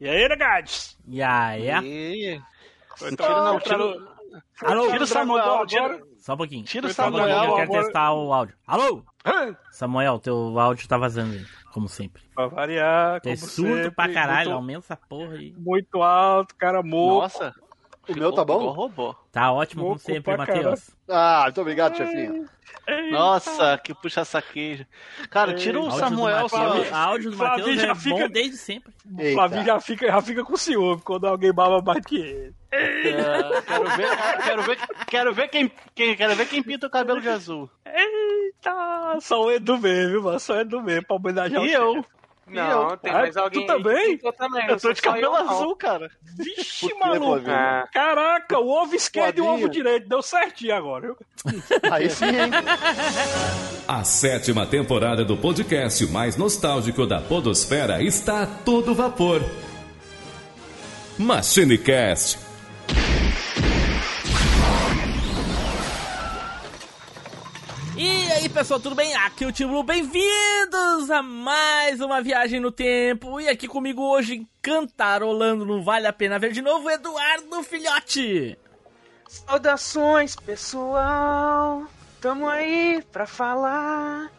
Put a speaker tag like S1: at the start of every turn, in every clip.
S1: E aí, Negades?
S2: E aí?
S3: E... Não, tira-
S2: Alô?
S3: Tira o Samuel, tira,
S2: Só um pouquinho.
S3: tira o
S2: um
S3: Samuel.
S2: eu quero
S1: agora-
S2: testar o áudio. Alô? Samuel, teu áudio tá vazando aí, como sempre.
S1: Pra variar,
S2: É
S1: como
S2: surdo
S1: sempre,
S2: pra caralho,
S1: Muito,
S2: aumenta essa porra aí.
S1: muito alto, cara morto.
S3: Nossa.
S4: O meu tá bom?
S3: robô.
S2: Tá ótimo, como
S1: Louco
S2: sempre, Matheus.
S4: Ah, muito obrigado, chefinho.
S3: Nossa, que puxa saquejo. Cara, tira o
S2: Áudio do
S3: Samuel. Samuel.
S2: áudio do
S1: Flavinho
S2: Matheus
S1: já
S2: é
S1: fica-
S2: bom desde sempre.
S1: O. Flavinho já fica, já fica com ciúme quando alguém baba mais que ele.
S3: É, quero ver, quero ver, quero ver quem, quem, quero ver quem pinta o cabelo de azul.
S1: Eita, só o Edu mesmo, viu, mano? Só o Edu mesmo, pra homenagear
S3: E
S1: o
S3: eu?
S1: chefe.
S5: Não, tem
S1: Ah,
S5: mais
S1: tu
S5: alguém. aí
S1: também?
S5: Eu também.
S3: Eu tô
S5: sou
S3: de cabelo
S5: eu, não.
S3: azul, cara.
S1: Vixe, maluco.
S5: Ah,
S1: Caraca, o ovo esquerdo e o ovo direito. Deu certinho agora, viu?
S4: Aí sim, hein?
S6: A sétima temporada do podcast mais nostálgico da Podosfera está a todo vapor. MachineCast.
S2: E aí, pessoal, tudo bem? Aqui é o Tim Blue, bem-vindos a mais uma viagem no tempo. E aqui comigo hoje, cantarolando no Vale a Pena Ver de novo, Eduardo Filhote.
S5: Saudações, pessoal. Tamo aí pra falar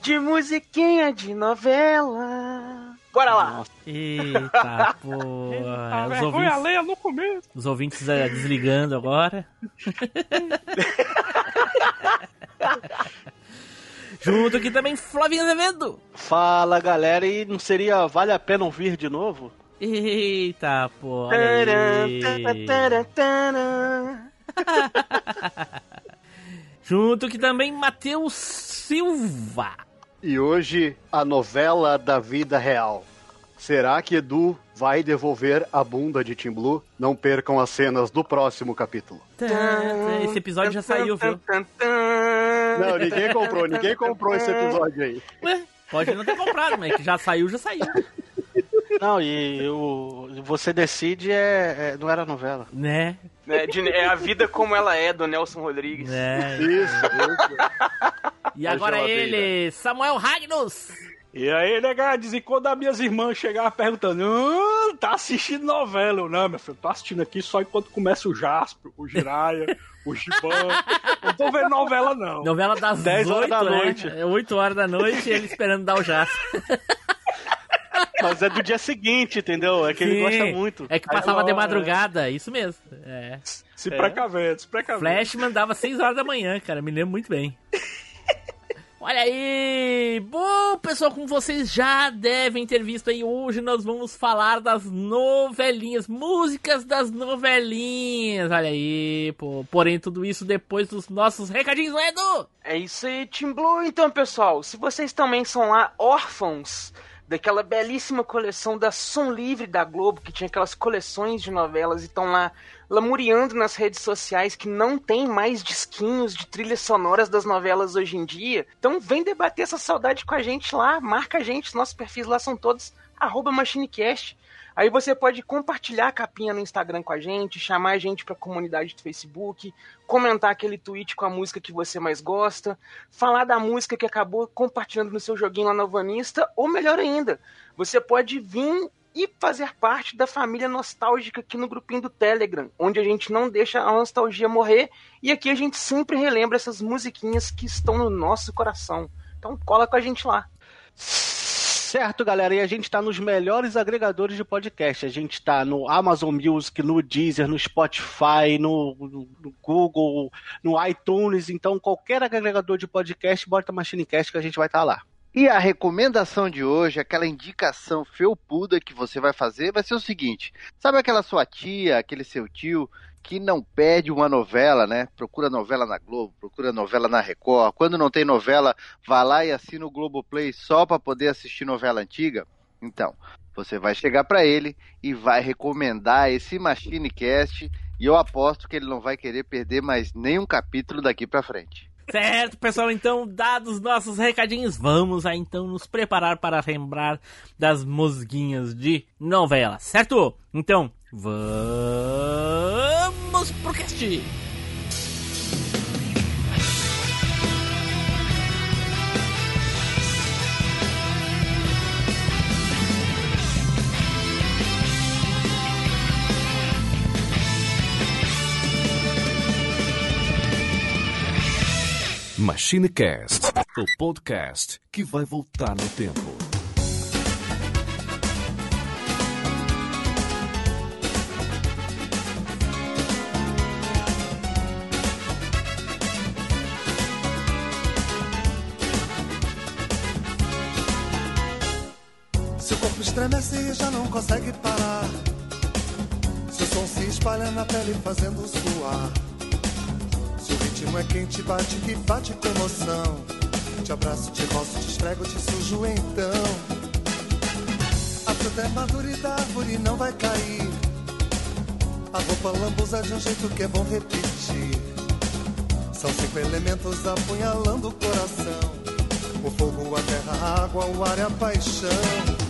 S5: de musiquinha de novela. Bora lá.
S2: Eita, porra.
S1: A
S2: Os ouvintes,
S1: alheia no começo.
S2: os ouvintes eh, desligando agora. Junto aqui também, Flavinho Azevedo.
S3: Fala, galera. E não seria vale a pena ouvir de novo?
S2: Eita,
S5: taran.
S2: Junto aqui também, Matheus Silva.
S4: E hoje, a novela da vida real. Será que Edu vai devolver a bunda de Tim Blue? Não percam as cenas do próximo capítulo.
S2: Esse episódio já saiu, viu?
S4: Não, ninguém comprou, ninguém comprou esse episódio aí.
S2: Ué, pode não ter comprado, mas que já saiu, já saiu.
S3: Não, e o você decide é, é- não era novela.
S2: Né?
S5: É, de- é a vida como ela é, do Nelson Rodrigues.
S2: Né?
S4: Isso, isso.
S2: E agora ele, Samuel Ragnos.
S1: E aí, negades, e quando as minhas irmãs chegavam perguntando, "Ah, tá assistindo novela? Eu, não, meu filho, tô assistindo aqui só enquanto começa o Jasper, o Jiraya, o Giban. Não tô vendo novela, não.
S2: Novela das
S3: 10 horas
S2: 8
S3: da
S2: né?
S3: noite.
S2: É 8 horas da noite e ele esperando dar o jato.
S3: Mas é do dia seguinte, entendeu? É que ele
S2: Sim,
S3: gosta muito.
S2: É que passava de madrugada, isso mesmo. É.
S1: Se precavendo, se precavendo.
S2: Flash mandava 6 horas da manhã, cara, me lembro muito bem. Olha aí! Bom, pessoal, como vocês já devem ter visto aí, hoje nós vamos falar das novelinhas, músicas das novelinhas. Olha aí, pô. Porém, tudo isso depois dos nossos recadinhos, né, Edu?
S5: É isso aí, Team Blue. Então, pessoal, se vocês também são lá órfãos daquela belíssima coleção da Som Livre da Globo, que tinha aquelas coleções de novelas e estão lá lamuriando nas redes sociais que não tem mais disquinhos de trilhas sonoras das novelas hoje em dia, então vem debater essa saudade com a gente lá, marca a gente, nossos perfis lá são todos MachineCast. Aí você pode compartilhar a capinha no Instagram com a gente, chamar a gente pra comunidade do Facebook, comentar aquele tweet com a música que você mais gosta, falar da música que acabou compartilhando no seu joguinho lá no Vanista, ou melhor ainda, você pode vir e fazer parte da família nostálgica aqui no grupinho do Telegram, onde a gente não deixa a nostalgia morrer e aqui a gente sempre relembra essas musiquinhas que estão no nosso coração. Então cola com a gente lá.
S3: Certo, galera, e a gente tá nos melhores agregadores de podcast. A gente tá no Amazon Music, no Deezer, no Spotify, no, no- Google, no iTunes. Então, qualquer agregador de podcast, bota MachineCast que a gente vai estar lá.
S7: E a recomendação de hoje, aquela indicação felpuda que você vai fazer, vai ser o seguinte: sabe aquela sua tia, aquele seu tio que não perde uma novela, né? Procura novela na Globo, procura novela na Record. Quando não tem novela, vai lá e assina o Globoplay só para poder assistir novela antiga? Então, você vai chegar para ele e vai recomendar esse MachineCast e eu aposto que ele não vai querer perder mais nenhum capítulo daqui para frente.
S2: Certo, pessoal, então, dados nossos recadinhos, vamos aí então nos preparar para lembrar das musguinhas de novela, certo? Então, vamos pro cast!
S6: MachineCast, o podcast que vai voltar no tempo.
S8: Seu corpo estremece e já não consegue parar. Seu som se espalha na pele fazendo suar. Ritmo é quente, bate que bate com emoção. Te abraço, te roço, te esfrego, te sujo então. A fruta é madura e da árvore não vai cair. A roupa lambuza de um jeito que é bom repetir. São cinco elementos apunhalando o coração. O fogo, a terra, a água, o ar e a paixão.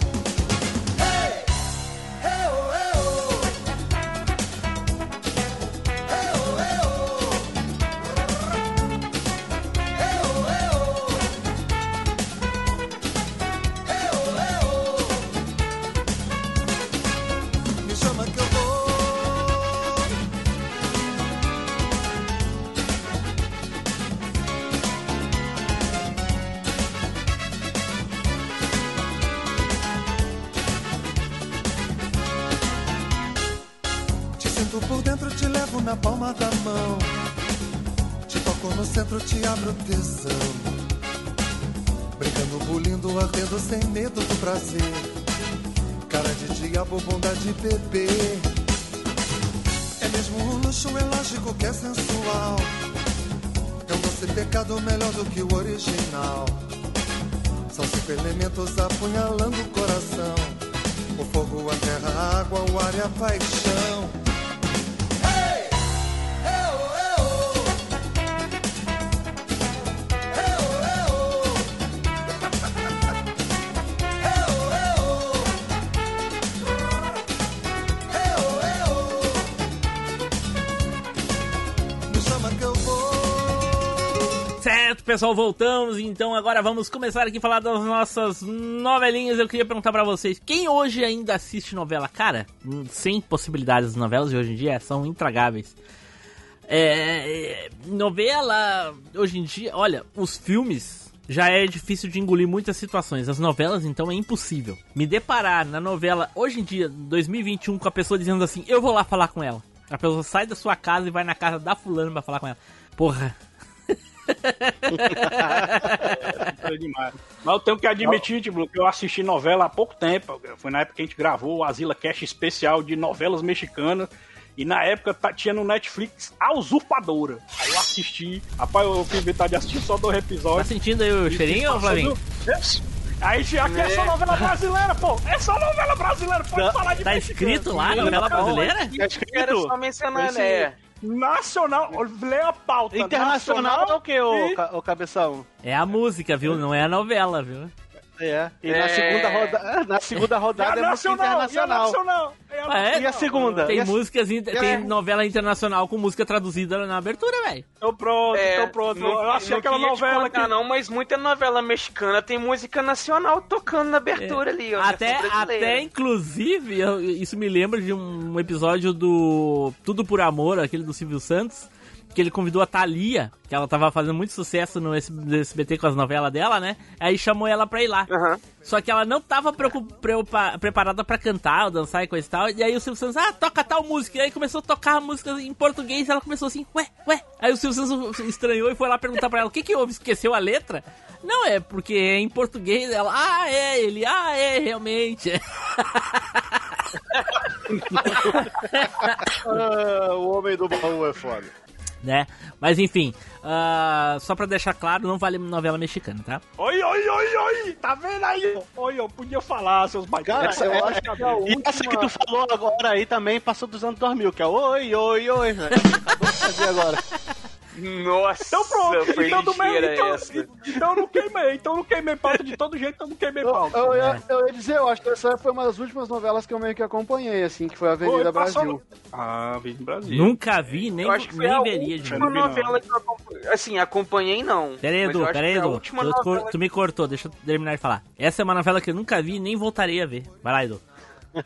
S8: Prazer. Cara de diabo, bondade de bebê. É mesmo um luxo, é lógico que é sensual. É um doce pecado melhor do que o original. São cinco elementos apunhalando o coração: o fogo, a terra, a água, o ar e a paixão.
S2: Pessoal, voltamos. Então agora vamos começar aqui a falar das nossas novelinhas. Eu queria perguntar pra vocês, quem hoje ainda assiste novela? Cara, sem possibilidades, as novelas de hoje em dia são intragáveis. É, é, novela, hoje em dia, olha, os filmes já é difícil de engolir muitas situações. As novelas, então, é impossível. Me deparar na novela, hoje em dia, 2021, com a pessoa dizendo assim, eu vou lá falar com ela. A pessoa sai da sua casa e vai na casa da fulana pra falar com ela. Porra.
S1: Mas eu tenho que admitir, tipo, que eu assisti novela há pouco tempo. Foi na época que a gente gravou o Asila Cash especial de novelas mexicanas. E na época tá- tinha no Netflix A Usurpadora. Aí eu assisti. Rapaz, eu fui inventar de assistir só dois
S2: tá
S1: episódios.
S2: sentindo aí o cheirinho, Flavinho?
S1: Aí já aqui é só novela brasileira, pô. É só novela brasileira, pode falar de
S2: Tá
S1: mexicano.
S2: escrito lá, novela brasileira?
S3: Tá escrito?
S5: só mencionando,
S1: Esse-
S5: é.
S1: Nacional, lê a pauta.
S3: Internacional é o que, ô, ca- ô cabeção?
S2: É a música, viu? Não é a novela, viu?
S3: É. E na
S5: É.
S3: segunda rodada, na segunda
S1: É
S3: rodada
S1: a
S3: é música
S1: e
S3: internacional.
S1: nacional. É a
S2: Ah, é?
S3: E a segunda?
S2: Tem
S3: E a-
S2: músicas, tem
S3: é.
S2: novela internacional com música traduzida na abertura, velho.
S1: Então pronto,
S5: É,
S1: então pronto.
S5: não-
S1: eu achei
S5: não
S1: aquela novela que...
S5: contar, não, mas muita novela mexicana tem música nacional tocando na abertura ali, ó.
S2: Até, até inclusive, eu- isso me lembra de um episódio do Tudo por Amor, aquele do Silvio Santos, que ele convidou a Thalia, que ela tava fazendo muito sucesso no SBT com as novelas dela, né? Aí chamou ela pra ir lá.
S5: Aham.
S2: Só que ela não tava preparada pra cantar, ou dançar e coisa e tal. E aí o Silvio Santos, ah, toca tal música. E aí começou a tocar a música em português. E ela começou assim, ué, ué. Aí o Silvio Santos estranhou e foi lá perguntar pra ela, o que que houve? Esqueceu a letra? Não, é porque é em português. Ela, ah, é. Ele, ah, é, realmente.
S4: Ah, o homem do baú é foda.
S2: Né? Mas enfim, ah, só pra deixar claro, não vale novela mexicana, tá?
S1: Oi, oi, oi, oi! Tá vendo aí? Oi, eu podia falar, seus
S4: Cara,
S1: baixos.
S4: eu acho que a
S3: E essa que tu
S4: última...
S3: falou agora aí também passou dos anos 2000, que é oi, oi, oi. né? Acabou de fazer agora.
S5: Nossa,
S1: Então pronto,
S5: foi
S1: então, do
S5: ligeira
S1: então, então eu não queimei, então eu não queimei pauta de todo jeito, então eu não queimei
S4: Eu,
S1: pauta.
S4: eu, ia, eu ia dizer, eu acho que essa foi uma das últimas novelas que eu meio que acompanhei, assim, que foi a Avenida
S1: passou
S4: Brasil.
S1: no- Ah, Avenida Brasil.
S2: Nunca vi, nem,
S5: Eu acho que foi
S2: nem
S5: a
S2: veria de
S5: última novela que eu acompanhei. Assim, acompanhei não.
S2: Pera aí,
S5: mas eu
S2: Edu,
S5: acho
S2: pera aí,
S5: que foi a
S2: Edu. Tu,
S5: novela
S2: tu me cortou, deixa eu terminar de falar. Essa é uma novela que eu nunca vi e nem voltaria a ver. Vai lá, Edu.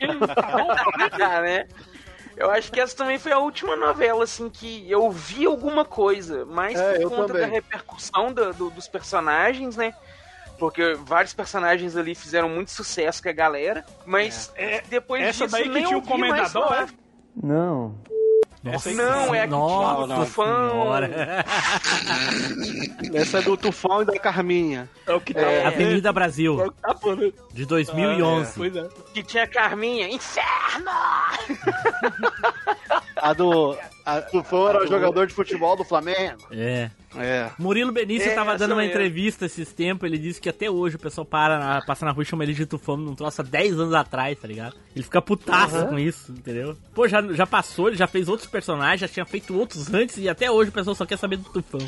S5: Ah, né? Eu acho que essa também foi a última novela, assim, que eu vi alguma coisa, mais
S4: É,
S5: por conta
S4: também.
S5: da repercussão do- do- dos personagens, né? Porque vários personagens ali fizeram muito sucesso com a galera, mas
S1: É,
S5: depois
S1: essa
S5: disso
S1: daí que
S5: nem
S1: tinha o comendador, é?
S9: Não.
S2: Nossa,
S5: Não, é a que tinha
S2: nossa
S5: o Tufão.
S3: Essa é do Tufão e da Carminha.
S1: É o que tá.
S5: É.
S2: Avenida Brasil,
S1: É o que tá falando.
S2: de 2011.
S1: Pois é.
S5: Que tinha a Carminha. Inferno!
S3: A do. A,
S4: Tufão era jogador de futebol do Flamengo.
S2: É.
S3: é.
S2: Murilo Benício
S5: É,
S2: tava dando uma
S5: mesmo.
S2: entrevista esses tempos, ele disse que até hoje o pessoal para na, passa na rua e chama ele de tufão num troço há 10 anos atrás, tá ligado? Ele fica putaço com isso, entendeu? Pô, já, já passou, ele já fez outros personagens, já tinha feito outros antes e até hoje o pessoal só quer saber do tufão.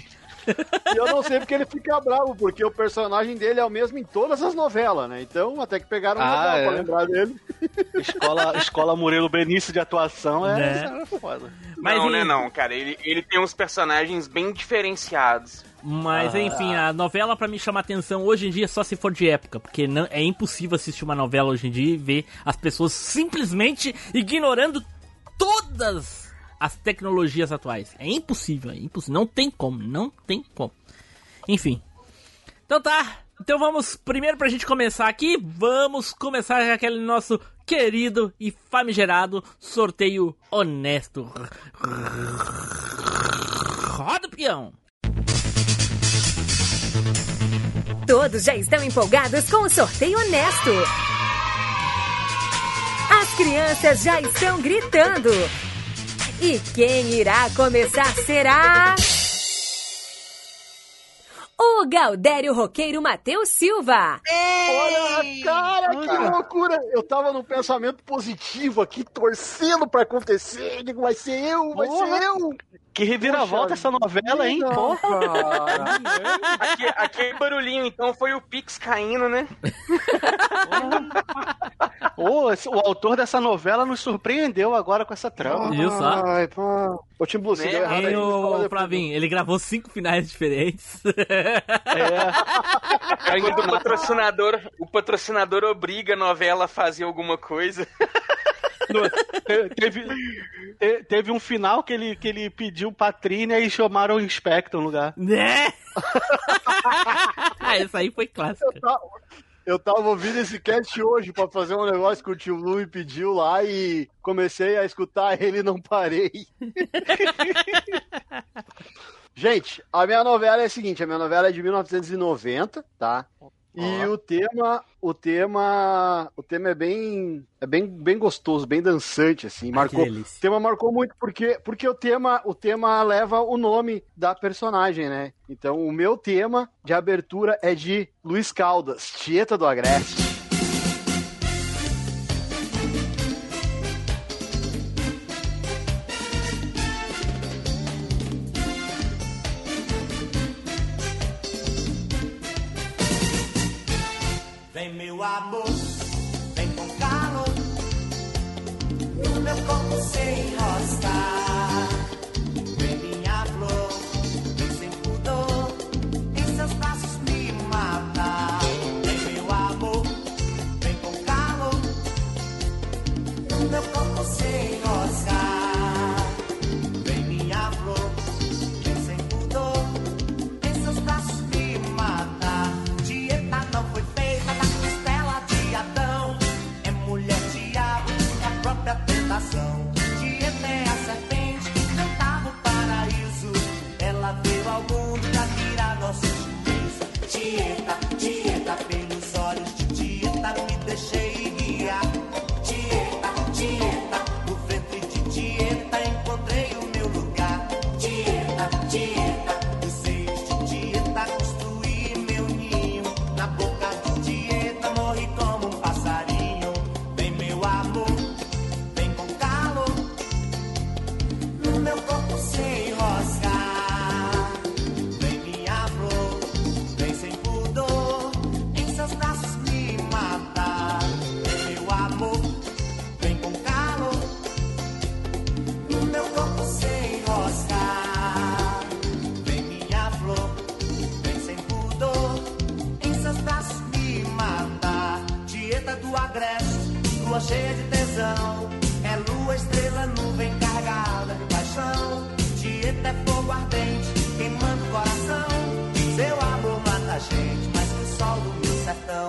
S4: E eu não sei porque ele fica bravo, porque o personagem dele é o mesmo em todas as novelas, né? Então, até que pegaram um
S3: Ah, é.
S4: pra lembrar dele.
S3: Escola, escola Murilo Benício de atuação é,
S2: Né?
S3: é foda.
S2: Mas,
S5: não, né, não, cara. Ele, ele tem uns personagens bem diferenciados.
S2: Mas enfim, a novela pra mim chama atenção hoje em dia só se for de época, porque não, é impossível assistir uma novela hoje em dia e ver as pessoas simplesmente ignorando todas as tecnologias atuais. É impossível, é impossível. Não tem como, não tem como. Enfim. Então tá. Então vamos, primeiro pra gente começar aqui, vamos começar com aquele nosso querido e famigerado sorteio honesto. Roda o peão!
S10: Todos já estão empolgados com o sorteio honesto. As crianças já estão gritando. E quem irá começar será. O Galdério Roqueiro Matheus Silva.
S4: Olha, cara, que loucura! Eu tava num pensamento positivo aqui, torcendo pra acontecer. Digo, vai ser eu, vai ser eu!
S3: Que reviravolta essa novela, hein? Porra.
S5: Aque- aquele barulhinho, então, foi o Pix caindo, né?
S3: Esse- o autor dessa novela nos surpreendeu agora com essa trama.
S2: Isso, ó.
S4: Ai, pô. Ô, Tim Blue, você deu errado aí. Depois.
S2: Flavinho, ele gravou cinco finais diferentes.
S3: É.
S5: O patrocinador, o patrocinador obriga a novela a fazer alguma coisa.
S3: No- te- teve, te- teve um final que ele, que ele pediu pra Trínia e chamaram o Inspector no lugar.
S2: né? Essa aí foi clássica.
S4: Eu tava, eu tava ouvindo esse cast hoje pra fazer um negócio que o tio Lu me pediu lá e comecei a escutar ele e não parei. Gente, a minha novela é a seguinte, a minha novela é de 1990, tá? E o tema, o tema, o tema é bem, é bem, bem gostoso, bem dançante assim. Marcou, o tema marcou muito porque, porque o tema, o tema leva o nome da personagem, né? Então, o meu tema de abertura é de Luiz Caldas, Tieta do Agreste.
S8: cheia de tesão. É lua, estrela, nuvem, carregada de paixão. Dieta é fogo ardente, queimando o coração. Seu amor mata a gente, mas que sol do meu sertão.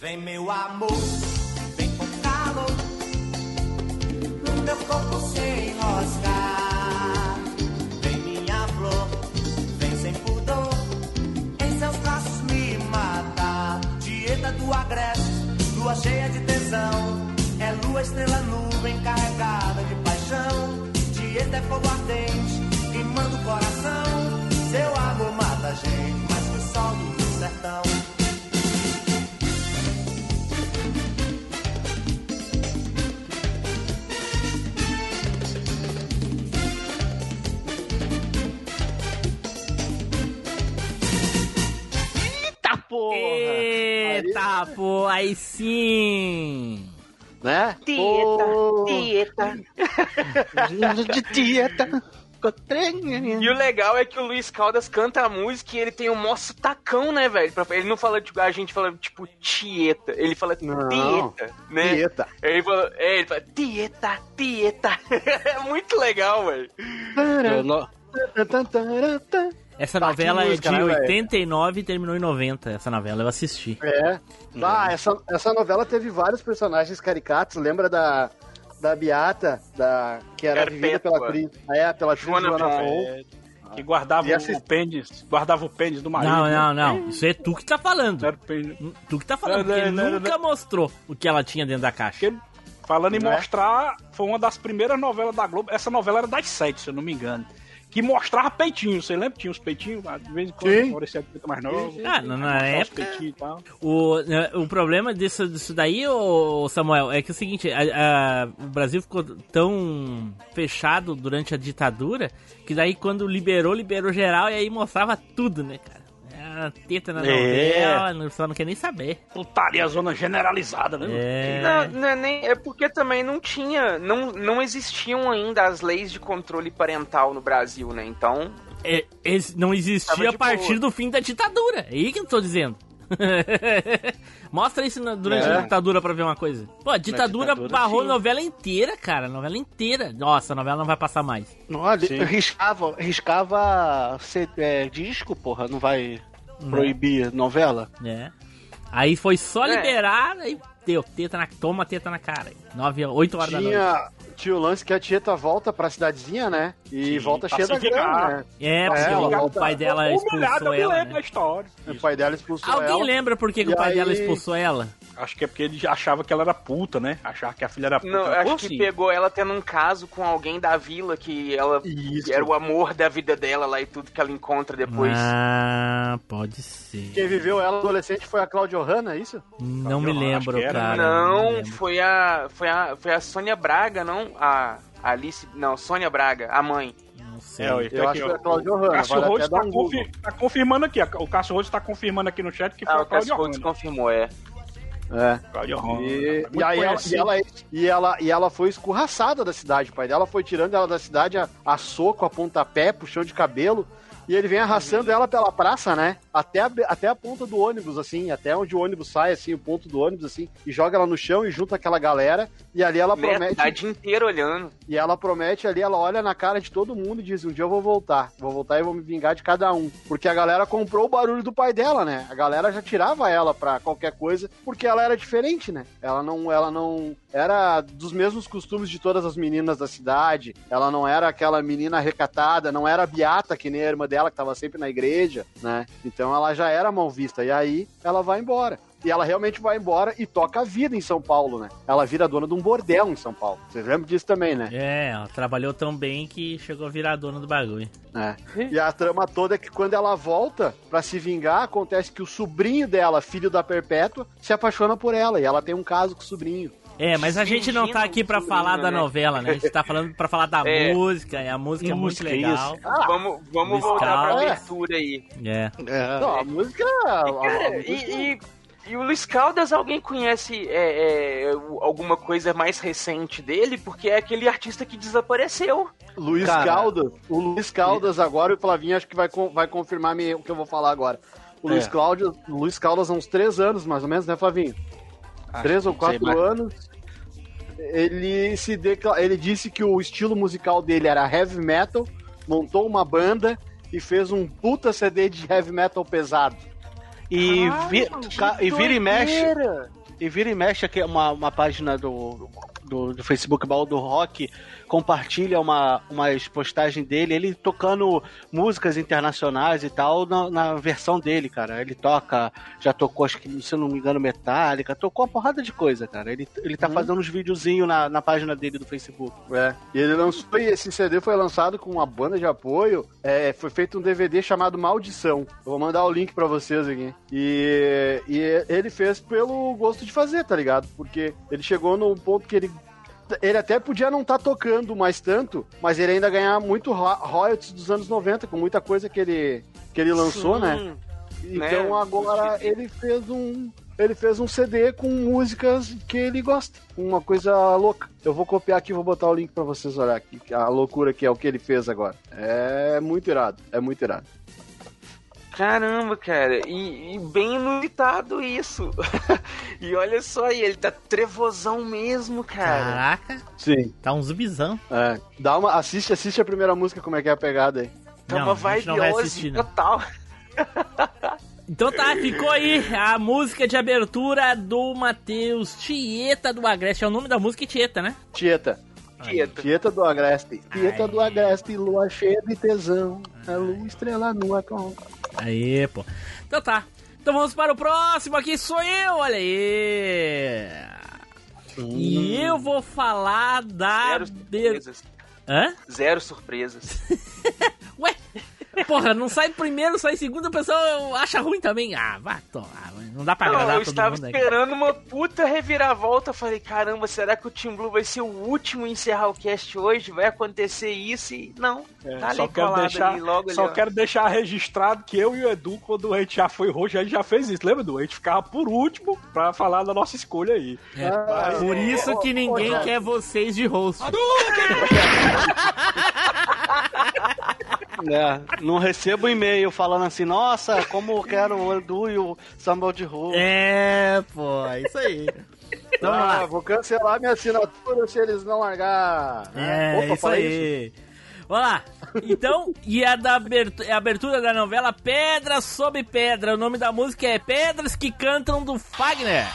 S8: Vem meu amor corpo se enroscar. Vem minha flor, vem sem pudor, em seus braços me mata. Dieta do agreste, lua cheia de tensão, É lua, estrela, nuvem carregada de paixão. Dieta é fogo ardente, queimando o coração. Seu amor mata a gente, mas que sol
S3: do
S2: sertão. Pô, aí sim!
S3: Né?
S5: Tieta,
S3: Pô,
S5: tieta.
S3: de dieta.
S5: E o legal é que o Luiz Caldas canta a música e ele tem um mó tacão, né, velho? Ele não fala, tipo, a gente fala, tipo, tieta. Ele fala
S4: Não.
S5: tieta, né?
S4: Tieta.
S5: Ele fala, é, ele fala, tieta, tieta. é muito legal, velho.
S2: Essa
S4: Tá,
S2: novela é
S4: música,
S2: de
S4: né, velho?
S2: 89 e terminou em 90. Essa novela eu assisti.
S4: É. Ah, essa, essa novela teve vários personagens caricatos. Lembra da, da Beata, da, que era
S5: Perpétua.
S4: vivida pela atriz. É, pela
S5: Joana
S4: Joana. Fon.
S1: Que guardava
S4: E assist-
S1: o pênis, guardava o pênis do marido.
S2: Não,
S1: né?
S2: não, não. Isso é tu que tá falando.
S1: Pênis.
S2: Tu que tá falando, porque nunca mostrou o que ela tinha dentro da caixa.
S1: Porque, falando em
S4: é?
S1: mostrar, foi uma das primeiras novelas da Globo. Essa novela era das sete, se eu não me engano. Que mostrava peitinho, você lembra? Tinha os peitinhos, de vez em quando
S4: Sim.
S1: parecia muito mais novo.
S2: Ah, na- na época-
S1: e.
S2: O, o problema disso, disso daí, ô, Samuel, é que é o seguinte, a- a- o Brasil ficou tão fechado durante a ditadura que daí quando liberou, liberou geral e aí mostrava tudo, né, cara? Era teta na
S3: É.
S2: novela, não- só não quer nem saber.
S1: Putaria, zona generalizada, né?
S2: É.
S5: Não, não é, nem, é porque também não tinha, não, não existiam ainda as leis de controle parental no Brasil, né? Então,
S2: É, esse não existia a partir
S5: boa.
S2: do fim da ditadura. É aí que eu tô dizendo. Mostra isso na- durante
S4: É.
S2: a ditadura pra ver uma coisa. Pô, a ditadura,
S3: ditadura,
S2: barrou a
S3: sim.
S2: novela inteira, cara. Novela inteira. Nossa, a novela não vai passar mais.
S3: Olha, eu riscava, riscava é, disco, porra, não vai proibir novela?
S2: né? Aí foi só
S5: É.
S2: liberar, aí deu, teta na, toma teta na cara. 9, 8 horas da noite.
S4: Tinha, tinha o lance que a Tieta volta pra cidadezinha, né? E
S1: Sim,
S4: volta cheia da grana, né?
S2: É, porque
S4: É,
S2: o,
S4: ela
S2: o pai dela expulsou ela, né?
S1: história.
S4: O pai dela expulsou
S2: Alguém
S4: ela.
S2: lembra por que, que
S4: E
S2: o pai
S4: aí-
S2: dela expulsou ela?
S1: Acho que é porque ele achava que ela era puta, né? Achava que a filha era puta.
S5: não, acho que
S1: assim,
S5: pegou ela tendo um caso com alguém da vila que ela
S4: Isso.
S5: era o amor da vida dela lá e tudo que ela encontra depois.
S2: Ah, pode ser.
S4: Quem viveu ela adolescente foi a Cláudia Hanna, é isso?
S2: Não me lembro,
S1: era,
S2: cara.
S5: não,
S2: lembro.
S5: foi a foi a foi a Sônia Braga, não? A a Alice, não, Sônia Braga, a mãe.
S2: Não sei.
S1: É, ó,
S4: Eu
S1: tá
S4: acho que
S1: ó.
S4: foi a Cláudia
S1: O
S4: Hanna.
S1: Cássio
S4: Vale
S1: Rhodes tá,
S4: um
S1: confi- tá confirmando aqui. O Cássio Rhodes tá confirmando aqui no chat que foi
S5: Ah,
S1: a
S5: o Cássio
S1: Cláudia
S5: Rhodes
S1: Hanna.
S5: confirmou, é.
S4: É. E, e aí ela, e, ela, e, ela, e ela foi escorraçada da cidade. O pai dela foi tirando ela da cidade a, a soco, a pontapé, puxão de cabelo. E ele vem arrastando ela pela praça, né? Até a, até a ponta do ônibus, assim, até onde o ônibus sai, assim, o ponto do ônibus, assim, e joga ela no chão e junta aquela galera. E ali ela promete.
S5: cidade inteira olhando.
S4: E ela promete ali, ela olha na cara de todo mundo e diz: Um dia eu vou voltar. Vou voltar e vou me vingar de cada um. Porque a galera comprou o barulho do pai dela, né? A galera já tirava ela pra qualquer coisa, porque ela era diferente, né? Ela não, ela não era dos mesmos costumes de todas as meninas da cidade. Ela não era aquela menina recatada, não era beata, que nem a irmã dela, que tava sempre na igreja, né? Então ela já era mal vista. E aí ela vai embora. E ela realmente vai embora e toca a vida em São Paulo, né? Ela vira dona de um bordel em São Paulo. Vocês lembram disso também, né?
S2: É, ela trabalhou tão bem que chegou a virar dona do bagulho.
S4: É. E a trama toda é que quando ela volta pra se vingar, acontece que o sobrinho dela, filho da Perpétua, se apaixona por ela e ela tem um caso com o sobrinho.
S2: É, mas a gente não tá aqui pra falar da
S5: né?
S2: novela, né? A gente tá falando pra falar da
S5: É.
S2: música, e a música é muito
S3: Música,
S2: legal.
S5: Vamos, vamos
S2: Luiz
S5: voltar pra abertura aí.
S2: É.
S4: Não, a música. a- a
S5: Cara,
S4: música-
S5: e, e- e o Luiz Caldas, alguém conhece é, é, alguma coisa mais recente dele? Porque é aquele artista que desapareceu.
S4: Luiz
S3: Cara.
S4: Caldas. O Luiz Caldas agora, e o Flavinho acho que vai, vai confirmar me- o que eu vou falar agora. O
S3: É.
S4: Luiz, Cláudio, o Luiz Caldas há uns três anos, mais ou menos, né, Flavinho? Três ou
S3: sei
S4: quatro anos. Ele se decla... ele disse que o estilo musical dele era heavy metal, montou uma banda e fez um puta CD de heavy metal pesado.
S3: E, vi-
S5: que
S3: ca- e vira e mexe. E vira e mexe aqui uma, uma página do, do, do Facebook Baú do Rock compartilha uma, umas postagens dele, ele tocando músicas internacionais e tal na, na versão dele, cara. Ele toca, já tocou, acho que, se eu não me engano, Metallica, tocou uma porrada de coisa, cara. Ele, ele tá fazendo uns videozinhos na, na página dele do Facebook.
S4: É. E ele lançou, e esse CD foi lançado com uma banda de apoio. É, foi feito um DVD chamado Maldição. Eu vou mandar o link pra vocês aqui. E, e ele fez pelo gosto de fazer, tá ligado? Porque ele chegou no ponto que ele. Ele até podia não estar tocando mais tanto, mas ele ainda ganhar muito ro- royalties dos anos 90, com muita coisa que ele, que ele lançou,
S5: Sim.
S4: né? Então
S5: né?
S4: agora ele fez um. Ele fez um CD com músicas que ele gosta. Uma coisa louca. Eu vou copiar aqui e vou botar o link pra vocês olhar aqui. A loucura que é o que ele fez agora. É muito irado. É muito irado.
S5: Caramba, cara, e, e bem inusitado isso. e olha só aí, ele tá trevosão mesmo, cara.
S11: Caraca,
S4: Sim.
S11: tá um zumbizão.
S4: É. Dá uma. Assiste, assiste a primeira música, como é que é a pegada aí.
S5: Tá
S11: Não,
S5: uma
S11: não.
S5: total.
S11: Então tá, ficou aí a música de abertura do Matheus Tieta do Agreste. É o nome da música Tieta, né?
S4: Tieta.
S5: Tieta.
S4: Tieta do Agreste. Tieta
S11: Ai.
S4: do Agreste, lua cheia de tesão. A lua estrela nua com.
S11: Aí, pô. Então tá. Então vamos para o próximo aqui, sou eu, olha aí. E eu vou falar da...
S5: Zero surpresas.
S11: Hã?
S5: Zero surpresas.
S11: Ué? Porra, não sai primeiro, sai segundo, o pessoal acha ruim também. Ah, vai tomar. Não dá pra
S5: Não,
S11: agradar
S5: eu
S11: todo
S5: estava
S11: mundo aqui.
S5: esperando uma puta reviravolta. Eu Falei, caramba, será que o Team Blue vai ser o último a encerrar o cast hoje? Vai acontecer isso? E não,
S1: É,
S5: tá ali
S1: só quero deixar,
S5: ali, logo ali,
S1: só
S5: ó.
S1: quero deixar registrado que eu e o Edu, quando a gente já foi roxo, a gente já fez isso. Lembra, Edu? A gente ficava por último pra falar da nossa escolha aí.
S11: É, por isso que ninguém quer vocês de host.
S3: É, não recebo e-mail falando assim, nossa, como eu quero o Edu e o Sambal de Rua.
S11: É, pô, é isso aí. Vamos
S4: ah,
S11: lá.
S4: vou cancelar minha assinatura se eles não largar.
S11: É,
S4: Opa,
S11: isso aí. Vamos lá. Então, e a da abertura, a abertura da novela Pedra sobre Pedra. O nome da música é Pedras que Cantam do Fagner.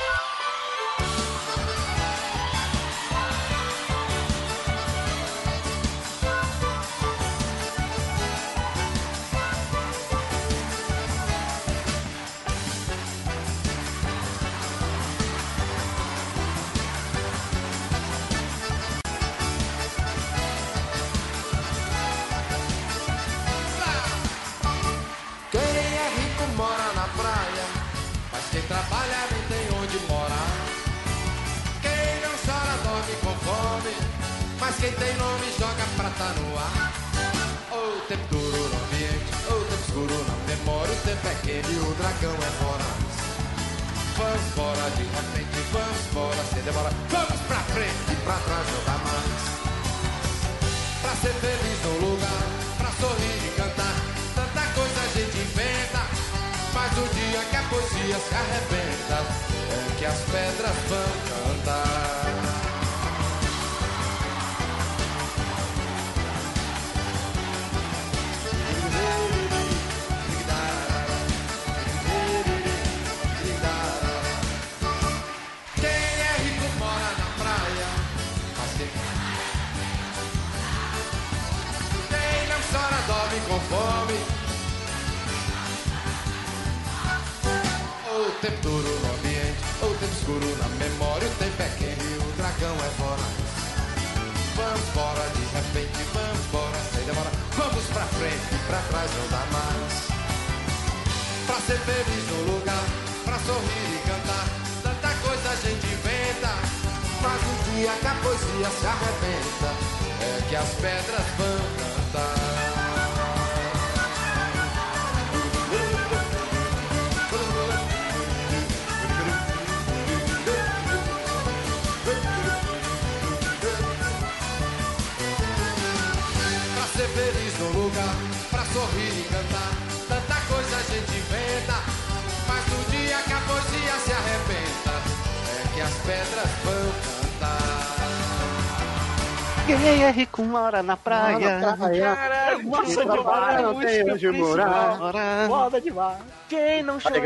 S12: É rico mora na praia.
S5: Caralho,
S4: Quem
S5: nossa,
S4: trabalha
S5: demais.
S4: não tem onde morar.
S3: Mora-
S1: Foda demais.
S5: Quem não chora?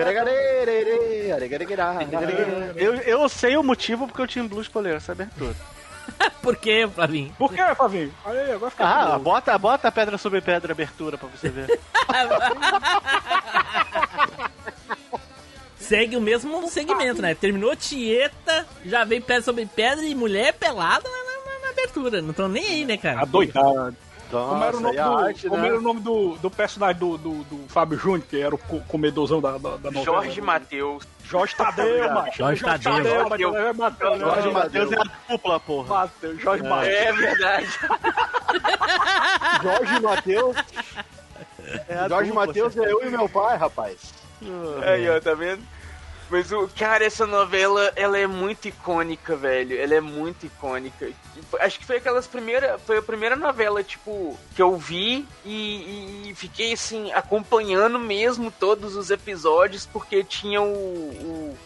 S3: Eu, eu sei o motivo porque o Team Blue escolheu essa abertura.
S11: Por quê, Flavinho?
S1: Por que, Flavinho? Olha aí, agora fica
S3: Ah, bota, bota pedra sobre pedra abertura pra você ver.
S11: Segue o mesmo segmento, né? Terminou Tieta, já veio pedra sobre pedra e mulher pelada na, na- na abertura. Não tão nem aí, né, cara?
S1: Adoidado. Como era o nome,
S4: a
S1: do,
S4: arte,
S1: como
S4: né?
S1: era o nome do, do personagem do, do, do Fábio Júnior, que era o co- comedorzão da, da, da novela?
S5: Jorge Matheus.
S1: Jorge Tadeu, macho.
S11: Jorge Tadeu.
S1: Tadeu,
S5: Tadeu.
S1: Jorge Matheus.
S4: Jorge
S3: Jorge Matheus é a dupla, porra.
S1: Matheus, Jorge Matheus.
S5: É verdade.
S4: Jorge Matheus.
S3: É a
S4: Jorge Matheus é eu e meu pai, rapaz.
S5: Aí, ó, tá vendo? Mas, o cara, essa novela, ela é muito icônica, velho. Ela é muito icônica. Acho que foi aquelas primeiras... Foi a primeira novela, tipo, que eu vi e, e fiquei, assim, acompanhando mesmo todos os episódios, porque tinha o... o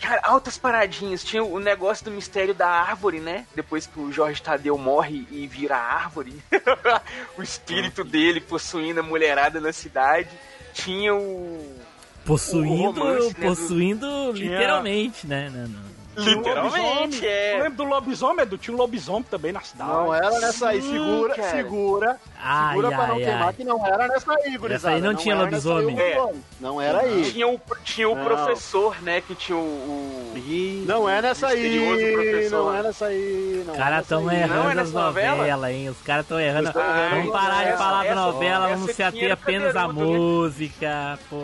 S5: Cara, altas paradinhas. Tinha o negócio do mistério da árvore, né? Depois que o Jorge Tadeu morre e vira árvore. o espírito dele possuindo a mulherada na cidade. Tinha o.
S2: Possuindo,
S5: né,
S2: possuindo
S1: Tinha-
S2: literalmente, né? Não, não.
S1: Tinha
S5: Literalmente,
S1: lobisomem.
S5: é.
S1: Eu lembro do lobisomem, Edu. Tinha um lobisomem também na cidade.
S4: Não era nessa aí.
S5: Sim,
S4: Segura,
S5: cara.
S4: segura.
S2: Ai,
S4: segura pra não
S2: ai,
S4: queimar
S2: ai.
S4: que não era nessa aí, gurizada.
S2: aí não tinha
S4: era nessa aí
S2: lobisomem.
S4: lobisomem. Não era aí.
S5: Tinha o, tinha o
S4: Não.
S5: professor, né? Que tinha o. o-
S4: Não é nessa aí. Não é nessa aí. Não
S2: Os
S4: é
S2: caras estão
S4: aí.
S2: errando
S5: Não é
S2: as novelas, hein? Os caras estão errando.
S4: Vocês tão errando
S2: Vamos parar de
S5: essa-
S2: falar da
S5: essa-
S2: novela,
S5: essa
S2: vamos se ater apenas à música. Pô.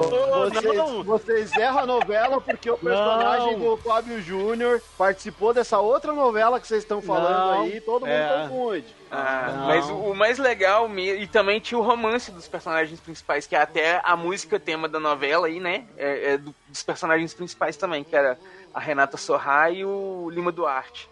S4: Vocês, erram a novela porque o personagem
S3: Não.
S4: do Fábio Júnior participou dessa outra novela que vocês estão falando
S3: Não.
S4: aí, todo mundo
S3: É.
S4: confunde.
S5: Ah,
S3: Não.
S5: mas o, o mais legal mesmo, e também tinha o romance dos personagens principais, que é até a música tema da novela aí, né? É, é do- dos personagens principais também, que era a Renata Sorra e o Lima Duarte.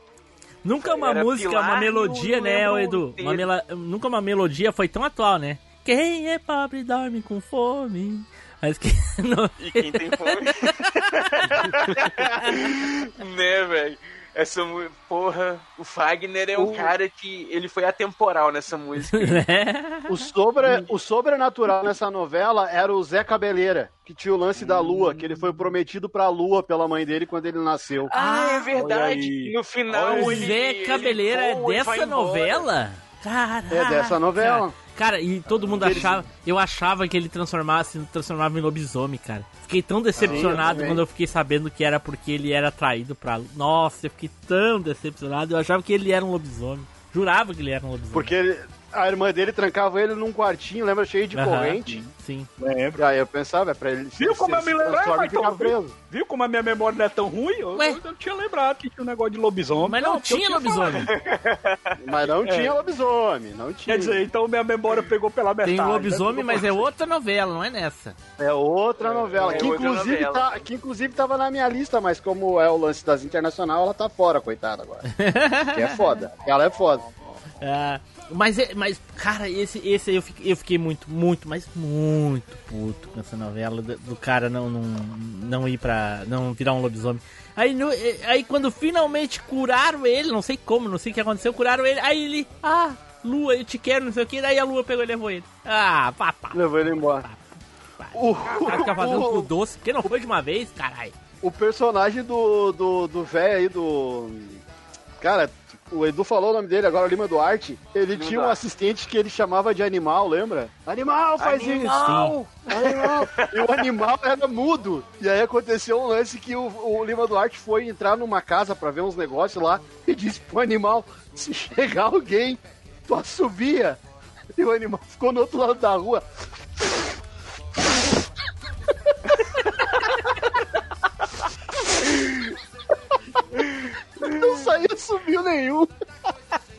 S2: Nunca uma
S5: Era
S2: música,
S5: Pilar
S2: uma melodia, né, Edu? Uma mela- Nunca uma melodia foi tão atual, né? Quem é pobre dorme com fome. Mas que. não-
S5: E quem tem fome. né, velho? Essa mu- porra, o Fagner é um cara que ele foi atemporal nessa música.
S2: né?
S4: O, sobre, o sobrenatural nessa novela era o Zé Cabeleira, que tinha o lance da lua, que ele foi prometido pra lua pela mãe dele quando ele nasceu.
S5: Ah, é verdade. No final
S2: O
S5: ele,
S2: Zé
S5: ele
S2: Cabeleira é
S5: voa e vai
S2: dessa
S5: embora.
S2: novela? Caraca.
S4: É dessa novela.
S2: Cara, e todo mundo achava. Eu achava que ele transformasse, transformava em lobisomem, cara. Fiquei tão decepcionado
S4: também.
S2: quando eu fiquei sabendo que era porque ele era traído pra. Nossa, eu fiquei tão decepcionado. Eu achava que ele era um lobisomem. Jurava que ele era um lobisomem.
S4: Porque ele- a irmã dele trancava ele num quartinho, lembra, cheio de
S2: Aham,
S4: corrente.
S2: Sim.
S1: Lembro.
S4: E aí eu pensava, é pra ele se,
S1: Viu como
S4: se,
S1: eu me
S4: se e
S1: Maicon?
S4: ficar preso.
S1: Viu como a minha memória não é tão ruim? Eu, eu, eu tinha lembrado que tinha um negócio de lobisomem.
S2: Mas não,
S1: eu
S2: tinha lobisomem.
S4: Mas não tinha lobisomem, não tinha.
S1: Quer dizer, então minha memória pegou pela metade.
S2: Tem
S1: né?
S2: lobisomem,
S1: Pegou
S2: mas é outra novela, não é nessa.
S4: É outra novela,
S5: é
S4: que,
S5: outra
S4: inclusive
S5: novela.
S4: Tá, que inclusive tava na minha lista, mas como é o lance das internacional, ela tá fora, coitada agora. que é foda. Ela é foda.
S2: Ah, mas, é- mas, cara, esse, esse aí eu fiquei, eu fiquei muito, muito, mas muito puto com essa novela do, do cara não, não, não ir pra. não virar um lobisomem. Aí, no- eh, aí quando finalmente curaram ele, não sei como, não sei o que aconteceu, curaram ele, aí ele, ah, Lua, eu te quero, não sei o que, daí a Lua pegou e levou ele. Ah, papá.
S4: Levou ele embora. O,
S2: O cara fica fazendo
S4: o-
S2: doce, porque não foi de uma vez, caralho.
S4: o personagem do do do velho aí do cara, o Edu falou o nome dele agora, o Lima Duarte. Ele
S5: Lima
S4: tinha um
S5: Duarte.
S4: assistente que ele chamava de animal, lembra? Animal, faz
S5: Animal!
S4: isso. Animal. E o animal era mudo. E aí aconteceu um lance que o, o Lima Duarte foi entrar numa casa pra ver uns negócios lá e disse pro animal: se chegar alguém, tu assobia. E o animal ficou no outro lado da rua. Não saiu subiu nenhum.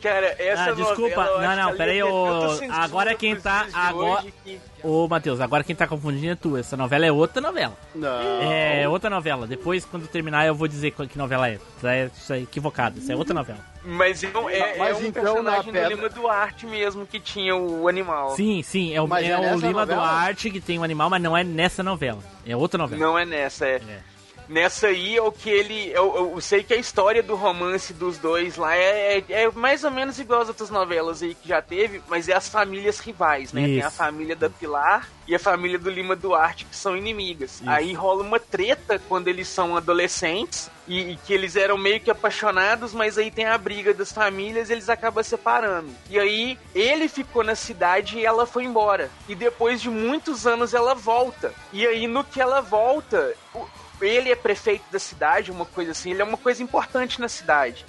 S5: Cara, essa
S2: Ah, desculpa.
S5: novela,
S2: Não, não,
S5: que
S2: pera aí,
S5: ela
S2: ô,
S5: tem tanta censura
S2: agora quem tá- agora-
S5: que-
S2: Ô, Matheus, agora quem tá confundindo é tu. Essa novela é outra novela.
S4: Não.
S2: É outra novela. Depois, quando terminar, eu vou dizer qual- que novela é. Isso é, isso é equivocado. Isso é outra novela.
S5: Mas é, um- é,
S4: Mas
S5: é um
S4: então,
S5: personagem
S4: na
S5: do
S4: pedra-
S5: Lima Duarte mesmo que tinha o animal.
S2: Sim, sim. É o,
S4: Mas
S2: é
S4: é
S2: o Lima
S4: novela?
S2: Duarte que tem o animal, mas não é nessa novela. É outra novela.
S5: Não é nessa, é.
S2: É.
S5: Nessa aí é o que ele. Eu, eu- eu sei que a história do romance dos dois lá é, é, é mais ou menos igual às outras novelas aí que já teve, mas é as famílias rivais, né? Tem a
S2: Isso.
S5: família da Pilar e a família do Lima Duarte, que são inimigas. Aí rola uma treta quando eles são adolescentes e, e que eles eram meio que apaixonados, mas aí tem a briga das famílias e eles acabam separando. E aí ele ficou na cidade e ela foi embora. E depois de muitos anos ela volta. E aí no que ela volta, o- ele é prefeito da cidade, uma coisa assim, ele é uma coisa importante na cidade.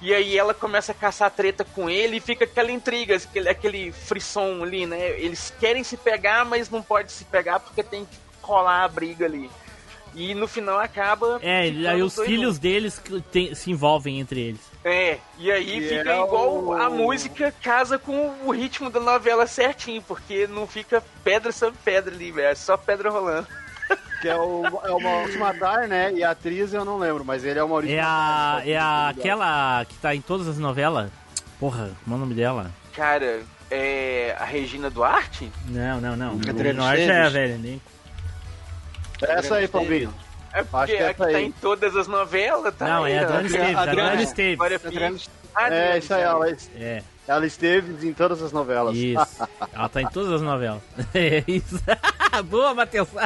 S5: E aí ela começa a caçar treta com ele e fica aquela intriga, aquele, aquele frisson ali, né? Eles querem se pegar, mas não pode se pegar porque tem que rolar a briga ali. E no final acaba.
S2: É, e aí os filhos deles que tem- se envolvem entre eles.
S5: é, e aí
S4: E
S5: fica
S4: é
S5: igual
S4: o-
S5: a música casa com o ritmo da novela certinho, porque não fica pedra sobre pedra ali, velho, é só pedra rolando.
S4: Que é o, é o Maurício Matar, né? E a atriz eu não lembro, mas ele é o Maurício
S2: É a.
S4: Matar.
S2: É a, aquela que tá em todas as novelas. Porra, como é o nome dela?
S5: Cara, é a Regina Duarte?
S2: Não, não, não.
S3: Adriano
S2: O Norte é
S3: Esteves?
S2: velho, nem.
S4: Essa aí, Palminho.
S5: É porque
S4: que é
S5: a que
S4: essa
S5: tá em todas as novelas, tá?
S2: Não, é
S5: aí,
S2: Esteves.
S3: Adriano-
S2: Adriano Esteves.
S5: Pires. Ah,
S4: É, isso aí, ela,
S2: É,
S4: ela esteve em todas as novelas.
S2: isso. Ela tá em todas as novelas. É isso. Boa, Matheus.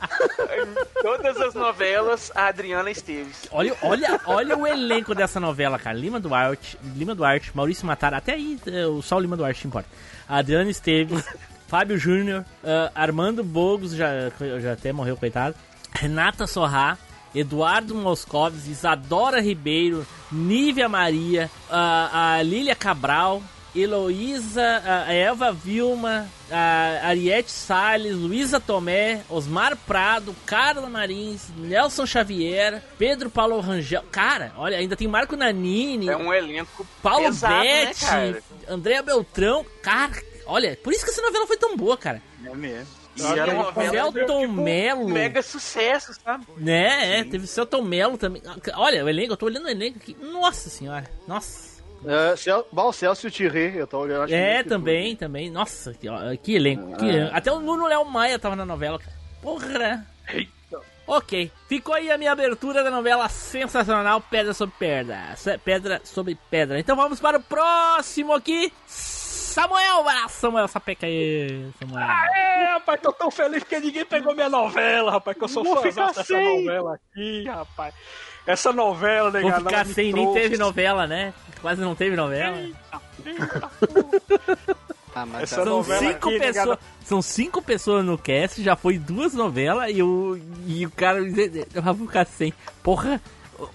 S5: Todas as novelas, a Adriana Esteves.
S2: Olha, olha, olha o elenco dessa novela, cara. Lima Duarte, Lima Duarte, Maurício Matar, até aí é, o só o Lima Duarte importa. Adriano Esteves, Fábio Júnior, ah, Armando Bogos, já, já até morreu, coitado. Renata Sorrá, Eduardo Moscovis, Isadora Ribeiro, Nívia Maria, a, a Lília Cabral, Heloísa, a Eva Vilma, a Ariete Salles, Luísa Tomé, Osmar Prado, Carla Marins, Nelson Xavier, Pedro Paulo Rangel. Cara, olha, ainda tem Marco Nanini,
S5: É um elenco
S2: Paulo
S5: pesado, né,
S2: Betti,
S5: cara?
S2: Andréa Beltrão. Cara, olha, por isso que essa novela foi tão boa, cara.
S1: É mesmo.
S5: E era uma novela
S2: Celton
S5: tipo,
S2: Melo.
S5: mega sucesso, sabe?
S2: Né, é, teve Celton Melo também. Olha, o elenco, eu tô olhando o elenco aqui. Nossa senhora, nossa.
S4: É, Cel... Bom, Celso Thierry, eu tô olhando. acho
S2: É,
S4: que-
S2: também, também. Nossa, que, ó, que elenco. que elenco. Até o Nuno Léo Maia tava na novela. cara. Porra. Ok, ficou aí a minha abertura da novela sensacional Pedra sobre Pedra. Pedra sobre Pedra. Então vamos para o próximo aqui. Samuel, vai lá, Samuel, sapeca aí, Samuel.
S1: É, rapaz, tô tão feliz que ninguém pegou minha novela, rapaz, que eu sou fã dessa novela aqui, rapaz. Essa novela,
S2: Vou
S1: negado,
S2: ficar sem, nem teve novela, né? Quase não teve novela.
S3: Ah, mas
S1: Essa
S3: tá-
S2: São
S1: novela
S2: cinco
S1: aqui,
S2: pessoas. São cinco pessoas no cast, já foi duas novelas e o, e o cara eu vou ficar sem. Porra,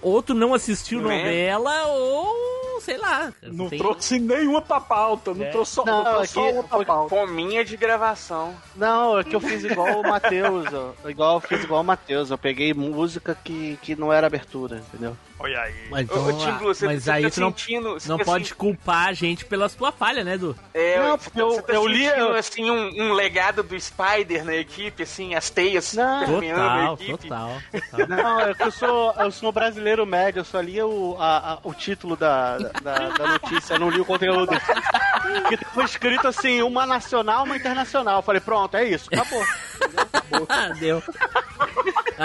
S2: ou tu não assistiu
S5: Não é?
S2: novela, ou sei lá.
S1: Não
S2: tem-
S1: trouxe nenhuma pra pauta, não
S2: É.
S1: trouxe só,
S3: Não,
S1: não, trouxe
S3: aqui
S1: só uma pra
S3: foi-
S1: pauta.
S5: Fominha de gravação.
S3: Não, é que eu fiz igual o Matheus, ó. igual eu fiz igual o Matheus, eu peguei música que, que não era abertura, entendeu?
S1: Olha aí.
S2: Mas,
S5: Ô, ô, Tim Blue, você,
S2: mas
S5: você
S2: aí
S5: tá
S2: tu não,
S5: sentindo... você
S2: não
S5: tá
S2: pode
S5: sentindo-
S2: culpar a gente pela tua falha, né, Du?
S5: É,
S3: Não,
S5: você
S3: porque
S5: tá-
S3: eu-
S5: você tá
S3: eu li-
S5: assim, um, um legado do Spider na equipe, assim, as teias
S3: Não.
S2: Total,
S5: equipe.
S2: total, total.
S3: Não, é que eu sou, eu sou brasileiro médio, eu só li o, a- a- o título da, da, da notícia, eu não li o conteúdo. Porque foi escrito assim, uma nacional, uma internacional. Eu falei, pronto, é isso, acabou.
S2: Ah, deu.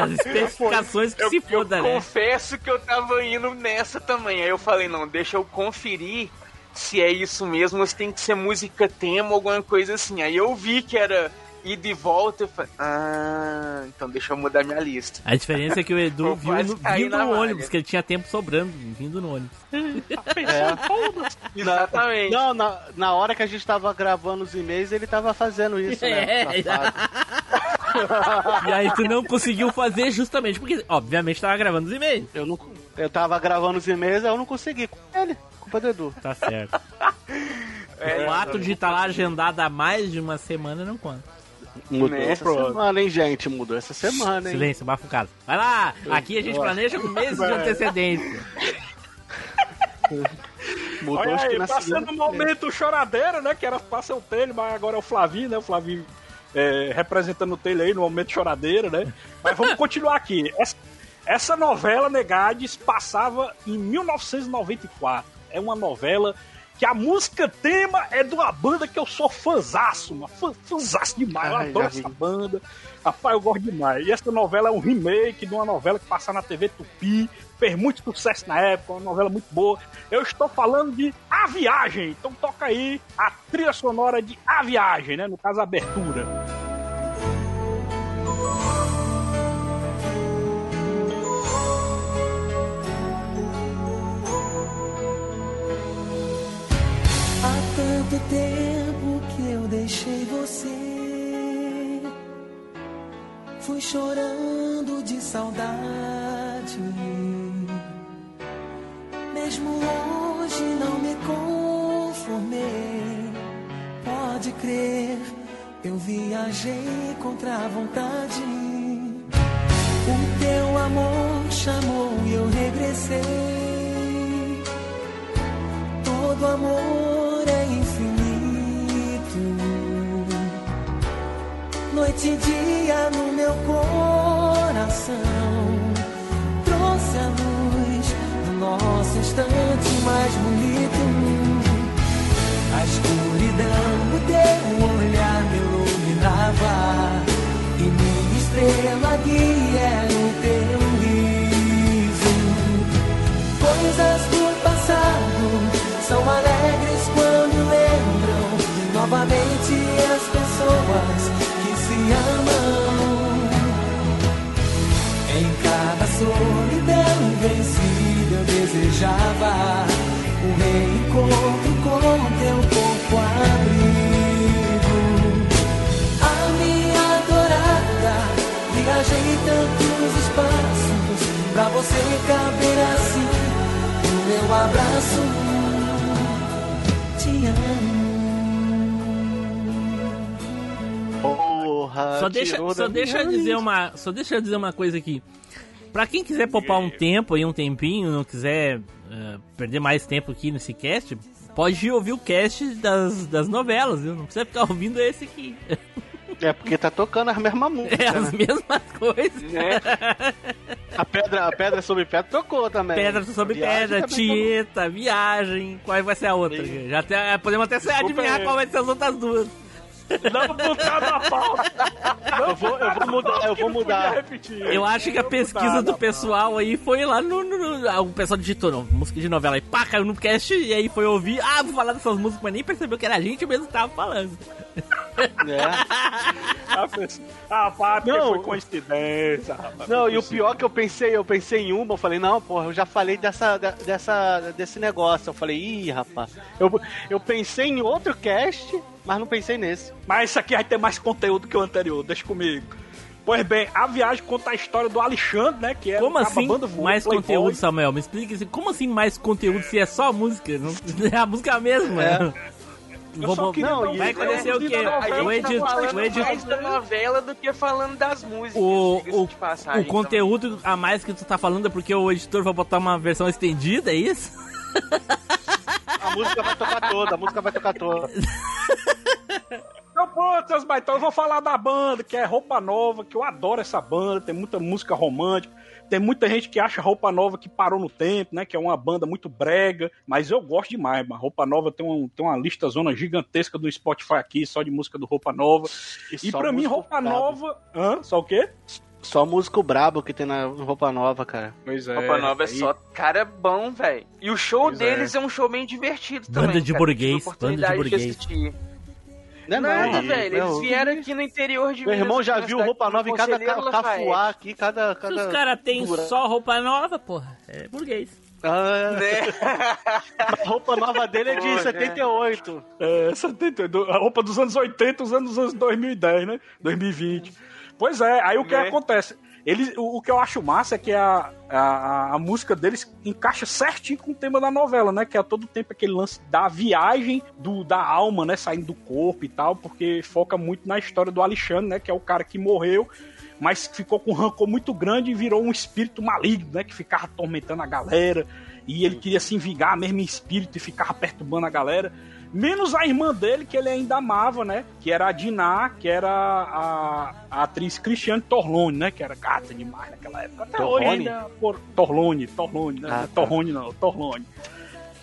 S2: As especificações que
S5: Eu,
S2: se
S5: eu
S2: foda, né?
S5: confesso que eu tava indo nessa também. Aí eu falei, não, deixa eu conferir se é isso mesmo, ou se tem que ser música tema, alguma coisa assim. Aí eu vi que era ida e volta, eu falei, ah, então deixa eu mudar minha lista.
S2: A diferença é que o Edu
S5: Eu
S2: viu no, vindo no ônibus, que ele tinha tempo sobrando, vindo no ônibus.
S3: É.
S5: Exatamente.
S3: Não, na, na hora que a gente tava gravando os e-mails, ele tava fazendo isso, né?
S2: É. E aí tu não conseguiu fazer justamente porque, obviamente, tava gravando os e-mails.
S3: Eu, não, eu tava gravando os e-mails, aí eu não consegui. Ele, culpa do Edu.
S2: Tá certo.
S5: É,
S2: o ato de estar lá agendado há mais de uma semana não conta.
S3: Mudou essa semana, hein, gente? Mudou essa semana, hein?
S2: Silêncio, bafocado. Vai lá! Aqui a gente planeja com meses de antecedência.
S3: Mudou,
S1: Olha aí, passando o momento choradeira, né? Que era pra ser o Taylor, mas agora é o Flavinho, né? O Flavinho é, representando o Taylor aí no momento choradeira, né? Mas vamos continuar aqui. Essa, essa novela, Negades, passava em 1994. É uma novela que a música tema é de uma banda que eu sou fãzaço, mano. Fã, fãzaço demais. Eu
S3: Ai,
S1: adoro
S3: já vi.
S1: essa banda. Rapaz, eu gosto demais. E essa novela é um remake de uma novela que passava na TV Tupi. Fez muito sucesso na época, uma novela muito boa. Eu estou falando de A Viagem. Então toca aí a trilha sonora de A Viagem, né? No caso, a abertura.
S8: Há tanto tempo que eu deixei você. Fui chorando de saudade. Mesmo hoje não me conformei. Pode crer, eu viajei contra a vontade. O teu amor chamou e eu regressei. Todo amor é Noite e dia no meu
S9: coração. Trouxe a luz no nosso instante mais bonito. A escuridão, o teu olhar me iluminava. E minha estrela guia se amam. Em cada solidão eu desejava um reencontro com teu corpo abrigo. A minha adorada, viajei tantos espaços pra você caber assim no meu abraço. Te amo.
S3: Porra,
S2: Só deixa, só deixa eu dizer uma, só deixa eu dizer uma coisa aqui. Pra quem quiser poupar um tempo aí, um tempinho, não quiser eh, perder mais tempo aqui nesse cast, pode ir ouvir o cast das, das novelas, viu? Não precisa ficar ouvindo esse aqui.
S3: É porque tá tocando as mesmas músicas.
S2: É as
S3: né?
S2: mesmas coisas.
S5: Né?
S3: A pedra, a pedra sobre pedra tocou também.
S2: Pedra sobre
S3: Viagem
S2: pedra, Tieta, Viagem. Qual vai ser a outra?
S3: Sim.
S2: Já até, podemos até adivinhar
S1: aí.
S2: qual vai ser as outras duas.
S1: Não botar na pauta.
S3: Eu vou, eu vou mudar, eu vou mudar.
S1: repetir.
S2: Eu acho que a pesquisa do pessoal aí foi lá no. no- no- ah, o pessoal digitou, não, música de novela aí, pá, caiu no cast e aí foi ouvir. Ah, vou falar dessas músicas, mas nem percebeu que era a gente mesmo que tava falando.
S3: É.
S1: Ah, pá, porque
S3: Não.
S1: foi coincidência, rapaz.
S3: Não,
S1: Foi
S3: e o pior que eu pensei, eu pensei em uma, eu falei, não, porra, eu já falei dessa, dessa, desse negócio. Eu falei, ih, rapaz. Eu, eu pensei em outro cast, mas não pensei nesse.
S1: Mas isso aqui vai ter mais conteúdo que o anterior, deixa comigo. Pois bem, a viagem conta a história do Alexandre, né? Que é
S2: Como assim mais
S1: playboy.
S2: conteúdo, Samuel? Me explica assim, como assim mais conteúdo se é só a música? Não, é a música mesmo,
S3: É.
S2: né?
S1: Eu só queria
S3: não,
S1: dar um
S3: e-
S2: vai acontecer o quê? O
S5: A gente
S2: edit-
S5: tá
S2: o
S5: mais da novela do que falando das músicas.
S2: O, o,
S5: passagem,
S2: o conteúdo a mais que tu tá falando é porque o editor vai botar uma versão estendida, é isso?
S3: A música vai tocar toda, a música vai tocar toda.
S1: Então, pronto, seus baitão, eu vou falar da banda, que é Roupa Nova, que eu adoro essa banda, tem muita música romântica, tem muita gente que acha Roupa Nova que parou no tempo, né, que é uma banda muito brega, mas eu gosto demais, mas Roupa Nova tem, um, tem uma lista zona gigantesca do Spotify aqui, só de música do Roupa Nova, e
S3: só
S1: pra mim Roupa
S3: brabo.
S1: Nova... Hã? Só o quê?
S3: Só músico brabo que tem na roupa nova, cara.
S1: Pois é.
S5: Roupa Nova é só cara bom, velho. E o show
S1: Pois
S5: deles é. um show bem divertido
S2: Banda
S5: também.
S2: de
S5: cara.
S2: burguês,
S5: Tive a oportunidade
S2: banda de burguês.
S3: Não é
S5: Nada,
S3: não,
S5: velho.
S3: meu-
S5: Eles vieram aqui no interior de
S3: Meu
S5: Minas,
S3: irmão já viu roupa nova em cada cafuá aqui, cada.
S2: Se
S3: cada
S2: os caras têm só roupa nova, porra, é burguês.
S3: Ah,
S5: Né?
S3: a roupa nova dele é de
S5: Pô,
S3: 78.
S1: É, 72, a roupa dos anos 80, os anos, anos 2010, né? 2020. Pois é, aí o que
S5: Né?
S1: acontece? Eles, o, o que eu acho massa é que a, a, a música deles encaixa certinho com o tema da novela, né? Que é todo tempo aquele lance da viagem do, da alma, né? Saindo do corpo e tal, porque foca muito na história do Alexandre, né? Que é o cara que morreu, mas ficou com um rancor muito grande e virou um espírito maligno, né? Que ficava atormentando a galera. E ele queria se vingar mesmo em espírito e ficava perturbando a galera. Menos a irmã dele, que ele ainda amava, né? Que era a Diná, que era a, a atriz Cristiane Torlone, né? Que era gata demais naquela época. Até hoje
S3: Torlone?
S1: ainda. Por, Torlone, Torlone, né?
S3: Ah, tá.
S1: Torlone não, Torlone.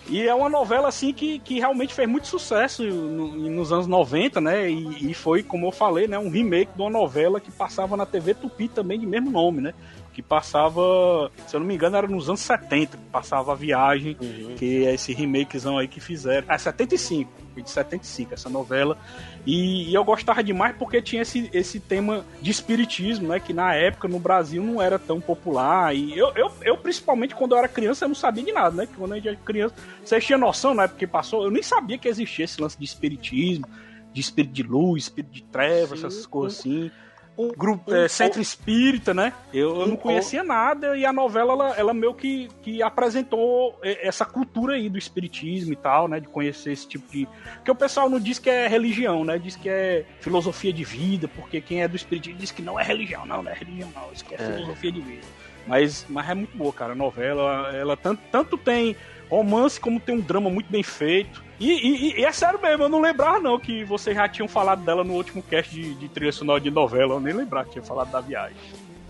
S1: E é uma novela, assim, que, que realmente fez muito sucesso no- nos anos 90, né? E, e foi, como eu falei, né? Um remake de uma novela que passava na TV Tupi também, de mesmo nome, né? Que passava, se eu não me engano, era nos anos 70 que passava a viagem, que é esse remakezão aí que fizeram. É 75, foi de 75 essa novela. E, e eu gostava demais porque tinha esse, esse tema de espiritismo, né? Que na época no Brasil não era tão popular. E eu, eu, eu, principalmente, quando eu era criança, eu não sabia de nada, né? Que quando a gente era criança, vocês tinham noção na época que passou, eu nem sabia que existia esse lance de espiritismo, de espírito de luz, espírito de trevas,
S3: Sim,
S1: essas coisas assim.
S3: Um
S1: Grupo, é, centro espírita, né? Eu, eu não conhecia nada e a novela ela, ela meio que, que apresentou é, essa cultura aí do espiritismo e tal, né? De conhecer esse tipo de. Porque o pessoal não diz que é religião, né? Diz que é filosofia de vida, porque quem é do espiritismo diz que não é religião, não, não é religião, não. Isso que é,
S3: É.
S1: filosofia de vida. Mas, mas é muito boa, cara. A novela, ela tanto, tanto tem romance como tem um drama muito bem feito. E, e- e é sério mesmo, eu não lembrava não que vocês já tinham falado dela no último cast de, de trilha sonora de novela. Eu nem lembrava que tinha falado da viagem.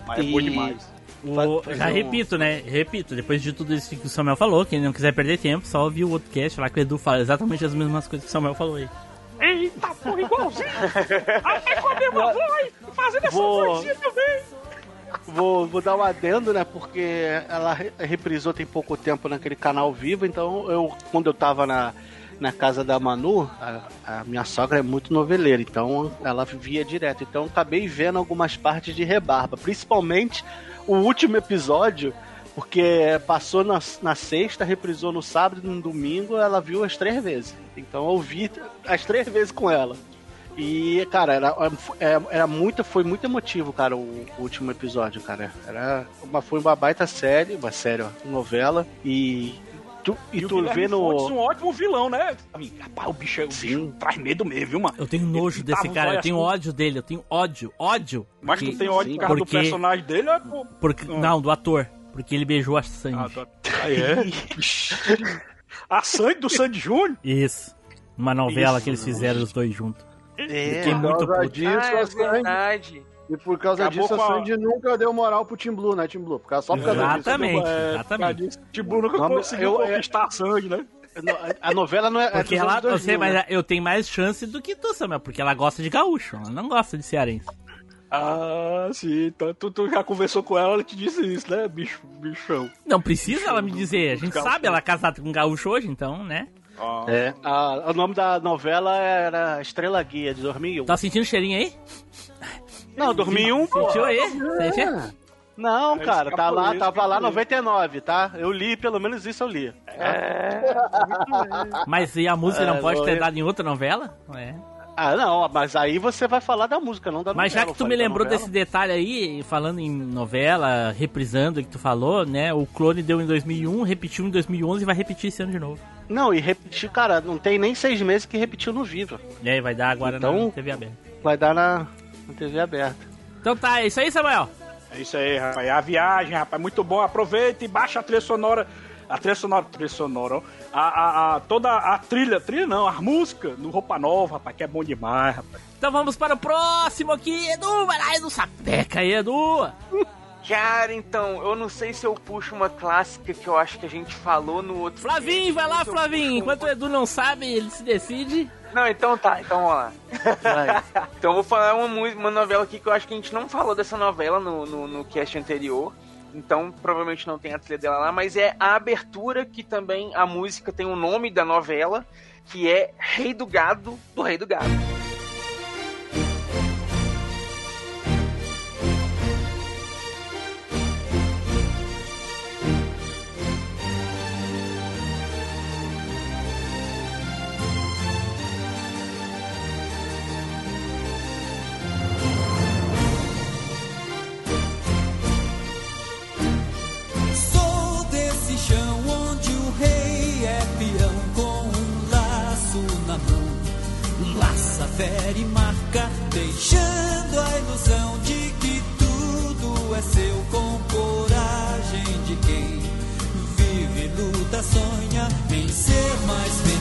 S1: Mas é
S3: E-
S1: bom demais.
S2: O- já
S3: um-
S2: repito, né? Repito, depois de tudo isso que o Samuel falou, quem não quiser perder tempo, só ouvir o outro cast lá que o Edu fala exatamente as mesmas coisas que o Samuel falou aí.
S1: Eita, porra, igualzinho! Até com a mesma voz! Fazendo essa vozinha também!
S3: Vou, vou dar um adendo, né? Porque ela re- reprisou tem pouco tempo naquele canal vivo, então eu, quando eu tava na, na casa da Manu, a, a minha sogra é muito noveleira, então ela via direto. Então acabei vendo algumas partes de rebarba, principalmente o último episódio, porque passou na, na sexta, reprisou no sábado e no domingo, ela viu as três vezes. Então eu vi as três vezes com ela. E, cara, era, era, era muito, foi muito emotivo, cara, o, o último episódio, cara. Era uma, foi uma baita série, uma série, ó, novela, e tu, e
S1: E o
S3: tu vê
S1: Fontes,
S3: no...
S1: um ótimo vilão, né? Rapaz, o bicho, o bicho traz medo mesmo, viu, mano?
S2: Eu tenho nojo
S1: Ele
S2: desse cara, eu tenho
S1: assim.
S2: ódio dele, eu tenho ódio, ódio.
S1: Mas
S2: porque-
S1: tu tem ódio
S3: sim,
S1: por causa do
S2: porque-
S1: personagem dele, é.
S2: Porque,
S1: Hum.
S2: não, do ator. Porque ele beijou a Sandy.
S1: Ah, tá. Aí é. A Sandy do Sandy Júnior?
S2: Isso. Uma novela
S1: Isso,
S2: que eles fizeram os dois juntos.
S3: É,
S2: Fiquei muito
S4: Por causa
S2: puto.
S4: disso,
S5: ah, é verdade.
S4: E por causa
S1: Acabou
S4: disso, a
S1: com a-
S4: Sandy nunca deu moral pro Team Blue, né, Team Blue? Por causa- Só por causa disso.
S2: Exatamente,
S1: É,
S2: exatamente.
S1: Tipo, nunca
S3: Não,
S1: conseguiu
S3: eu-
S1: conquistar a Sandy, né?
S3: a novela não é... é
S2: Porque
S3: dos
S2: ela, eu
S3: 2000,
S2: sei, mas
S3: né?
S2: eu tenho mais chance do que tu, Samuel, porque ela gosta de gaúcho, ela não gosta de cearense.
S1: Ah, sim. Então tu, tu já conversou com ela, ela te disse isso, né, bicho, bichão?
S2: Não precisa ela me dizer, a gente
S1: Gaúcho.
S2: sabe, ela é casada com um gaúcho hoje, então, né?
S1: Ah.
S3: É, a- o nome da novela era Estrela Guia, de 2001.
S2: Tá sentindo cheirinho aí?
S3: Não, 2001, pô.
S2: Sentiu aí? Sentiu?
S3: Não,
S1: É
S3: cara, tá lá, tava lá
S1: escapulês.
S3: 99, tá? Eu li, pelo menos isso eu li.
S2: Mas e a música
S3: É,
S2: não pode ter dado em outra novela? É.
S3: Ah, não, mas aí você vai falar da música, não da
S2: Mas já
S3: novela.
S2: que tu me lembrou desse detalhe aí, falando em novela, reprisando o que tu falou, né? O Clone deu em 2001, repetiu em 2011 e vai repetir esse ano de novo.
S3: Não, e repetir, cara, não tem nem seis meses que repetiu no Viva.
S2: E aí vai dar agora
S3: Então-
S2: na TV aberta.
S3: Vai dar na, na TV aberta.
S2: Então tá, é isso aí, Samuel.
S1: É isso aí, rapaz. É a viagem, rapaz. Muito bom. Aproveita e baixa a trilha sonora. A trilha sonora, trilha sonora. A, a, a- toda a trilha, trilha não, as músicas no Roupa Nova, rapaz, que é bom demais, rapaz.
S2: Então vamos para o próximo aqui, Edu. Vai lá, Edu, sapeca aí, Edu.
S5: Cara, então, eu não sei se eu puxo uma clássica que eu acho que a gente falou no outro.
S2: Flavinho, vai lá, Flavinho.
S5: puxo
S2: Enquanto o Edu não sabe, ele se decide.
S5: Não, então tá, então vamos lá.
S3: Vai.
S5: Então eu vou falar uma, uma novela aqui que eu acho que a gente não falou dessa novela no, no, no cast anterior. Então provavelmente não tem a trilha dela lá, mas é a abertura que também a música tem o nome da novela, que é Rei do Gado, do Rei do Gado.
S9: Luta, sonha em ser mais feliz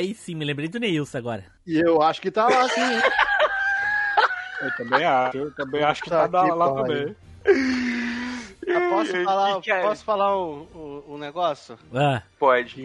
S2: aí sim, me lembrei do Neilson agora.
S4: E eu acho que tá lá, sim.
S1: Eu também acho. Eu também acho que
S4: Tá
S1: tá, lá
S4: pariu.
S1: também.
S3: Eu posso falar,
S5: que é?
S3: posso falar um, um- um negócio?
S2: Ah,
S5: Pode.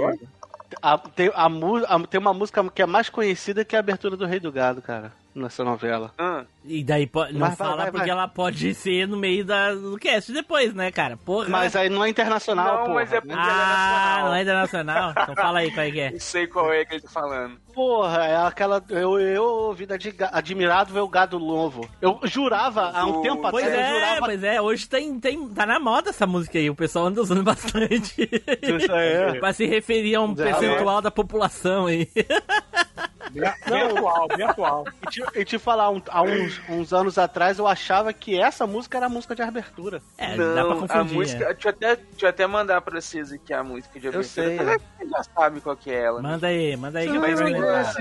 S3: A- tem, a, mu- a- tem uma música que é mais conhecida que a abertura do Rei do Gado, cara, nessa novela.
S5: Ah,
S2: e daí não
S3: Mas vai,
S2: fala
S3: vai,
S2: porque
S3: vai.
S2: ela pode ser no meio da, do cast depois, né, cara? Porra.
S3: Mas aí não é internacional,
S5: Não,
S3: porra.
S5: mas é-
S3: né?
S2: Ah,
S5: internacional.
S2: não é internacional? Então fala aí qual é que é.
S5: não sei qual é que ele tá falando.
S3: Porra, é aquela. Eu, eu ouvi da de admirado ver o gado novo. Eu jurava há um tempo
S2: Pois
S3: atrás, eu
S2: é,
S3: jurava.
S2: pois é, hoje tem, tem, tá na moda essa música aí, o pessoal anda usando bastante.
S3: Isso aí é.
S2: pra se referir a um percentual da população aí.
S1: Bem, bem atual, bem atual.
S3: E te, e te falar, um- há uns, uns anos atrás eu achava que essa música era a música de abertura.
S2: É,
S5: não,
S2: dá pra
S5: a
S2: confundir.
S5: música.
S2: é.
S5: Deixa eu, até, deixa eu até mandar pra vocês aqui a música de
S3: Eu
S5: abertura.
S3: sei,
S5: Mas
S3: é.
S5: Você já sabe qual que é ela. né?
S2: Manda aí, manda aí que
S5: Mas me
S2: lembrar.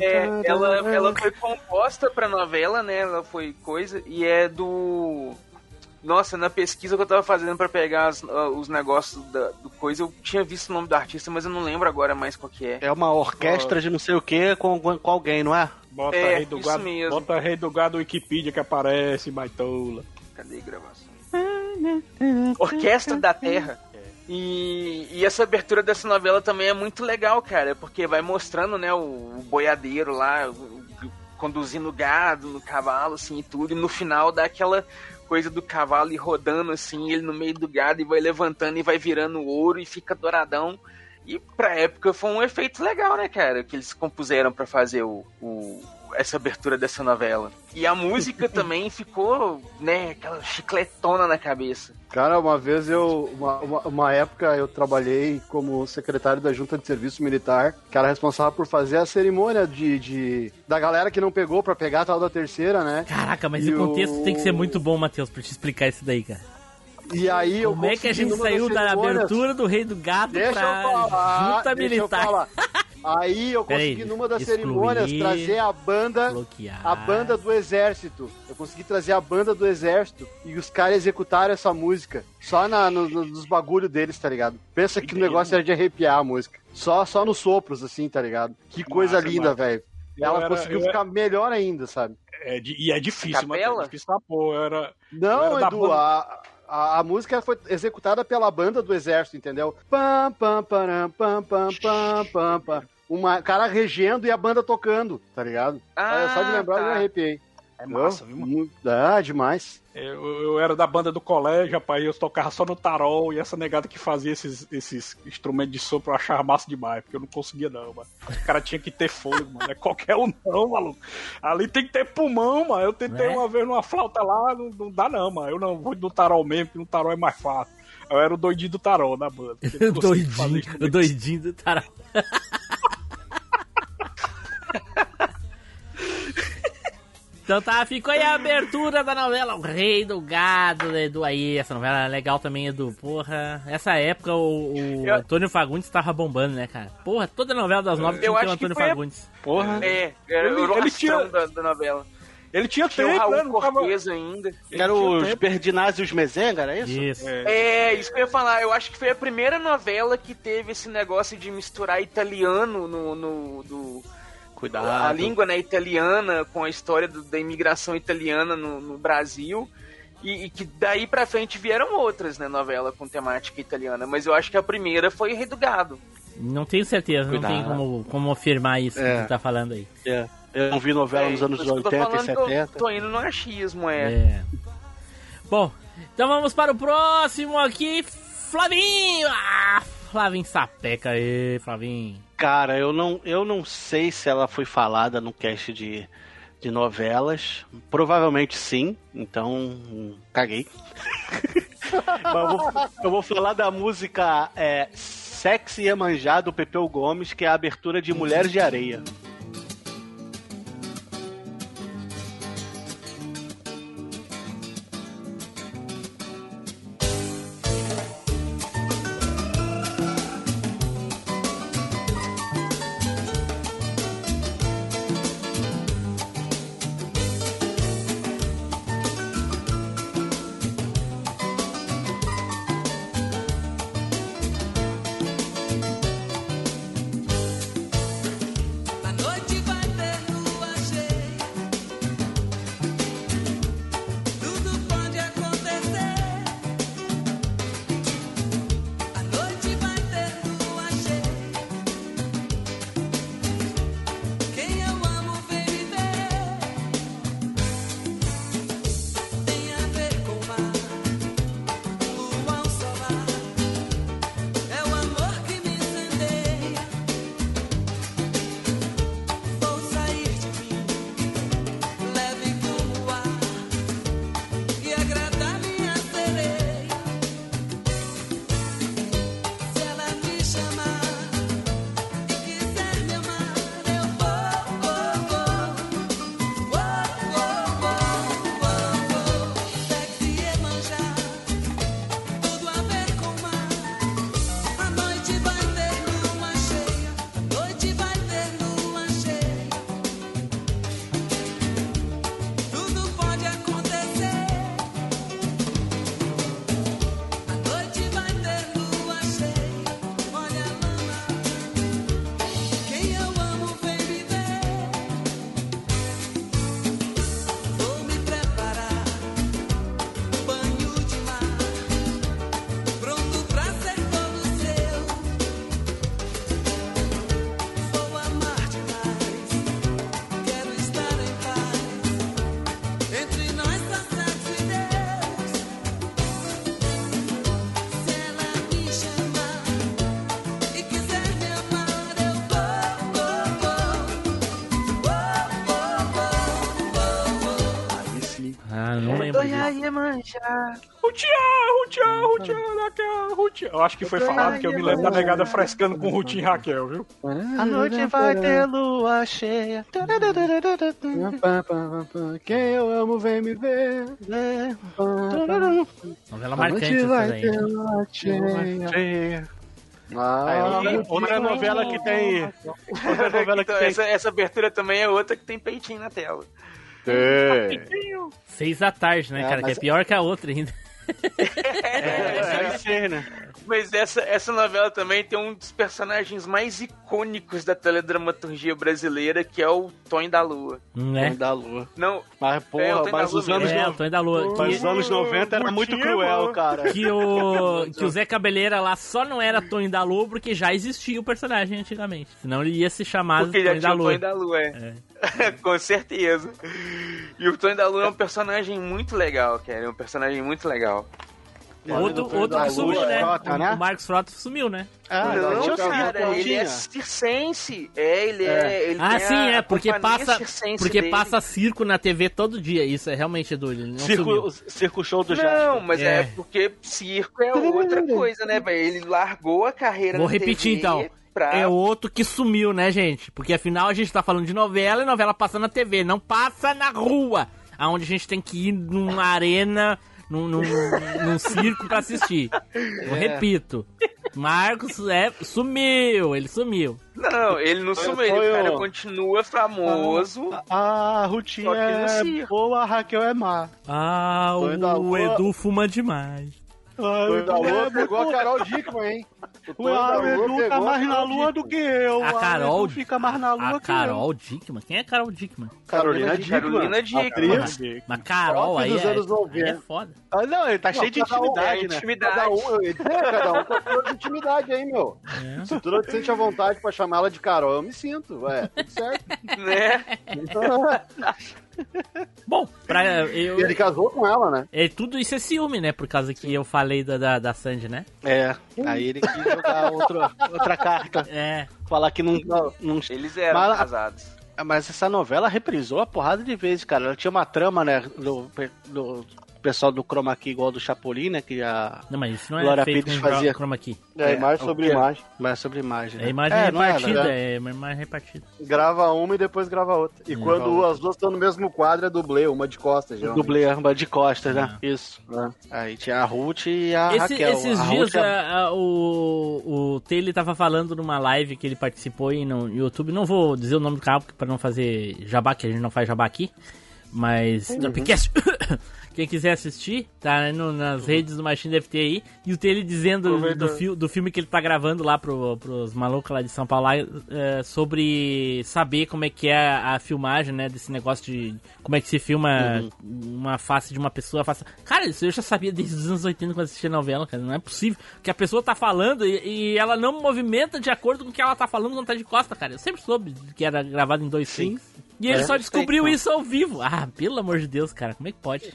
S5: É, ela, ela foi composta pra novela, né? Ela foi coisa. E é do. Nossa, na pesquisa que eu tava fazendo pra pegar as- ah, os negócios da, do coisa, eu tinha visto o nome do artista, mas eu não lembro agora mais qual que é.
S3: É uma orquestra de não sei o que com, com alguém, não é?
S1: Bota
S5: É,
S1: rei do
S5: isso
S1: gado.
S5: mesmo.
S1: Bota rei do gado Wikipedia que aparece, baitola.
S5: Cadê a gravação? Orquestra da Terra. E, e essa abertura dessa novela também é muito legal, cara, porque vai mostrando, né, o, o boiadeiro lá, o- o- conduzindo gado no cavalo, assim, e tudo, e no final dá aquela coisa do cavalo ir rodando, assim, ele no meio do gado, e vai levantando e vai virando ouro e fica douradão. E pra época foi um efeito legal, né, cara, que eles compuseram pra fazer o, o- essa abertura dessa novela. E a música também ficou, né, aquela chicletona na cabeça.
S4: Cara, uma vez eu. Uma, uma, uma época eu trabalhei como secretário da Junta de Serviço Militar, que era responsável por fazer a cerimônia de, de da galera que não pegou pra pegar a tal da terceira, né?
S2: Caraca, mas
S4: E
S2: o contexto
S4: o-
S2: tem que ser muito bom, Matheus, pra te explicar isso daí, cara.
S4: E aí eu
S2: Como é que a gente saiu da abertura do Rei do Gado
S4: Deixa
S2: pra
S4: eu falar,
S2: junta
S4: deixa eu
S2: militar?
S4: Aí eu
S2: Peraí,
S4: consegui numa das
S2: excluir,
S4: cerimônias trazer a banda
S2: Bloquear.
S4: a banda do exército. Eu consegui trazer a banda do exército e os caras executaram essa música só na, no- no- nos bagulho deles, tá ligado? Pensa que o negócio era de arrepiar a música. Só, só nos sopros, assim, tá ligado? Que coisa
S1: Massa,
S4: linda, velho. Ela
S1: era-
S4: conseguiu ficar melhor ainda, sabe?
S1: É, e é difícil, mas é difícil porra. Eu era, Eu
S4: Não,
S1: era da
S4: Edu,
S1: banda-
S4: a, a, a música foi executada pela banda do exército, entendeu? Pam, pam, param, pam, pam, pam, pam, pam. Uma cara regendo e a banda tocando, tá ligado?
S5: Ah,
S4: Só de lembrar eu
S5: tá.
S4: já arrepiei.
S1: É massa, viu, mano?
S4: Ah, demais.
S1: Eu, eu era da banda do colégio, rapaz, eu tocava só no tarol, e essa negada que fazia esses, esses instrumentos de sopro eu achava massa demais, porque eu não conseguia não, mano. O cara tinha que ter fôlego, mano. É qualquer um não, maluco. Ali tem que ter pulmão, mano. Eu tentei
S2: Né?
S1: uma vez numa flauta lá, não, não dá não, mano. Eu não vou do tarol mesmo, porque no tarol é mais fácil. Eu era o doidinho do tarol na banda. fazer
S2: doidinho, o doidinho do tarau. Então tá, ficou aí a abertura da novela O Rei do Gado, Edu aí. Essa novela é legal também, Edu. Porra, essa época o, o
S5: Eu-
S2: Antônio Fagundes tava bombando, né, cara? Porra, toda novela das nove
S5: Eu
S2: tinha que o
S5: acho que
S2: Antônio
S5: a-
S2: Fagundes.
S1: Porra.
S5: É, era
S1: Ele-
S5: o
S1: ele tinha-
S5: da, da novela.
S1: Ele tinha
S5: Tinha o
S1: tempo,
S5: Raul
S1: né?
S5: Cortez ainda.
S3: Era os Berdinazzi e os Mezenga, era isso?
S2: Isso.
S5: É, isso que eu ia falar. Eu acho que foi a primeira novela que teve esse negócio de misturar italiano no. no do,
S3: Cuidado.
S5: a língua né, italiana com a história do- da imigração italiana no, no Brasil. E, e que daí pra frente vieram outras, né, novela com temática italiana. Mas eu acho que a primeira foi Rei do Gado.
S2: Não tenho certeza, não tem
S3: Cuidado.
S2: como, como afirmar isso
S3: É.
S2: que tu tá falando aí.
S3: É. Eu não vi novela nos
S5: É,
S3: anos
S5: eu tô
S3: 80 e
S5: falando que eu
S3: 70.
S5: Tô indo no achismo, é.
S2: É. Bom, então vamos para o próximo aqui, Flavinho! Ah, Flavinho Sapeca aí, Flavinho.
S3: Cara, eu não, eu não sei se ela foi falada no cast de, de novelas. Provavelmente sim, então hum, caguei. Mas eu, vou, eu vou falar da música é, Sexy Iemanjá do Pepeu Gomes, que é a abertura de Mulheres de Areia.
S5: Iemanjá.
S1: Rutia, Rutia, Rutia, Raquel, Rutia. Eu acho que foi falado que eu me lembro da negada frescando com Rutia e Raquel, viu?
S3: A noite vai ter lua cheia.
S4: Quem eu amo vem me ver.
S2: Novela
S4: A
S2: marcante
S4: noite
S2: essa
S4: vai
S2: daí.
S4: ter lua cheia.
S3: Cheia.
S4: Ah,
S3: Aí, outra, novela que tem. Outra novela que tem.
S5: essa, essa abertura também é outra que tem peitinho na tela.
S4: Tem.
S2: Seis da tarde, né,
S4: É,
S2: cara? Que é
S4: mas-
S2: pior que a outra ainda.
S3: É, ser, né?
S5: Mas essa, essa novela também tem um dos personagens mais icônicos da teledramaturgia brasileira, que é o Tonho da Lua.
S2: Né?
S3: Da lua.
S5: Não,
S3: Mas,
S5: É,
S3: porra,
S5: tô
S3: mas os anos,
S2: É,
S3: no-
S2: o Tonho da Lua.
S3: mas os anos 90 era muito cruel, cara.
S2: que o, que o Zé Cabeleira lá só não era Tonho da Lua porque já existia o personagem antigamente. Senão ele ia se chamar
S5: porque já
S2: Tonho
S5: tinha
S2: da
S5: o
S2: Lua.
S5: Da Lua, é. Com certeza. E o Tonho da Lua é um personagem muito legal, cara. É um personagem muito legal.
S2: Outro, outro que sumiu, né?
S3: Frota, né?
S2: O Marcos Frota sumiu, né?
S3: Ah,
S5: não,
S3: sido,
S5: cara,
S3: não
S5: ele é circense. É, ele é. ele
S2: Ah, sim, é, porque
S5: companhia
S2: passa, porque
S5: dele.
S2: passa circo na TV todo dia. Isso é realmente doido. Ele não sumiu.
S3: Circo, circo show do
S5: Não,
S3: Jasper.
S5: mas é.
S2: É.
S5: porque circo é outra coisa, né, velho? Ele largou a carreira
S2: Vou
S5: na
S2: repetir,
S5: TV
S2: então.
S5: Pra...
S2: É outro que sumiu, né, gente? Porque afinal a gente tá falando de novela e novela passa na TV, não passa na rua. Aonde a gente tem que ir numa arena, num, num, num circo pra assistir. Eu repito. Marcos é, sumiu, ele sumiu.
S5: Não, ele não sumiu, ele,
S4: Tonho.
S5: cara, continua famoso.
S3: Ah, a Rutinha
S5: no
S3: é
S5: circo.
S3: boa, a Raquel é má.
S2: Ah, o
S4: Lua.
S2: Edu fuma demais.
S3: Ah,
S4: Tonho da Lua
S3: é
S4: pegou a Carol Dickman, hein? O
S3: O
S4: Tonho da Lua
S3: Edu
S4: pegou
S3: tá
S4: a
S3: mais na lua do
S4: Dickman.
S3: que eu.
S2: A Carol-
S3: fica mais na lua
S2: A
S3: que eu.
S2: Carol Dickman? Quem é Carol Dickman?
S3: Carolina
S5: Carolina
S3: Dickman.
S5: Dickman.
S3: Atriz.
S2: Mas Carol
S4: Próprio
S2: aí é,
S4: anos 90.
S2: é foda.
S3: Ah, não, ele tá cheio de
S4: um-
S3: intimidade,
S5: é
S3: né?
S5: intimidade.
S4: Cada um, cada um com a sua intimidade aí, meu.
S2: É.
S4: Se tu não te sente à vontade pra chamar ela de Carol, eu me sinto, ué, tudo certo.
S5: Né?
S2: Bom, pra, eu,
S4: ele casou com ela, né?
S2: é, tudo isso é ciúme, né? Por causa que eu falei da, da, da Sandy, né?
S3: É, aí ele quis jogar outra, outra carta.
S2: É.
S3: Falar que não. não, não-
S5: Eles eram
S3: Mas-
S5: casados.
S3: Mas essa novela reprisou a porrada de vezes, cara. Ela tinha uma trama, né? Do, do pessoal do Chroma Key igual do Chapolin, né? Que a.
S2: Não, mas isso não é
S3: Glória
S2: feito
S3: Pires
S2: com
S3: fazia-
S2: chroma key.
S4: É,
S3: É,
S4: imagem sobre
S3: quê?
S4: imagem.
S3: Mas sobre imagem.
S2: É
S3: Né?
S2: imagem
S3: É, era,
S2: repartida,
S3: né?
S2: é uma imagem repartida.
S4: Grava uma e depois grava outra. E
S2: Hum.
S4: quando
S3: Grava
S4: as duas estão no mesmo quadro, é dublê, uma de costas, geralmente.
S3: dublê amba de costas, né?
S2: É.
S3: Isso. Aí tinha a Ruth e a
S2: Esse-
S3: Raquel.
S2: esses
S3: a
S2: dias
S3: é-
S2: a- a- o, o Taylor tava falando numa live que ele participou aí no YouTube. Não vou dizer o nome do canal para não fazer jabá, que a gente não faz jabá aqui. Mas. Dropcast. Quem quiser assistir, tá no- nas redes do Machine deve ter aí. E o Taylor dizendo do, fi- do filme que ele tá gravando lá pro, pros malucos lá de São Paulo lá, é, sobre saber como é que é a, a filmagem, né? Desse negócio de como é que se filma uma face de uma pessoa. Face... Cara, isso eu já sabia desde os anos 80 quando assistia novela, cara. Não é possível que a pessoa tá falando e, e ela não movimenta de acordo com o que ela tá falando quando tá de costa, cara. Eu sempre soube que era gravado em dois takes. E ele
S3: É,
S2: só descobriu
S3: sei,
S2: isso ao vivo. Ah, pelo amor de Deus, cara, como é que pode?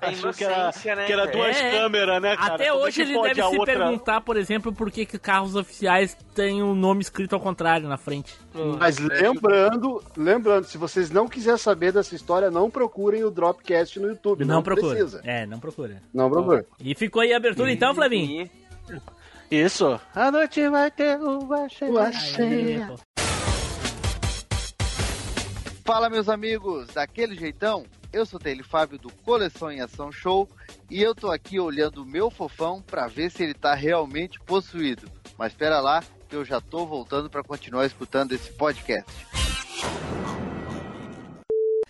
S5: A
S3: Achou que era,
S5: né,
S3: que era duas
S2: É.
S3: câmeras, né, cara?
S2: Até
S3: Como é
S2: hoje
S3: que
S2: ele deve se
S3: outra-
S2: perguntar, por exemplo, por que, que carros oficiais têm o nome escrito ao contrário na frente.
S4: Mas lembrando, lembrando, se vocês não quiserem saber dessa história, não procurem o Dropcast no YouTube.
S2: Não,
S4: Não,
S2: procura.
S4: precisa.
S2: É, não procura.
S4: Não procura.
S2: E ficou aí a abertura então, Flavinho?
S5: E-
S3: Isso. A noite vai ter lua cheia.
S7: Fala, meus amigos, daquele jeitão? Eu sou Taylor Fábio do Coleção em Ação Show e eu tô aqui olhando o meu fofão pra ver se ele tá realmente possuído. Mas espera lá, que eu já tô voltando pra continuar escutando esse podcast.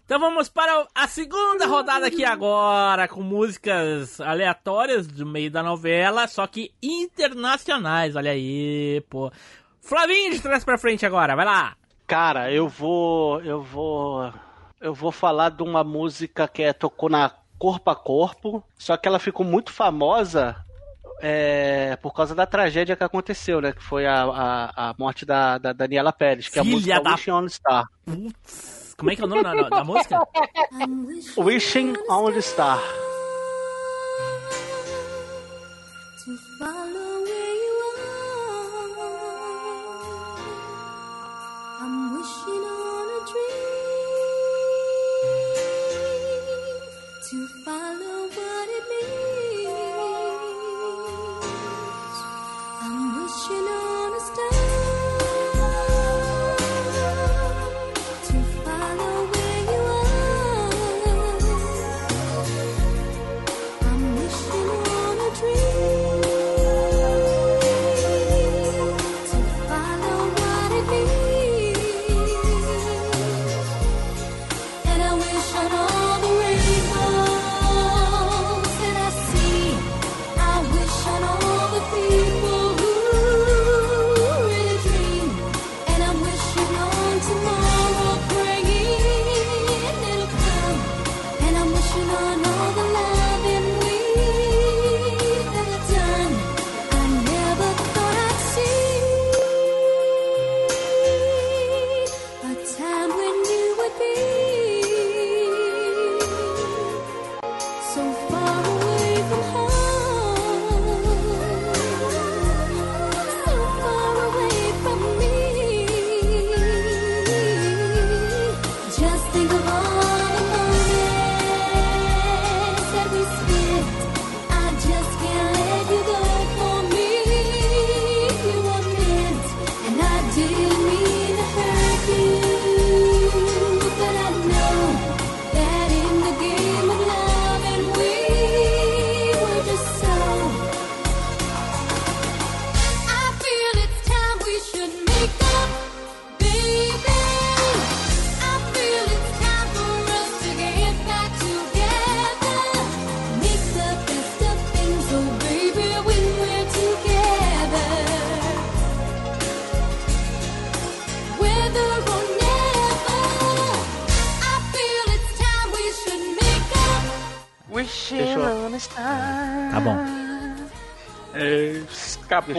S2: Então vamos para a segunda rodada aqui agora, com músicas aleatórias do meio da novela, só que internacionais, olha aí, pô. Flavinho de trás pra frente agora, vai lá.
S3: Cara, eu vou. Eu vou. Eu vou falar de uma música que é, tocou na Corpo a Corpo, só que ela ficou muito famosa é, por causa da tragédia que aconteceu, né? Que foi a, a, a morte da, da Daniela Pérez, que é a
S2: Filha
S3: música
S2: da-
S3: Wishing on Star.
S2: Putz, como é que é o nome da, da música?
S3: Wishing on Star.
S9: to follow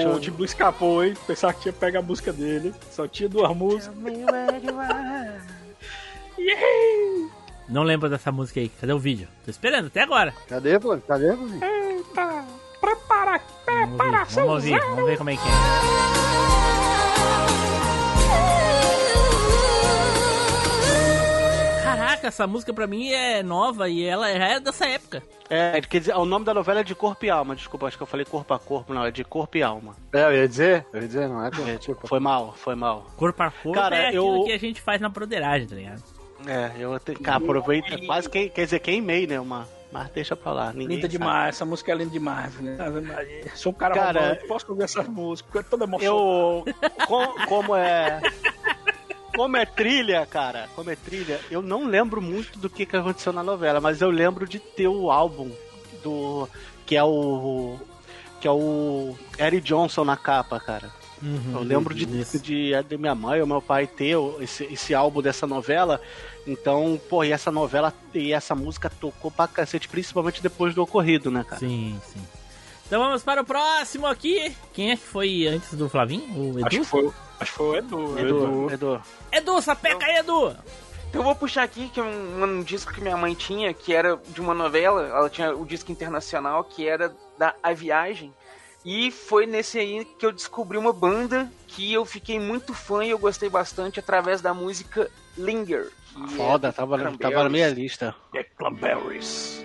S3: Eu-
S13: o Tim Blue escapou, hein? Pensava que tinha pego a música dele. Só tinha duas músicas.
S2: Não lembro dessa música aí. Cadê o vídeo? Tô esperando até agora.
S4: Cadê, pô? Cadê, pô?
S13: Eita! Prepara,
S2: Vamos
S13: prepara,
S2: ouvir, vamos ouvir, vamos ver como é que é. Caraca, essa música pra mim é nova e ela já é dessa época.
S3: É, quer dizer, o nome da novela é de Corpo e Alma. Desculpa, acho que eu falei corpo a corpo, não, é de Corpo e Alma.
S4: É, eu ia dizer, eu ia dizer, não é?
S3: É,
S4: Tipo,
S3: foi mal, foi mal.
S2: Corpo a corpo
S3: Cara,
S2: é aquilo
S3: eu-
S2: que a gente faz na broderagem, tá ligado?
S3: É, eu até, cara, aproveita, quase que, quer dizer, queimei, né, uma... Mas deixa pra lá, ninguém
S13: Linda
S3: sabe.
S13: demais, essa música é linda demais, né? Sou um cara,
S3: Cara,
S13: romântico, posso ouvir essas músicas, é toda emoção.
S3: Eu. com- como é. Como é trilha, cara, como é trilha, eu não lembro muito do que, que aconteceu na novela, mas eu lembro de ter o álbum do. que é o. que é o Eric Johnson na capa, cara. Eu lembro de, de, de minha mãe ou meu pai ter esse, esse álbum dessa novela. Então, pô, e essa novela e essa música tocou pra cacete, principalmente depois do ocorrido, né, cara?
S2: Sim, sim. Então vamos para o próximo aqui. Quem é que foi antes do Flavinho? O Edu?
S13: Acho que foi, acho que foi o Edu.
S3: Edu, Edu.
S2: Edu, sapeca aí, Edu!
S5: Então eu vou puxar aqui que é um, um disco que minha mãe tinha, que era de uma novela, ela tinha o disco internacional, que era da A Viagem. E foi nesse aí que eu descobri uma banda que eu fiquei muito fã e eu gostei bastante através da música Linger. é
S3: Foda,
S5: do
S3: tava, tava na minha lista.
S13: É Cranberries.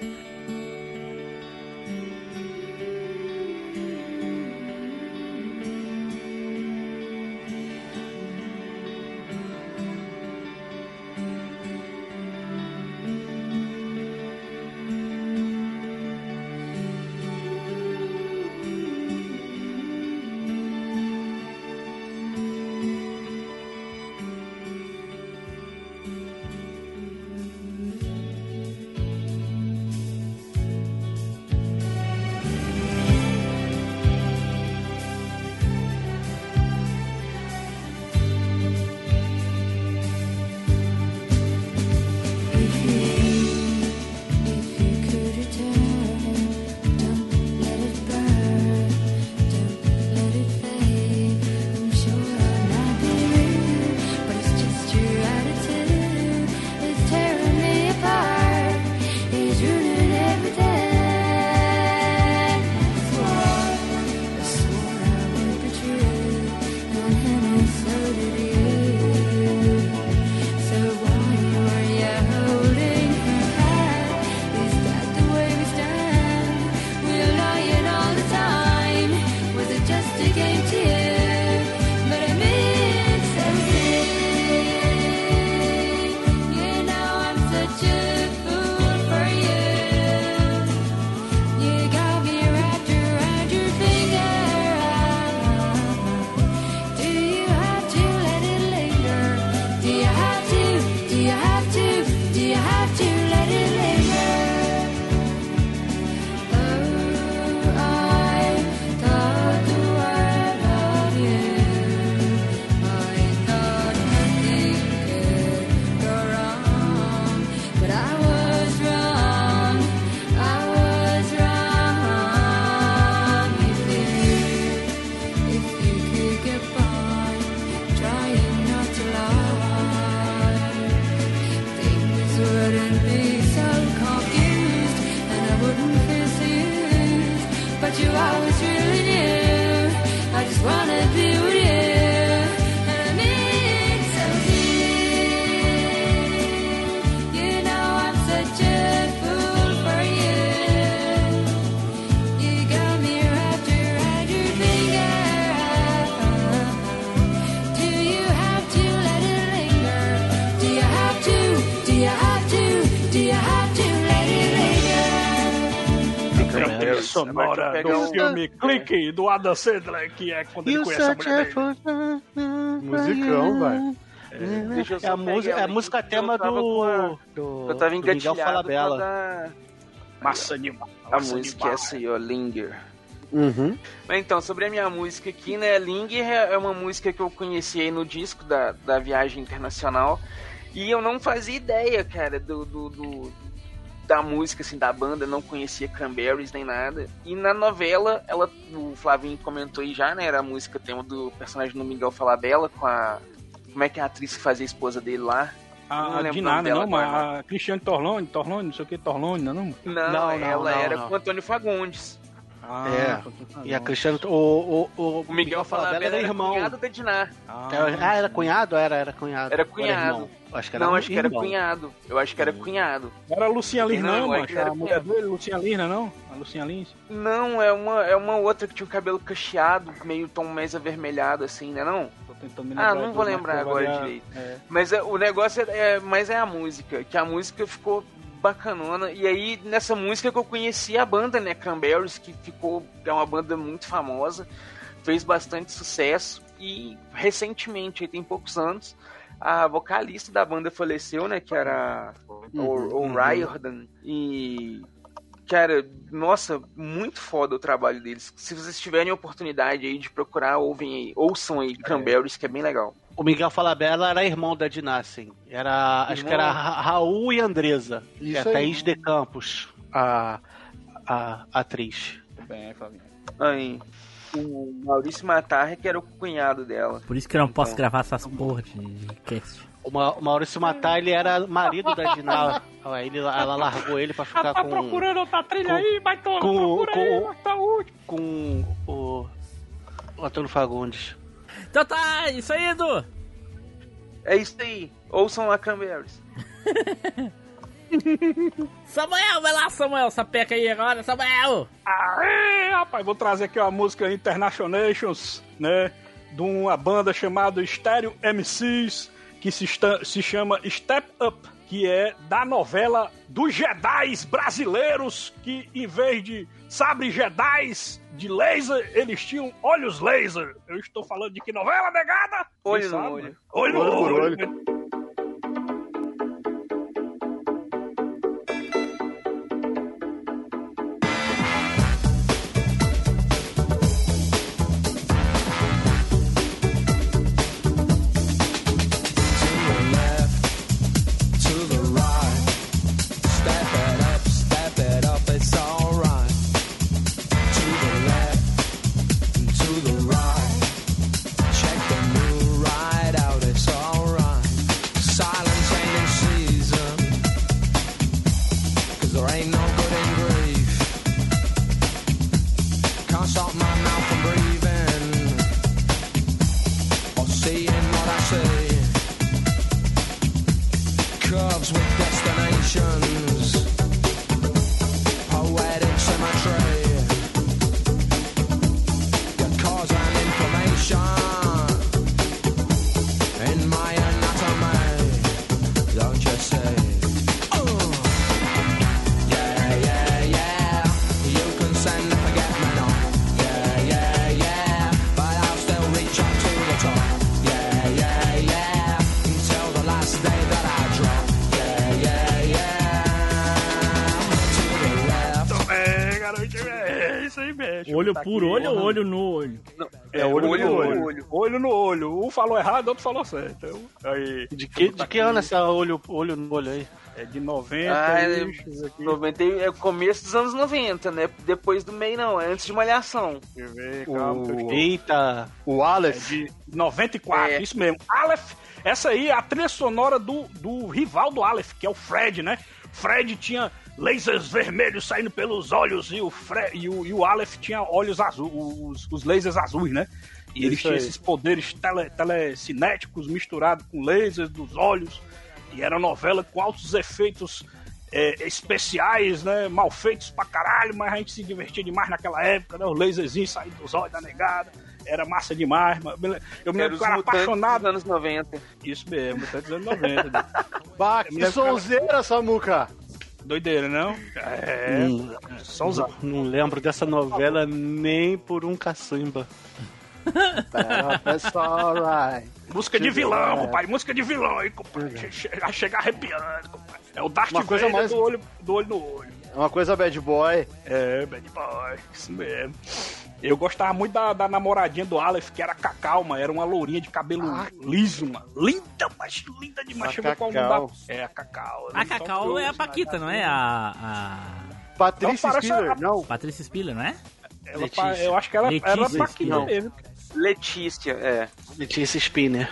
S13: Clique do Adam Sandler, que é quando ele conhece a mulher dele.
S4: Musicão, velho.
S5: Deixa eu
S3: É
S5: só
S3: a música, é a música tema
S5: com a-
S3: do, do,
S5: Eu tava
S3: do Miguel
S5: engatilhado
S3: Falabella.
S5: da-
S13: Massa demais.
S5: a
S13: massa
S5: música
S13: demais.
S5: essa aí, ó, Linger.
S4: Uhum.
S5: Mas então, sobre a minha música aqui, né? Linger é uma música que eu conheci aí no disco da, da Viagem Internacional. E eu não fazia ideia, cara, do, do, do, da música, assim, da banda, não conhecia Cranberries nem nada. E na novela, ela, o Flavinho comentou aí já, né? Era a música tema do personagem do Miguel Falabella com a. Como é que é a atriz que fazia a esposa dele lá? Não
S1: A
S5: lembro
S1: de
S5: o nome
S1: nada,
S5: dela
S1: não, mas a Cristiane Torlone, Torlone, não sei o que, Torlone, não, não?
S5: Não,
S3: Não, não,
S5: ela
S3: não,
S5: era
S3: não.
S5: com o Antônio Fagundes.
S1: Ah,
S3: É. E a Cristiano. O, o, o,
S5: O Miguel Falabella era
S3: irmão.
S5: cunhado da Diná.
S1: Ah,
S3: Era- Ah, era cunhado? Era, era cunhado.
S5: Era cunhado.
S3: Acho que era
S5: Não, acho que era
S3: irmão.
S5: cunhado. Eu acho que era cunhado.
S1: Era a Lucinha Lins,
S5: Não,
S1: não, macho.
S5: era
S1: A mulher dele, Lucinha Lins, não é não? A Lucinha Lins.
S5: Não, é uma, é uma outra que tinha o cabelo cacheado, meio tom mais avermelhado, assim, né? Não?
S1: Tô tentando me
S5: Ah,
S1: lembrar.
S5: não
S1: do-
S5: vou lembrar agora
S1: variar,
S5: direito.
S1: é.
S5: Mas é- o negócio é, é- Mas é a música, que a música ficou bacanona. E aí, nessa música que eu conheci a banda, né? Cranberries, que ficou. É uma banda muito famosa, fez bastante sucesso. E recentemente, aí tem poucos anos, a vocalista da banda faleceu, né? Que era
S3: Uhum,
S5: o
S3: uhum.
S5: Riordan. E. Cara, nossa, muito foda o trabalho deles. Se vocês tiverem oportunidade aí de procurar, ouvem aí, ouçam aí Cranberries, que é bem legal.
S3: O Miguel Falabella era irmão da Dinassin. Era, acho que era Ra- Raul e Andresa.
S4: Isso
S3: é a
S4: aí.
S3: Thaís de Campos, a, a atriz.
S1: Tudo bem, Flavinho.
S5: Aí, o Maurício Matar, que era o cunhado dela.
S2: Por isso que eu não posso
S5: Então.
S2: gravar essas porra de cast.
S3: O Ma- o Maurício Matar, ele era marido da ele, ela largou ele pra ficar
S1: Tá
S3: com,
S1: procurando outra trilha
S3: com-
S1: aí, baitola,
S3: com-
S1: procura
S3: com-
S1: aí, tá último.
S3: com o, o Antônio Fagundes.
S2: Então tá, isso aí, Edu.
S5: É isso aí, ouçam a Cranberries.
S2: Samuel, vai lá, Samuel, sapeca aí agora, Samuel.
S1: Aê, rapaz, vou trazer aqui uma música Internationations, né? De uma banda chamada Stereo MCs, que se, se chama Step Up, que é da novela dos Jedis brasileiros, que em vez de sabre Jedis de laser, eles tinham olhos laser. Eu estou falando de que novela, negada?
S5: Olho no olho.
S1: Olho no
S4: Olho por
S1: olho.
S2: Olho
S1: Tá
S2: por
S1: aqui,
S2: olho,
S1: porra.
S2: olho no olho.
S1: É, olho,
S5: olho
S1: no olho.
S5: olho.
S1: Olho no olho. Um falou errado, outro falou certo. Então, aí,
S3: De que, de que ano é essa olho, olho no olho aí?
S1: é de 90.
S5: Ah, é,
S1: isso aqui,
S5: 90, e- é o começo dos anos 90, né? Depois do meio não, é antes de Malhação.
S1: Deixa eu ver, calma. estou-
S3: Eita!
S4: O
S1: É
S4: Aleph.
S1: de 94,
S5: É.
S1: isso mesmo. Aleph, essa aí é a trilha sonora do, do rival do Aleph, que é o Fred, né? Fred tinha lasers vermelhos saindo pelos olhos e o, Fre e o, e o Aleph tinha olhos azuis, os, os lasers azuis, né? E eles tinham esses poderes tele, telecinéticos misturados com lasers dos olhos. E era novela com altos efeitos é, especiais, né? Mal feitos pra caralho, mas a gente se divertia demais naquela época, né? Os laserzinhos saindo dos olhos da negada. Era massa demais, mano. Eu me
S5: Era
S1: lembro que eu era apaixonado.
S5: dos anos 90.
S1: Isso mesmo, tá dizendo 90. né?
S4: Bah,
S1: me
S4: que sonzeira, Samuca.
S1: Doideira, não? É.
S3: Hum,
S1: Sonzão.
S3: não lembro dessa novela nem por um caçamba.
S4: That's alright.
S1: Música de vilão,
S4: É.
S1: compadre. Música de vilão aí, compadre. Che- che- A chegar arrepiando, compadre. É o Darth
S4: Uma coisa
S1: Vader
S4: mais-
S1: do, olho, do olho no olho.
S4: É uma coisa bad boy.
S1: É, bad boy. Isso mesmo. Eu gostava muito da, da namoradinha do Aleph, que era Cacau, mano. Era uma lourinha de cabelo liso, mano. Linda, mas linda demais.
S4: A
S1: Chegou qual nome
S4: Cacau.
S1: da... É, a Cacau.
S2: A Cacau é a Paquita, não é? A. a...
S4: Patrícia
S1: Não,
S4: Spiller,
S1: a-
S4: não.
S2: Patrícia Spiller, não é?
S1: Ela,
S3: Letícia.
S1: eu acho que ela
S2: Letícia
S1: era Paquita
S2: Spiller.
S1: mesmo.
S5: Letícia, é.
S3: Letícia Spinner.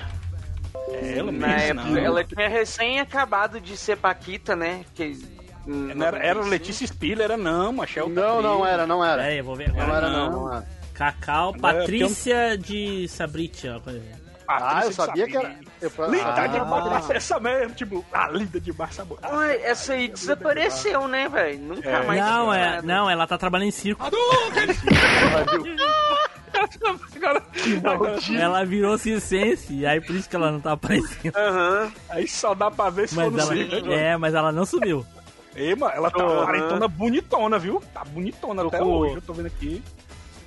S1: É, ela mesmo.
S5: época, ela tinha recém acabado de ser Paquita, né? Que,
S1: Não era, era
S5: 95.
S1: Letícia Spiller, era não, é outra
S4: Não, não era, não era.
S2: Peraí, eu vou ver
S4: Não
S2: agora.
S4: era, não,
S1: não.
S4: não era.
S2: Cacau,
S1: eu
S2: Patrícia de Sabritia. uma coisa assim.
S4: Ah, eu
S1: de
S4: sabia que era. Eu,
S1: Linda
S4: ah,
S1: demais, essa mesmo, tipo, ah, linda demais, sabor.
S5: Ai, essa aí desapareceu, né, velho? Nunca
S1: É.
S5: mais.
S2: Não, é, não, ela tá trabalhando em circo.
S1: Agora, agora-
S2: Ela virou circense, e aí por isso que ela não tá aparecendo.
S5: Aham.
S1: aí só dá pra ver se for
S2: Mas
S1: no
S2: ela,
S1: circo.
S2: é, mas ela não sumiu.
S1: Ei, mano, ela tá
S5: Aham.
S1: quarentona bonitona, viu? Tá bonitona
S3: Tô
S1: até
S3: com-
S1: hoje, eu tô vendo aqui.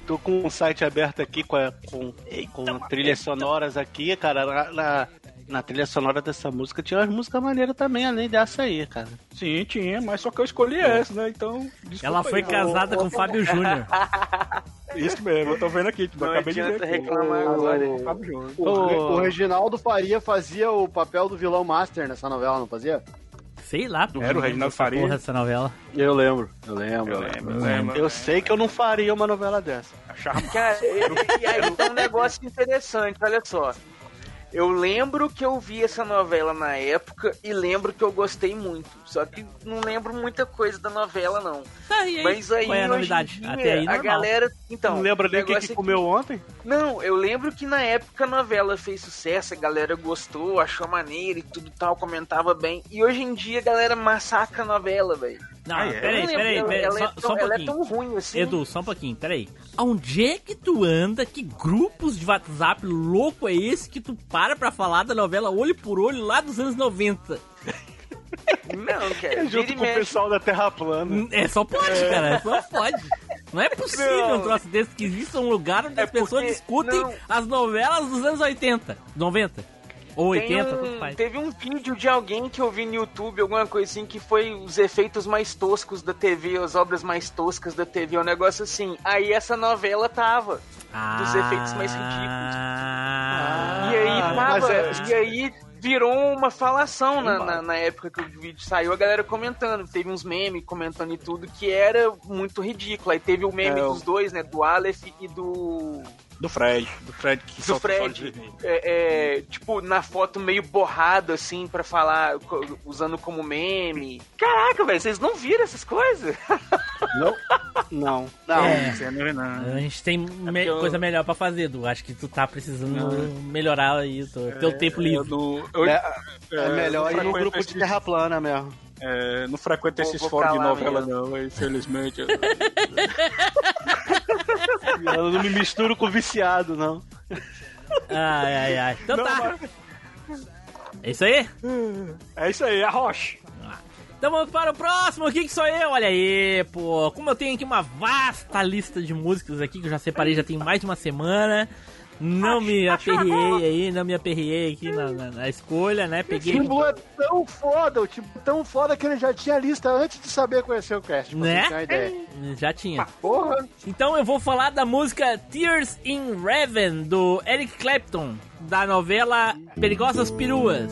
S3: Tô com um site aberto aqui com, a- com, com trilhas sonoras aqui, cara. Na, na, na trilha sonora dessa música tinha umas músicas maneiras também, além dessa aí, cara.
S1: Sim, tinha, mas só que eu escolhi essa, né? Então,
S2: Ela foi
S1: aí.
S2: casada com o Fábio Júnior.
S1: Isso mesmo, eu tô vendo aqui, tipo,
S5: Não
S1: acabei de ver
S5: reclamar
S1: O-
S5: agora.
S1: o Fábio Júnior.
S4: O, o Reginaldo Faria fazia o papel do vilão Master nessa novela, não fazia?
S2: Sei lá. por
S1: Era o Reginaldo Faria?
S2: Porra, essa novela.
S4: Eu lembro, eu lembro.
S1: Eu lembro, eu lembro.
S3: Eu sei que eu não faria uma novela dessa.
S1: Achava
S5: Cara, e aí tem um negócio interessante, olha só. Eu lembro que eu vi essa novela na época e lembro que eu gostei muito. Só que não lembro muita coisa da novela, não.
S2: E aí?
S5: Mas aí,
S2: Qual é a novidade?
S5: dia,
S2: Até aí,
S5: a galera. Então,
S3: não lembra nem o que,
S5: negócio
S3: que
S5: é
S3: comeu ontem?
S5: Não, eu lembro que na época a novela fez sucesso, a galera gostou, achou maneiro e tudo tal, comentava bem. E hoje em dia a galera massacra a novela, velho.
S2: Não,
S1: Ah, é?
S2: peraí, peraí, peraí,
S5: ela,
S2: só,
S5: é tão,
S2: só um
S5: é
S2: pouquinho.
S5: tão ruim assim.
S2: Edu, só um pouquinho, peraí. Onde é que tu anda? Que grupos de WhatsApp louco é esse que tu para pra falar da novela Olho por Olho lá dos anos 90?
S5: Não, cara.
S3: Junto
S5: vira e
S3: com o pessoal da Terra Plana.
S2: É só pode, cara, só pode. Não é possível
S5: Não.
S2: um troço desse que exista um lugar onde
S5: É
S2: as pessoas discutem
S5: não.
S2: as novelas dos anos 80, 90. Ou
S5: Tem
S2: 80,
S5: um- teve um vídeo de alguém que eu vi no YouTube, alguma coisa assim, que foi os efeitos mais toscos da TV, as obras mais toscas da TV, um negócio assim. Aí essa novela tava. dos efeitos mais ridículos.
S2: Ah,
S5: e aí tava.
S3: é-
S5: E aí virou uma falação na, na, na época que o vídeo saiu, a galera comentando. Teve uns memes comentando e tudo que era muito ridículo. Aí teve o meme
S1: É,
S5: dos dois, né? Do Aleph e do.
S1: Do Fred, do Fred que
S5: do Fred, é, é, tipo, na foto meio borrado, assim, pra falar, usando como meme. Caraca, velho, vocês não viram essas coisas?
S3: Não. Não. Não.
S2: É.
S1: Você não vê, não.
S2: A gente tem me-
S5: porque eu-
S2: coisa melhor pra fazer, Edu. Acho que tu tá precisando melhorar aí o teu, tempo
S1: Eu
S2: livre.
S1: não- eu-
S3: É, é melhor ir
S1: não
S3: no grupo de Terra Plana mesmo.
S1: é, não frequento
S5: Vou-
S1: esses fóruns de novela,
S5: mesmo.
S1: não, infelizmente.
S3: Eu não me misturo com viciado, não.
S2: Ai, ai, ai. Então
S1: Não,
S2: tá.
S1: mas-
S2: É isso aí?
S1: É isso aí, a Rocha.
S2: Então vamos para o próximo aqui, que sou eu. Olha aí, pô. Como eu tenho aqui uma vasta lista de músicas aqui, que eu já separei já tem mais de uma semana. Não me aperriei aí, não me aperriei aqui na, na- na escolha, né?
S4: O
S2: Peguei.
S4: Timbu é tão foda, o Timbu é tão foda que ele já tinha lista antes de saber conhecer o cast. pra
S2: Né?
S4: ideia.
S2: Já tinha.
S4: Porra!
S2: Então eu vou falar da música Tears in Raven, do Eric Clapton, da novela Perigosas Peruas.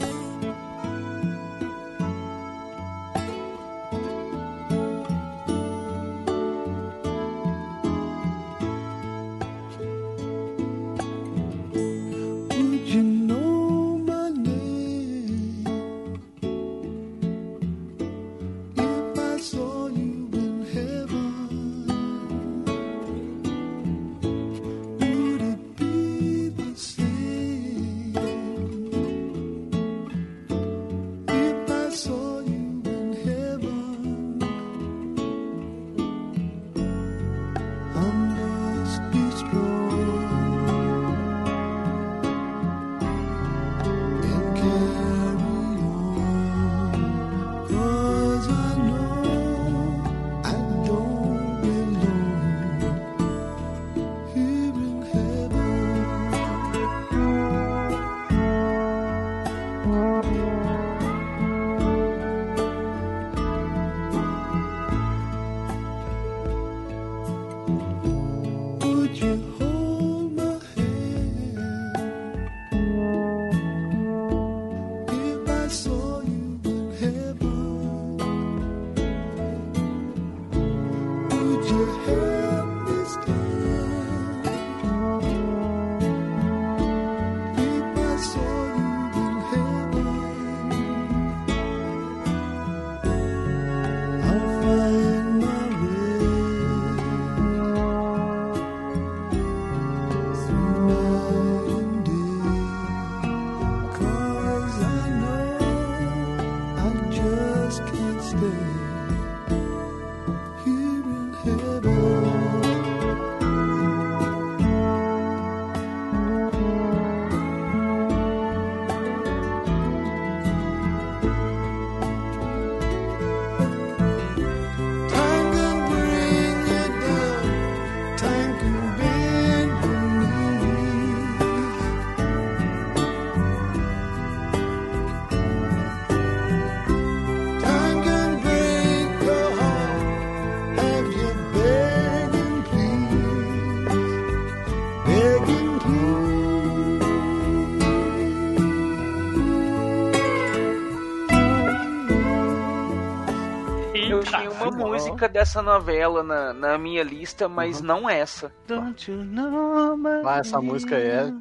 S5: Música dessa novela na, na minha lista, mas não essa.
S3: Don't you know my
S4: Ah, essa música é.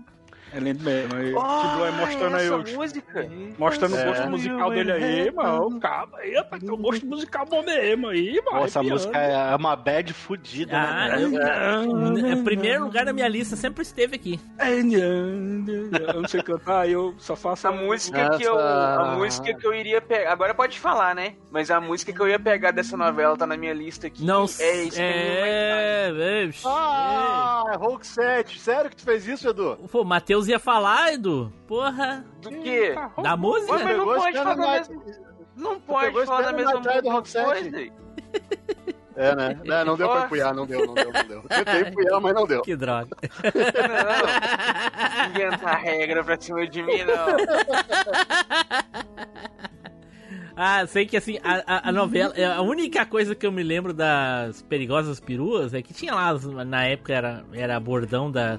S1: É lindo mesmo. Aí,
S5: Oh,
S1: tipo, aí mostrando aí
S5: essa
S1: o.
S5: música.
S1: Mostrando
S4: É.
S1: o gosto musical dele aí, mano. Calma aí, rapaz, tem um gosto musical bom mesmo aí, mano.
S3: Nossa, a
S1: arrepiando.
S3: música é uma bad fudida,
S2: Ah,
S3: né?
S2: em primeiro lugar na minha lista sempre esteve aqui.
S1: Eu não sei cantar, eu só faço
S5: A música que eu. A música que eu iria pegar. Agora pode falar, né? Mas a música que eu ia pegar dessa novela tá na minha lista aqui.
S2: Não,
S5: é isso.
S2: é, é,
S4: Ah, é Hulk 7. Sério que tu fez isso, Edu?
S2: Pô, o Matheus ia falar, Edu. Porra,
S5: Do quê?
S2: da música?
S5: Mas não pode falar da mesma. Não pode falar da mesma coisa.
S4: É, né? Não, não deu pra empunhar, não deu, não deu, não deu. Tentei empunhar, mas não deu.
S2: Que droga.
S5: Não. Inventar regra pra cima de mim, não.
S2: Ah, sei que assim, a, a- a novela. é, A única coisa que eu me lembro das perigosas peruas é que tinha lá, na época era, era bordão da,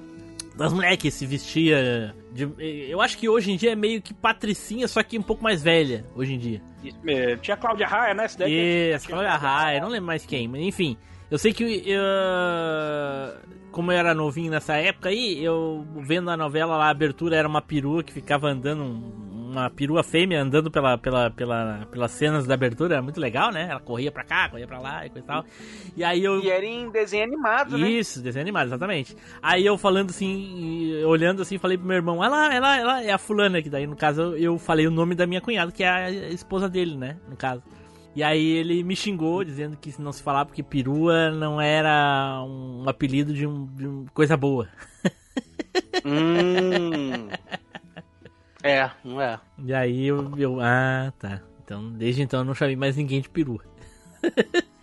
S2: das mulheres que se vestia. De, eu acho que hoje em dia é meio que patricinha, só que um pouco mais velha, hoje em dia.
S1: Isso mesmo. Tinha Cláudia Raia, né? Esse daí
S2: Isso, Cláudia Raia, não lembro mais quem, mas enfim. Eu sei que eu, como eu era novinho nessa época aí, eu vendo a novela lá, a abertura era uma perua que ficava andando, um- uma perua fêmea andando pela, pela, pela, pelas cenas da abertura, era muito legal, né? Ela corria pra cá, corria pra lá e coisa e tal. E aí eu.
S5: E era em desenho animado, né?
S2: Isso, desenho animado, exatamente. Aí eu falando assim, olhando assim, falei pro meu irmão, lá, olha lá, é a fulana, que daí no caso eu, eu falei o nome da minha cunhada, que é a esposa dele, né, no caso. E aí ele me xingou, dizendo que não se falava porque perua não era um apelido de, um, de um- coisa boa.
S3: Hum. É, não é.
S2: E aí eu, eu, ah, tá. Então, desde então eu não chamei mais ninguém de perua.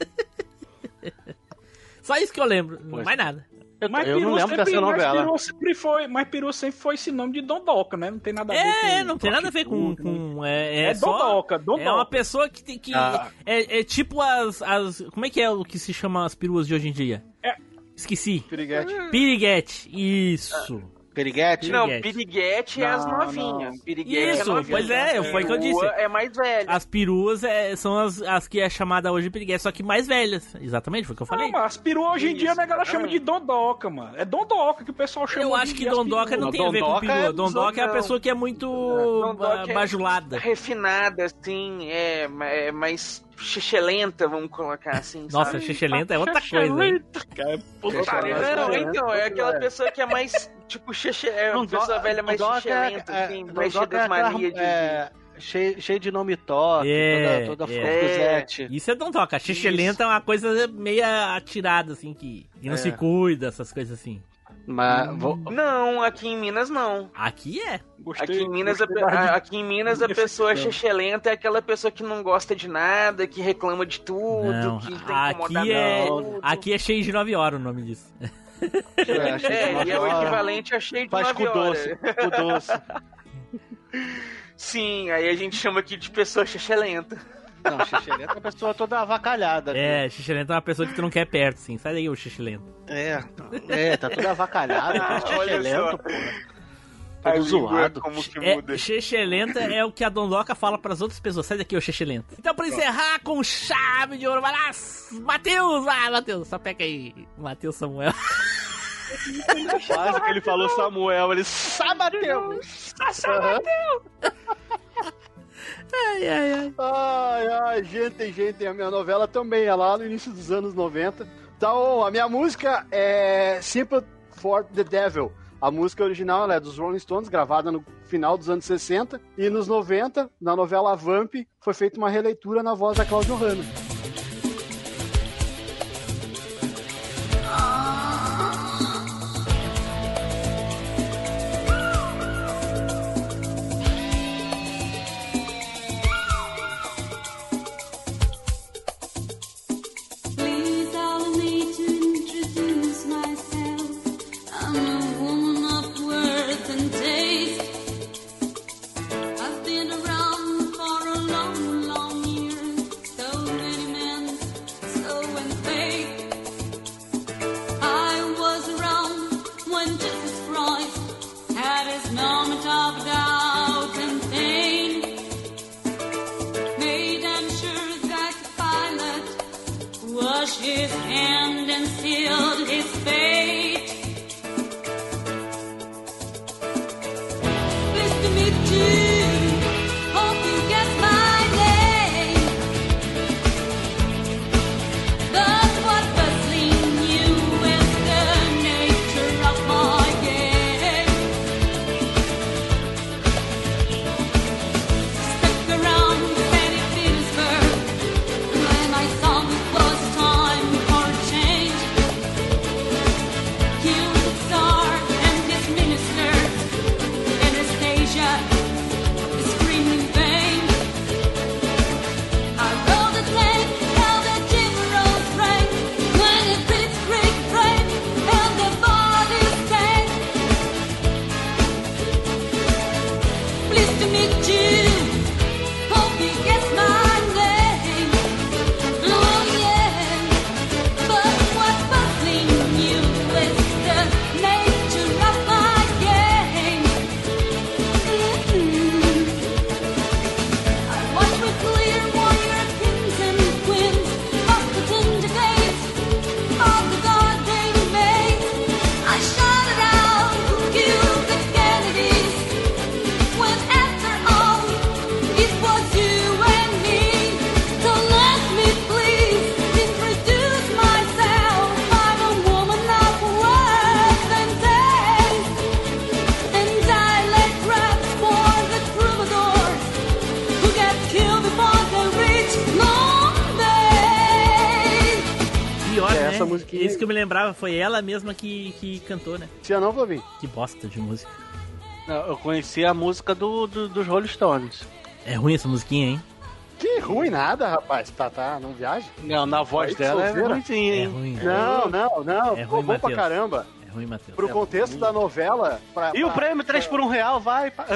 S2: Só isso que eu lembro,
S3: Pois.
S2: mais nada.
S1: Mas
S3: eu não
S1: Peru
S3: lembro
S1: sempre-
S3: dessa
S1: mas
S3: novela.
S1: Peru sempre foi, mas Peru sempre foi esse nome de Dondoca, né? Não tem nada a ver com.
S2: É, não tem nada a ver com.
S1: prostituta, né?
S2: com é, é,
S1: É
S2: só-
S1: Dondoca, Dondoca.
S2: É uma pessoa que tem que.
S3: Ah.
S2: É, é tipo as, as. Como é que é o que se chama as peruas de hoje em dia?
S1: É.
S2: Esqueci.
S4: Piriguete.
S2: Piriguete. Isso.
S3: Periguete?
S5: Não,
S2: Piriguete.
S5: piriguete é as novinhas. Piriguete
S2: Isso,
S5: é novinha.
S2: pois é, foi o que eu disse.
S5: É mais velha.
S2: As peruas é, são as, as que é chamada hoje de piriguete, só que mais velhas. Exatamente, foi o que eu falei.
S1: Não, mas as peruas hoje em dia
S5: Isso,
S1: a galera chama de Dondoca, mano. É Dondoca que o pessoal chama
S2: Eu acho que Dondoca não tem a ver com perua.
S3: é
S2: Dondoca é a pessoa que é muito
S5: Dondoca
S2: ah,
S5: é-
S2: bajulada.
S5: Refinada, assim, é, é mais xixelenta, vamos colocar assim,
S2: Nossa,
S5: sabe?
S2: xixelenta é outra coisa, hein?
S1: Cara, merda.
S5: Não,
S4: É,
S5: então, é
S4: é.
S5: aquela pessoa que é mais, tipo, xixi, é uma pessoa velha mais
S3: é-
S5: xixelenta,
S3: é-
S5: assim, mais cheia
S3: é
S5: das de...
S3: é, cheio, cheio de nome toque,
S2: É,
S3: toda, toda
S2: é.
S3: fofuzete.
S2: Isso é Dondoca. Xixelenta é uma coisa meia atirada, assim, que, que não
S3: É.
S2: se cuida, essas coisas assim.
S3: Mas vou,
S5: Não, aqui em Minas não.
S2: Aqui é.
S1: Gostei,
S5: Aqui em Minas, a, a- aqui em Minas a pessoa
S1: Identificando.
S5: xixelenta é aquela pessoa que não gosta de nada, que reclama de tudo,
S2: Não,
S5: que tem que incomodar
S2: aqui é,
S5: tudo.
S2: aqui é cheio de 9 horas o nome disso.
S3: é,
S5: É, e é o equivalente a cheio de
S3: Faz com
S5: nove horas.
S3: doce, com doce.
S5: Sim, aí a gente chama aqui de pessoa xixelenta.
S3: Não, xixelenta é a pessoa toda avacalhada.
S2: É, xixelenta é uma pessoa que tu não quer perto, assim. Sai daí, ô xixelento.
S3: É, é, tá toda avacalhada,
S5: Ah, só.
S3: pô.
S5: A
S3: Todo
S5: língua,
S3: zoado.
S5: como que
S2: É,
S5: muda.
S2: xixelenta é o que a Dondoca fala pras outras pessoas. Sai daqui, ô xixelento. Então, pra encerrar com chave de ouro, vai lá, Matheus! Vai, Matheus, só pega aí. Matheus Samuel.
S3: Quase que ele falou Samuel, ele sabateu.
S2: Ai, ai, ai.
S4: Ai, ai, gente, gente, a minha novela também é lá no início dos anos 90. Então, a minha música é Simple for the Devil. A música original é dos Rolling Stones, gravada no final dos anos 60. E nos 90, na novela Vamp, foi feita uma releitura na voz da Claudio Hanna.
S2: Ela mesma que, que cantou, né?
S4: Tinha não, Flavinho?
S2: Que bosta de música.
S3: Não, eu conheci a música do, do- dos Rolling Stones.
S2: É ruim essa musiquinha, hein?
S4: Que ruim nada, rapaz. Tá, tá, não viaja.
S3: Não, na voz
S4: Aí,
S3: dela é ruimzinha,
S2: É
S3: hein?
S2: ruim.
S4: Não, não, não.
S2: É ruim,
S4: bom pra
S2: Matheus.
S4: caramba.
S2: É ruim, Matheus.
S4: Pro contexto da novela. Pra,
S3: E o
S4: pra-
S3: prêmio 3 por 1 real vai. pra-
S2: É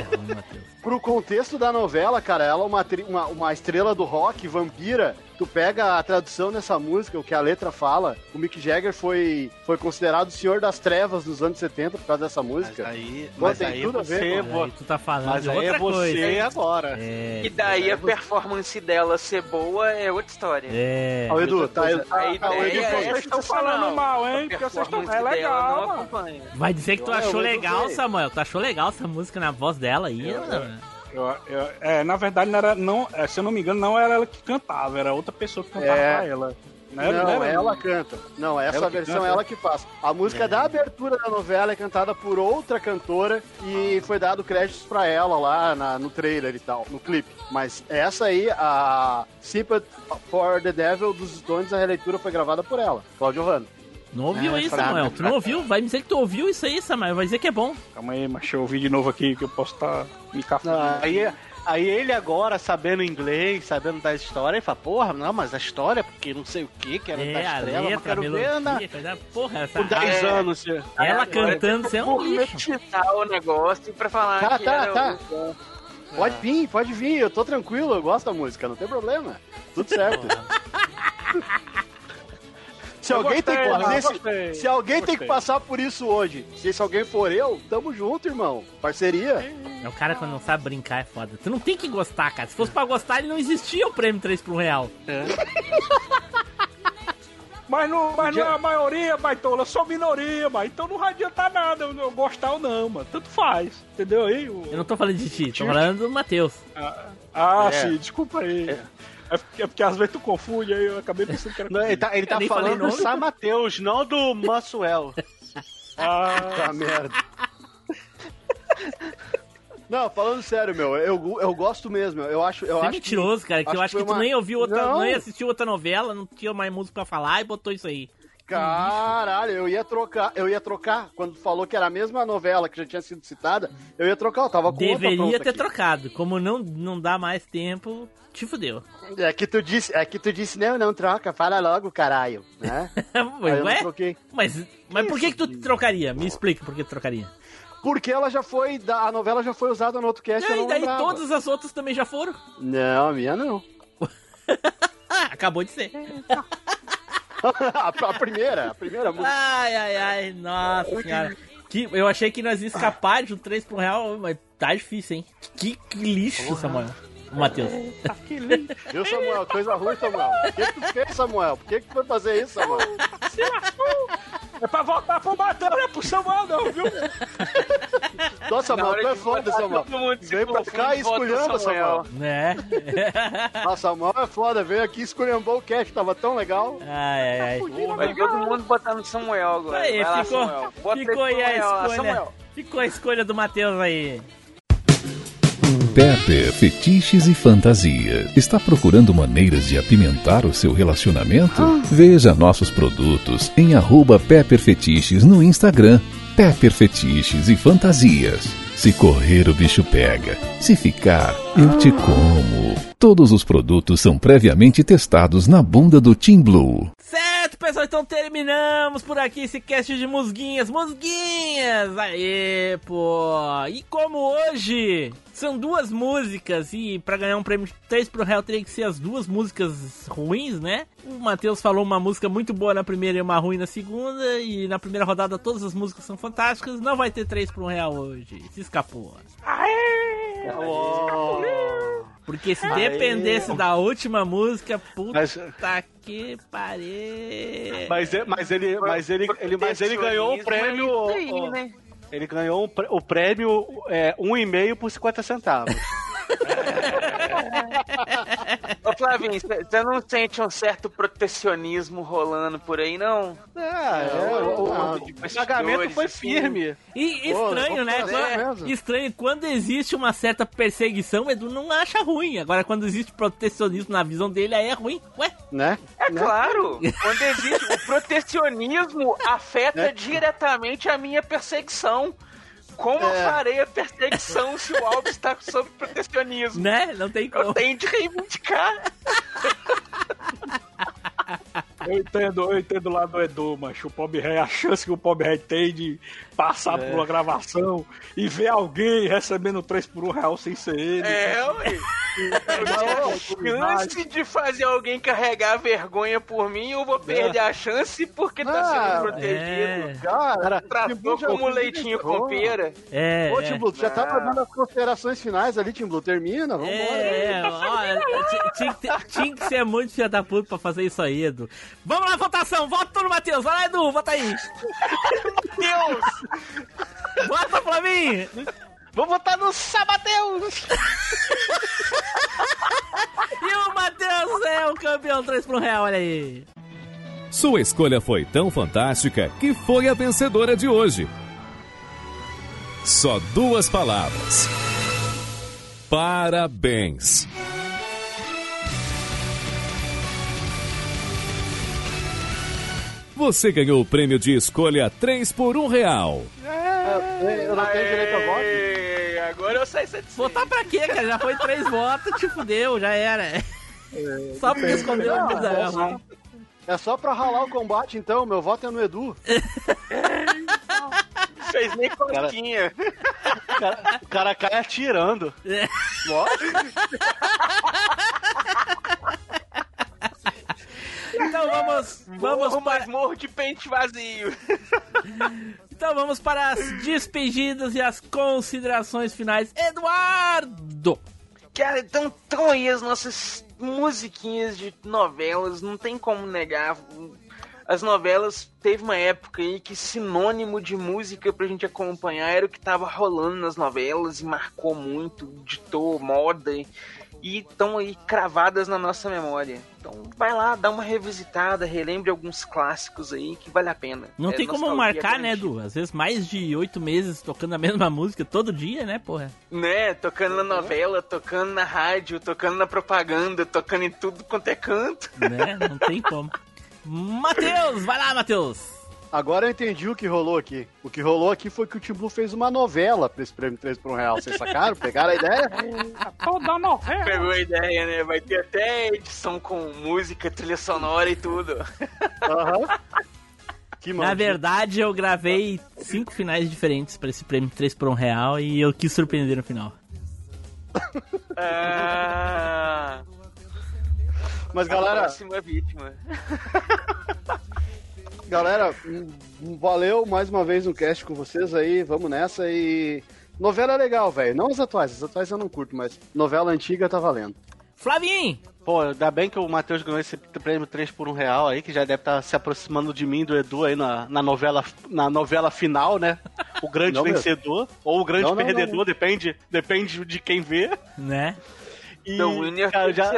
S2: ruim, Matheus.
S4: Pro contexto da novela, cara, ela é uma, uma, uma estrela do rock, vampira. Tu pega a tradução dessa música, o que a letra fala. O Mick Jagger foi, foi considerado o senhor das trevas nos anos 70 por causa dessa música.
S3: Mas aí,
S4: Pô,
S3: mas
S4: tem
S3: aí
S4: tudo a ver,
S3: você.
S4: cara.
S2: Aí tu tá falando
S3: Mas
S2: de
S3: aí
S2: outra
S3: é você
S2: coisa.
S3: agora.
S2: É,
S5: E daí a performance dela ser boa é outra história.
S2: é.
S4: Ó, Edu, tá,
S5: A
S4: tá, tá, o
S5: ideia
S4: Edu
S5: é.
S1: Vocês estão falando mal, hein? Porque vocês estão. É legal.
S2: Vai dizer que tu achou legal. Samuel? Tu achou legal essa música na voz dela aí?
S1: Eu-
S2: mano?
S1: Eu- eu- é, na verdade, não era, não, é, se eu não me engano, não era ela que cantava, era outra pessoa que cantava
S4: É.
S1: pra ela.
S4: Não,
S1: era-
S4: ela canta. Não, essa
S1: Ela
S4: versão
S1: canta,
S4: é
S1: né?
S4: ela que faz. A música da abertura da novela é cantada por outra cantora e foi dado créditos pra ela lá na- no trailer e tal, no clipe. Mas essa aí, a Sympathy for the Devil dos Stones, a releitura foi gravada por ela, Claudio Hanna.
S2: Não ouviu
S3: É,
S2: aí,
S3: fraca,
S2: Samuel? Tu não ouviu? Vai me dizer que tu ouviu isso aí, Samuel. Vai dizer que é bom.
S1: Calma aí, mas deixa eu ouvir de novo aqui que eu posso estar me cafando.
S3: Aí, aí ele agora, sabendo inglês, sabendo da história, ele fala, porra, não, mas a história, porque não sei o que, que era da
S2: É, a
S3: estrela, mas
S2: letra, a
S3: quero ver na,
S2: melodia, coisa... Porra, essa...
S3: por 10
S5: É.
S3: anos.
S2: Ela cantando, você é um lixo.
S5: O negócio pra falar
S4: Tá,
S5: que
S4: tá,
S5: era
S4: tá.
S5: o-
S4: Pode vir, pode vir, eu tô tranquilo, eu gosto da música, não tem problema. Tudo certo. Se
S1: Eu
S4: alguém tem
S1: gostei,
S4: que
S1: mano,
S4: fazer, se,
S1: gostei,
S4: se alguém tem que passar por isso hoje, se esse alguém for eu, tamo junto, irmão. Parceria.
S2: É o cara quando não sabe brincar é foda. Tu não tem que gostar, cara. Se fosse pra gostar, ele não existia o prêmio 3 por um real.
S1: Mas, não, mas não é a maioria, baitola, eu sou minoria, mas então não vai adiantar nada eu, eu gostar ou não, mano. Tanto faz, entendeu aí? O-
S2: Eu não tô falando de ti, tô falando do Matheus.
S1: Ah,
S4: É.
S1: sim, desculpa aí. É. porque, é porque às vezes tu confunde, aí eu acabei pensando que era.
S3: Não, ele tá, ele tá falando do. Sam Mateus, não do Maxwell.
S1: Ah,
S4: Tá merda. Não, falando sério, meu, eu, eu gosto mesmo. Eu acho, eu
S2: Você é
S4: acho
S2: mentiroso, cara, que eu acho que
S4: foi
S2: tu
S4: uma-
S2: nem ouviu outra,
S4: Não.
S2: nem assistiu outra novela, não tinha mais música pra falar e botou isso aí.
S4: Caralho, eu ia trocar, eu ia trocar. Quando falou que era a mesma novela que já tinha sido citada, eu ia trocar, eu tava com outra
S2: Deveria ter
S4: aqui.
S2: trocado. Como não, não dá mais tempo, te fudeu.
S4: É que tu disse, é que tu disse, não, não troca, fala logo, caralho, né? Aí
S2: Ué?
S4: troquei.
S2: Mas, mas por que que tu trocaria? Me explica por que tu trocaria.
S4: Porque ela já foi, da- a novela já foi usada no outro cast,
S2: e
S4: não
S2: daí
S4: lembrava.
S2: todas as outras também já foram?
S4: Não, a minha não.
S2: Acabou de ser.
S4: a, a primeira, a primeira música.
S2: Ai, ai, ai, nossa senhora. Que, eu achei que nós ia escapar de um 3 por real, mas tá difícil, hein? Que, que lixo, Samuel. O Matheus.
S4: Viu, Samuel? Coisa ruim, Samuel. O que, que tu fez, Samuel? Por que, que tu foi fazer isso, Samuel?
S1: É pra voltar pro Matheus, não é pro Samuel, não, viu?
S4: Nossa,
S5: hora
S4: tu é foda, Samuel.
S5: se
S4: Vem pra cá e esculhamba,
S5: Samuel.
S4: Samuel.
S2: Né?
S4: Nossa, Samuel é foda, veio aqui e esculhambou o cast, tava tão legal.
S2: Ai, ai, ai.
S5: Vai todo mundo botando Samuel agora.
S2: Aí,
S5: Vai lá,
S2: ficou,
S5: Samuel.
S2: Ficou aí a
S5: Samuel,
S2: escolha.
S5: Samuel.
S2: Ficou a escolha do Matheus aí.
S6: Pepper Fetiches e Fantasia. Está procurando maneiras de apimentar o seu relacionamento? Veja nossos produtos em arroba Pepper Fetiches no Instagram. Pepper Fetiches e Fantasias. Se correr, o bicho pega. Se ficar, eu te como. Todos os produtos são previamente testados na bunda do Team Blue.
S2: Certo, pessoal, então terminamos por aqui esse cast de musguinhas. Musguinhas! Aê, pô! E como hoje são duas músicas e pra ganhar um prêmio de 3 pro réu teria que ser as duas músicas ruins, né? O Matheus falou uma música muito boa na primeira e uma ruim na segunda. E na primeira rodada todas as músicas são fantásticas. Não vai ter 3 pro réu hoje. Se escapou. Porque se dependesse da última música, puta
S3: Mas-
S2: que pariu.
S3: Mas, é- mas ele, mas ele, ele, mas ele ganhou o prêmio.
S5: Isso aí,
S3: ó,
S5: né?
S3: Ele ganhou o prêmio é, um e meio por 50 centavos.
S5: Ô Flavinho, você não sente um certo protecionismo rolando por aí, não?
S3: É, é, o, o- pagamento foi
S5: assim.
S3: firme.
S2: E estranho, né? estranho, quando existe uma certa perseguição, Edu não acha ruim. Agora, quando existe protecionismo na visão dele, aí é ruim. Ué?
S4: Né?
S5: É claro, quando existe o protecionismo afeta diretamente a minha perseguição. Como eu farei a perseguição se o Alves está sob protecionismo?
S2: Né? Não tem como.
S5: Eu tenho de reivindicar.
S1: Eu entendo, eu entendo lá do Edu, macho. O Pobre Ré, a chance que o Pobre Ré tem de passar por uma gravação e ver alguém recebendo 3 por 1 real sem ser ele.
S5: É, ué. chance de fazer alguém carregar vergonha por mim, eu vou perder a chance porque tá
S4: Ah,
S5: sendo
S2: é.
S5: protegido.
S4: Cara,
S5: Tratou como leitinho com pera.
S2: É.
S4: Ô,
S2: é.
S4: Tim Blue, já tava dando as considerações finais ali, Tim Blue. Termina, vambora.
S2: É, olha, ti- tinha que, ser muito filha da puta pra fazer isso aí, Edu. Vamos lá, votação! Vota no Matheus! Vai lá, Edu! Vota aí!
S5: Deus!
S2: Vota, Flavinho!
S3: Vou votar no Sabateus!
S2: E o Matheus é o campeão 3 pro real, olha aí!
S6: Sua escolha foi tão fantástica que foi a vencedora de hoje. Só duas palavras. Parabéns. Você ganhou o prêmio de escolha 3 por 1 real.
S4: É, Eu não tenho direito a voto.
S5: Agora eu saio satisfeito.
S2: Votar pra quê, cara? Já foi três votos, te fudeu, já era. Só porque escondeu o bizarro.
S4: É só pra ralar o combate, então. Meu voto é no Edu.
S5: Fez nem cosquinha.
S3: O cara, o cara cai atirando.
S2: Então vamos, vamos
S5: Morro,
S2: para,
S5: mas morro de pente vazio.
S2: então vamos para as despedidas e as considerações finais. Eduardo!
S5: Cara, então estão aí as nossas musiquinhas de novelas, não tem como negar. As novelas teve uma época aí que sinônimo de música pra gente acompanhar era o que tava rolando nas novelas e marcou muito, ditou moda e estão aí cravadas na nossa memória. Então vai lá, dá uma revisitada, relembre alguns clássicos aí que vale a pena.
S2: Não
S5: É
S2: tem como marcar, né. Edu? Às vezes mais de oito meses tocando a mesma música todo dia, né, porra?
S5: Né, tocando na novela, tocando na rádio, tocando na propaganda, tocando em tudo quanto é canto.
S2: Né? Não tem como. Matheus, vai lá, Matheus!
S4: Agora eu entendi o que rolou aqui. O que rolou aqui foi que o Tim Blue fez uma novela pra esse prêmio 3 por 1 real. Vocês sacaram? Pegaram a ideia?
S1: Toda novela.
S5: Pegou a ideia, né? Vai ter até edição com música, trilha sonora e tudo.
S4: Aham. Que
S2: Na verdade, eu gravei cinco finais diferentes pra esse prêmio 3 por 1 real e eu quis surpreender no final.
S5: Ah,
S4: Mas
S5: a
S4: galera,
S5: próxima vítima.
S4: galera, valeu mais uma vez no cast com vocês aí. Vamos nessa e. Novela é legal, velho. Não as atuais. As atuais eu não curto, mas novela antiga tá valendo.
S2: Flavinho,
S3: Pô, ainda bem que o Matheus ganhou esse prêmio 3 por 1 real aí, que já deve estar se aproximando de mim do Edu aí na, na, novela, na novela final, né? O grande
S4: Não mesmo.
S3: vencedor, ou o grande
S4: Não, não,
S3: perdedor,
S4: não.
S3: depende, depende de quem vê.
S2: Né?
S3: E,
S5: The winner
S3: cara, já,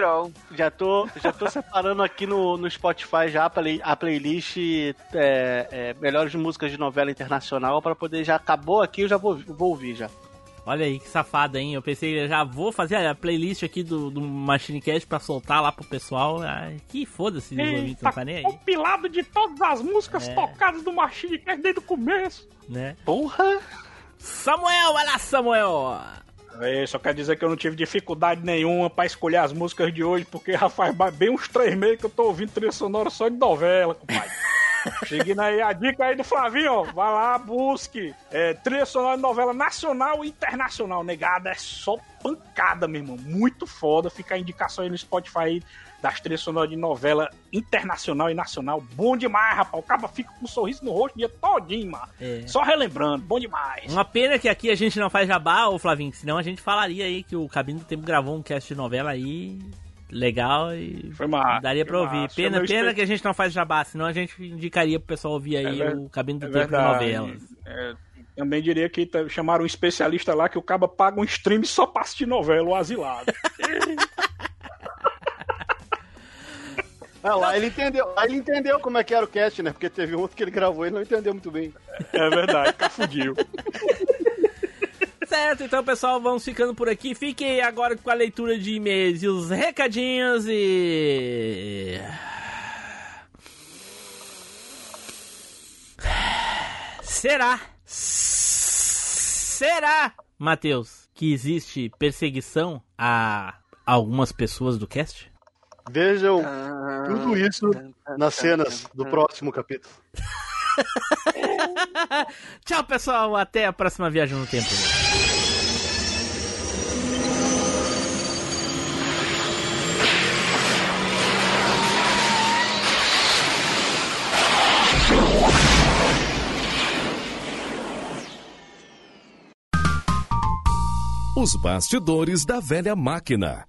S3: já, tô, já tô separando aqui no, no Spotify já a, play- a playlist é, é, Melhores Músicas de Novela Internacional para poder já acabou aqui, eu já vou, vou ouvir já.
S2: Olha aí, que safado, hein? Eu pensei, eu já vou fazer a playlist aqui do, do Machine Cast pra soltar lá pro pessoal. Ai, que foda-se, ouvintes, não tá nem aí,
S1: compilado de todas as músicas
S2: É.
S1: tocadas do Machine Cast desde o começo.
S2: né?
S3: Porra!
S2: Samuel, vai lá, Samuel!
S1: É, só quer dizer que eu não tive dificuldade nenhuma pra escolher as músicas de hoje, porque já faz bem uns três meses que eu tô ouvindo trilha sonora só de novela, compadre. Seguindo aí a dica aí do Flavinho, ó. Vai lá, busque. É, trilha sonora de novela nacional e internacional. Negada, é só pancada, meu irmão. Muito foda. Fica a indicação aí no Spotify aí das trilhas sonoras de novela internacional e nacional. Bom demais, rapaz. O cara fica com um sorriso no rosto o dia todinho, mano.
S2: É.
S1: Só relembrando. Bom demais.
S2: Uma pena que aqui a gente não faz jabá, ô Flavinho, senão a gente falaria aí que o Cabine do Tempo gravou um cast de novela aí legal e
S1: Foi massa.
S2: daria pra
S1: foi
S2: ouvir.
S1: massa.
S2: Pena, pena que a gente não faz jabá, senão a gente indicaria pro pessoal ouvir aí
S1: É
S2: o Cabine do
S1: É
S2: Tempo de novelas.
S1: É, também diria que chamaram um especialista lá que o caba paga um stream só pra assistir novela, o asilado.
S4: Ah, lá ele entendeu. Lá ele entendeu como é que era o cast, né? Porque teve outro que ele gravou e não entendeu muito bem.
S1: é verdade, cafudiu.
S2: Certo, então pessoal, vamos ficando por aqui. Fiquem agora com a leitura de e-mails e os recadinhos e. Será? Será, Matheus, que existe perseguição a algumas pessoas do cast?
S4: Vejam tudo isso nas cenas do próximo capítulo.
S2: Tchau, pessoal. Até a próxima viagem no tempo.
S6: Os bastidores da velha máquina.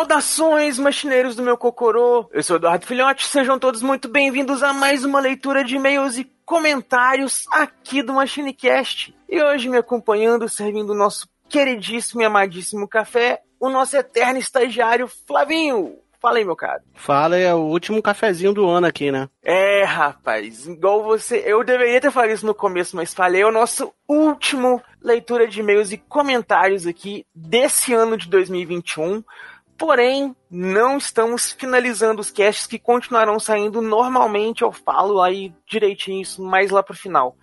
S5: Saudações, machineiros do meu cocorô! Eu sou Eduardo Filhote, sejam todos muito bem-vindos a mais uma leitura de e-mails e comentários aqui do MachineCast. E hoje me acompanhando, servindo o nosso queridíssimo e amadíssimo café, o nosso eterno estagiário Flavinho. Fala aí, meu caro.
S3: Fala, é o último cafezinho do ano aqui, né?
S5: É, rapaz, igual você. Eu deveria ter falado isso no começo, mas falei. É o nosso último leitura de e-mails e comentários aqui desse ano de 2021. Porém, não estamos finalizando os casts que continuarão saindo normalmente. Eu falo aí direitinho isso mais lá pro final.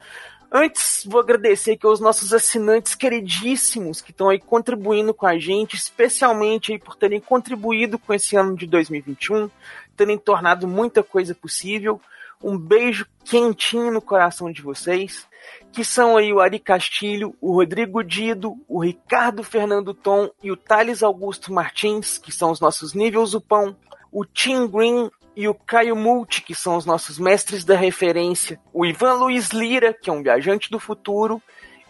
S5: Antes, vou agradecer aqui aos nossos assinantes queridíssimos que estão aí contribuindo com a gente, especialmente aí por terem contribuído com esse ano de 2021, terem tornado muita coisa possível. Um beijo quentinho no coração de vocês, que são aí o Ari Castilho, o Rodrigo Dido, o Ricardo Fernando Tom e o Thales Augusto Martins, que são os nossos níveis Upão, o Tim Green e o Caio Multi, que são os nossos mestres da referência, o Ivan Luiz Lira, que é um viajante do futuro,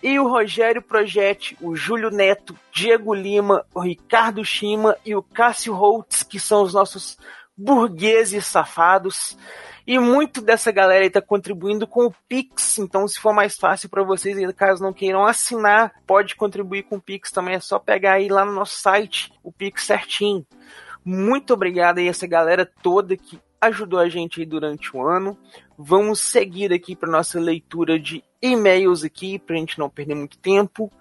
S5: e o Rogério Projetti, o Júlio Neto, Diego Lima, o Ricardo Shima e o Cássio Holtz, que são os nossos burgueses safados. E muito dessa galera aí tá contribuindo com o Pix, então se for mais fácil para vocês, caso não queiram assinar, pode contribuir com o Pix também, é só pegar aí lá no nosso site, o Pix certinho. Muito obrigado aí a essa galera toda que ajudou a gente aí durante o ano. Vamos seguir aqui para nossa leitura de e-mails aqui, pra gente não perder muito tempo.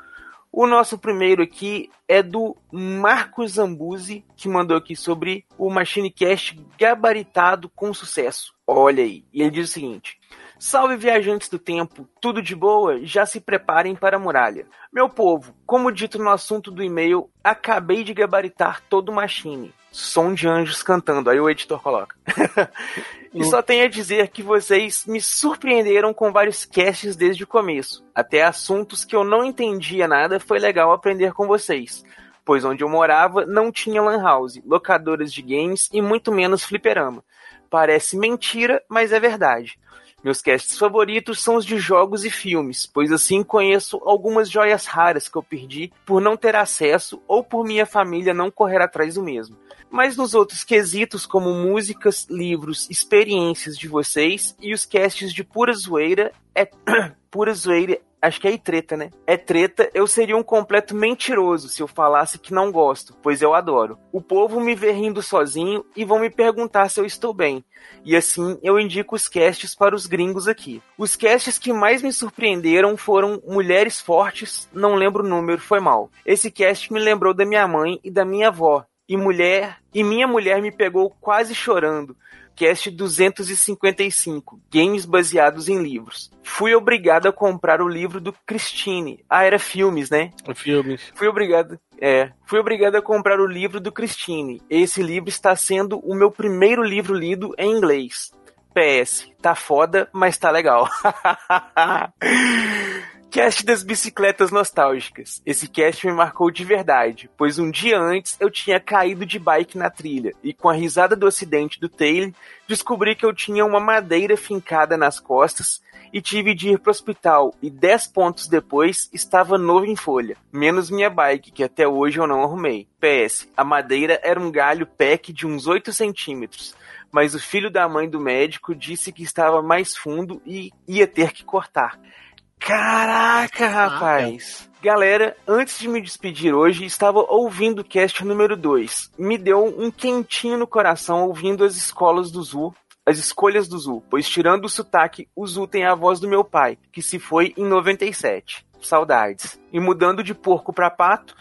S5: O nosso primeiro aqui é do Marcos Zambuzi, que mandou aqui sobre o MachineCast gabaritado com sucesso. Olha aí, e ele diz o seguinte: Salve viajantes do tempo, tudo de boa? Já se preparem para a muralha. Meu povo, como dito no assunto do e-mail, acabei de gabaritar todo o Machine. Som de anjos cantando, aí o editor coloca. e só tenho a dizer que vocês me surpreenderam com vários casts desde o começo. Até assuntos que eu não entendia nada foi legal aprender com vocês. Pois onde eu morava não tinha lan house, locadoras de games e muito menos fliperama. Parece mentira, mas é verdade. Meus casts favoritos são os de jogos e filmes, pois assim conheço algumas joias raras que eu perdi por não ter acesso ou por minha família não correr atrás do mesmo. Mas nos outros quesitos, como músicas, livros, experiências de vocês e os casts de pura zoeira, é pura zoeira, acho que é treta, né? É treta, eu seria um completo mentiroso se eu falasse que não gosto, pois eu adoro. O povo me vê rindo sozinho e vão me perguntar se eu estou bem. E assim eu indico os casts para os gringos aqui. Os casts que mais me surpreenderam foram Mulheres Fortes, não lembro o número, foi mal. Esse cast me lembrou da minha mãe e da minha avó. E mulher, e minha mulher me pegou quase chorando. Cast 255, games baseados em livros. Fui obrigado a comprar o livro do Christine. Ah, era filmes, né?
S3: Filmes.
S5: Fui obrigado, é, fui obrigado a comprar o livro do Christine. Esse livro está sendo o meu primeiro livro lido em inglês. PS, tá foda, mas tá legal. Cast das bicicletas nostálgicas. Esse cast me marcou de verdade, pois um dia antes eu tinha caído de bike na trilha e com a risada do acidente do Taylor, descobri que eu tinha uma madeira fincada nas costas e tive de ir pro hospital e 10 pontos depois estava novo em folha, menos minha bike, que até hoje eu não arrumei. PS, a madeira era um galho PEC de uns 8 centímetros, mas o filho da mãe do médico disse que estava mais fundo e ia ter que cortar. Caraca, rapaz! Galera, antes de me despedir hoje, estava ouvindo o cast número 2. Me deu um quentinho no coração ouvindo as escolas do Zu, as escolhas do Zu, pois tirando o sotaque, o Zu tem a voz do meu pai, que se foi em 97. Saudades. E mudando de porco pra pato,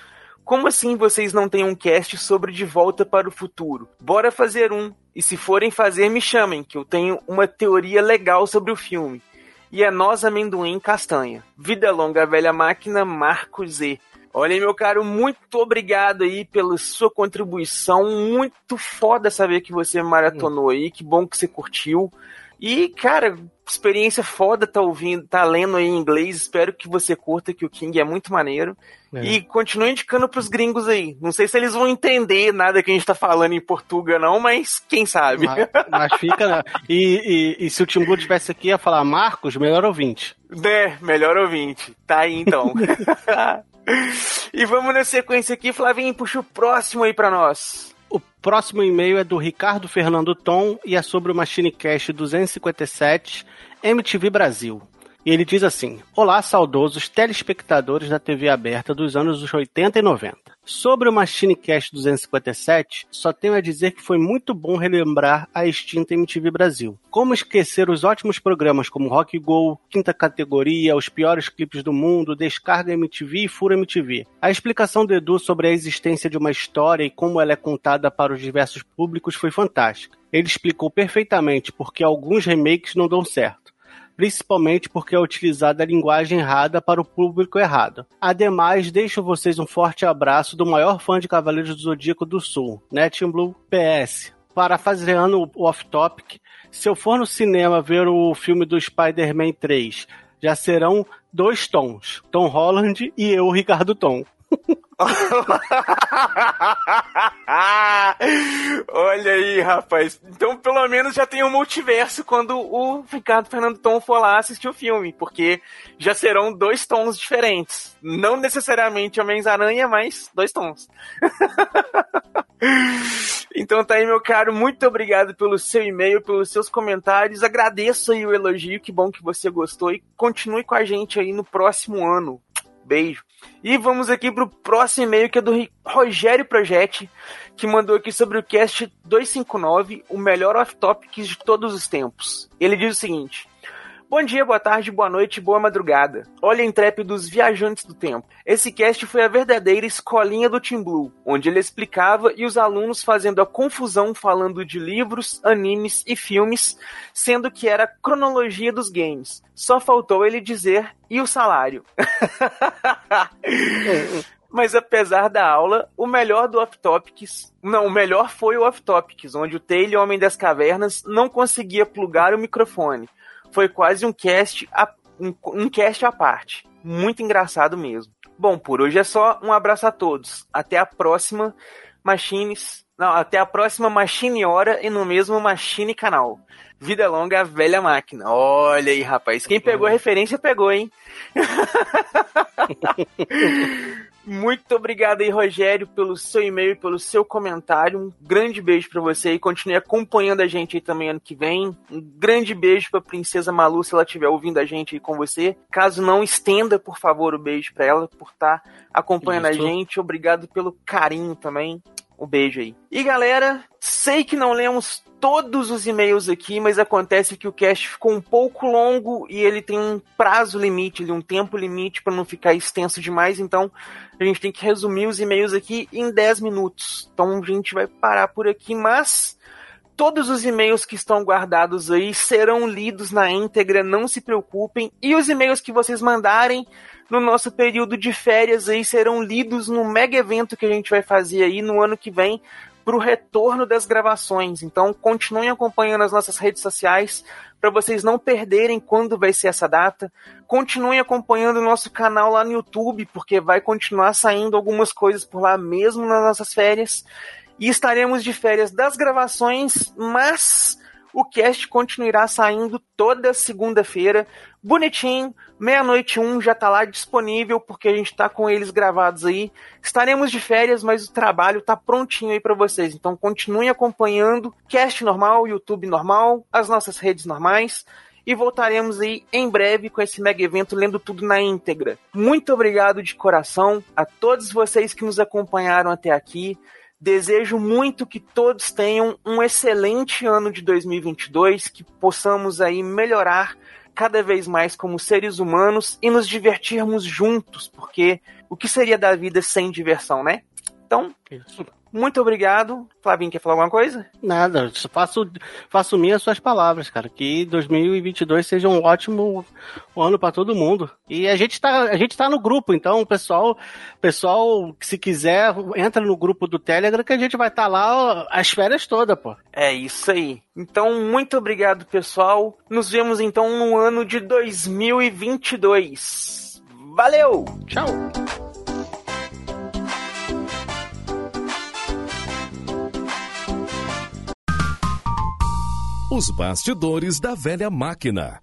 S5: como assim vocês não têm um cast sobre De Volta para o Futuro? Bora fazer um. E se forem fazer, me chamem, que eu tenho uma teoria legal sobre o filme e é nós amendoim castanha. Vida longa, velha máquina, Marco Z. Olha meu caro, muito obrigado aí pela sua contribuição. Muito foda saber que você maratonou aí. Que bom que você curtiu. E, cara, experiência foda tá ouvindo, tá lendo aí em inglês. Espero que você curta, que o King é muito maneiro.
S3: É.
S5: E continue indicando pros gringos aí. Não sei se eles vão entender nada que a gente tá falando em Portugal, não, mas quem sabe.
S3: Mas, mas fica. né? E, e- e se o Tim Blue tivesse aqui, ia falar Marcos, melhor ouvinte.
S5: Né, melhor ouvinte. Tá aí então. e vamos na sequência aqui, Flavinho, puxa o próximo aí pra nós.
S3: Próximo e-mail é do Ricardo Fernando Tom e é sobre o Machine Cast 257 MTV Brasil. E ele diz assim: Olá, saudosos telespectadores da TV aberta dos anos 80 e 90. Sobre o Machine Cast 257, só tenho a dizer que foi muito bom relembrar a extinta MTV Brasil. Como esquecer os ótimos programas como Rock Go, Quinta Categoria, Os Piores Clipes do Mundo, Descarga MTV e Fura MTV. A explicação do Edu sobre a existência de uma história e como ela é contada para os diversos públicos foi fantástica. Ele explicou perfeitamente porque alguns remakes não dão certo principalmente porque é utilizada a linguagem errada para o público errado. Ademais, deixo vocês um forte abraço do maior fã de Cavaleiros do Zodíaco do Sul, Net Blue PS. Parafraseando o off-topic, se eu for no cinema ver o filme do Spider-Man 3, já serão dois tons, Tom Holland e eu, Ricardo Tom.
S5: Olha aí, rapaz. Então, pelo menos já tem um multiverso quando o Ricardo Fernando Tom for lá assistir o filme, porque já serão dois tons diferentes. Não necessariamente Homens-Aranha, mas dois tons. Então tá aí, meu caro, muito obrigado pelo seu e-mail, pelos seus comentários. Agradeço aí o elogio, que bom que você gostou e continue com a gente aí no próximo ano. Beijo. E vamos aqui pro próximo e-mail que é do Ri- Rogério Projetti, que mandou aqui sobre o cast 259, o melhor off-topics de todos os tempos. Ele diz o seguinte: Bom dia, boa tarde, boa noite, boa madrugada. Olha intrépidos viajantes do tempo. Esse cast foi a verdadeira escolinha do Team Blue, onde ele explicava e os alunos fazendo a confusão falando de livros, animes e filmes, sendo que era cronologia dos games. Só faltou ele dizer e o salário. Mas apesar da aula, o melhor do Off Topics. Não, o melhor foi o Off Topics, onde o Taylor, Homem das Cavernas, não conseguia plugar o microfone. Foi quase um cast, a, um, um cast à parte. Muito engraçado mesmo. Bom, por hoje é só. Um abraço a todos. Até a próxima. Machines, Não, até a próxima Machine Hora e no mesmo Machine Canal. Vida longa, velha máquina. Olha aí, rapaz. Quem pegou a referência, pegou, hein? Muito obrigado aí, Rogério, pelo seu e-mail e pelo seu comentário. Um grande beijo pra você e continue acompanhando a gente aí também ano que vem. Um grande beijo pra Princesa Malu, se ela estiver ouvindo a gente aí com você. Caso não, estenda, por favor, o beijo pra ela por estar acompanhando
S3: Isso.
S5: a gente. Obrigado pelo carinho também. Um beijo aí. E galera, sei que não lemos todos os e-mails aqui, mas acontece que o cast ficou um pouco longo e ele tem um prazo limite, um tempo limite para não ficar extenso demais, então a gente tem que resumir os e-mails aqui em 10 minutos. Então a gente vai parar por aqui, mas todos os e-mails que estão guardados aí serão lidos na íntegra, não se preocupem. E os e-mails que vocês mandarem no nosso período de férias aí serão lidos no mega evento que a gente vai fazer aí no ano que vem para o retorno das gravações. Então continuem acompanhando as nossas redes sociais para vocês não perderem quando vai ser essa data. Continuem acompanhando o nosso canal lá no YouTube, porque vai continuar saindo algumas coisas por lá mesmo nas nossas férias. E estaremos de férias das gravações, mas o cast continuará saindo toda segunda-feira, bonitinho, meia-noite um já tá lá disponível, porque a gente tá com eles gravados aí. Estaremos de férias, mas o trabalho tá prontinho aí para vocês. Então continuem acompanhando, cast normal, YouTube normal, as nossas redes normais. E voltaremos aí em breve com esse mega evento, lendo tudo na íntegra. Muito obrigado de coração a todos vocês que nos acompanharam até aqui. Desejo muito que todos tenham um excelente ano de 2022, que possamos aí melhorar cada vez mais como seres humanos e nos divertirmos juntos, porque o que seria da vida sem diversão, né? Então, muito obrigado. Flavinho, quer falar alguma coisa?
S3: Nada, faço, faço minhas suas palavras, cara. Que 2022 seja um ótimo ano pra todo mundo. E a gente tá, a gente tá no grupo, então, pessoal, pessoal, se quiser, entra no grupo do Telegram que a gente vai estar lá as férias todas, pô.
S5: É isso aí. Então, muito obrigado, pessoal. Nos vemos então no ano de 2022. Valeu!
S3: Tchau!
S6: Os bastidores da velha máquina.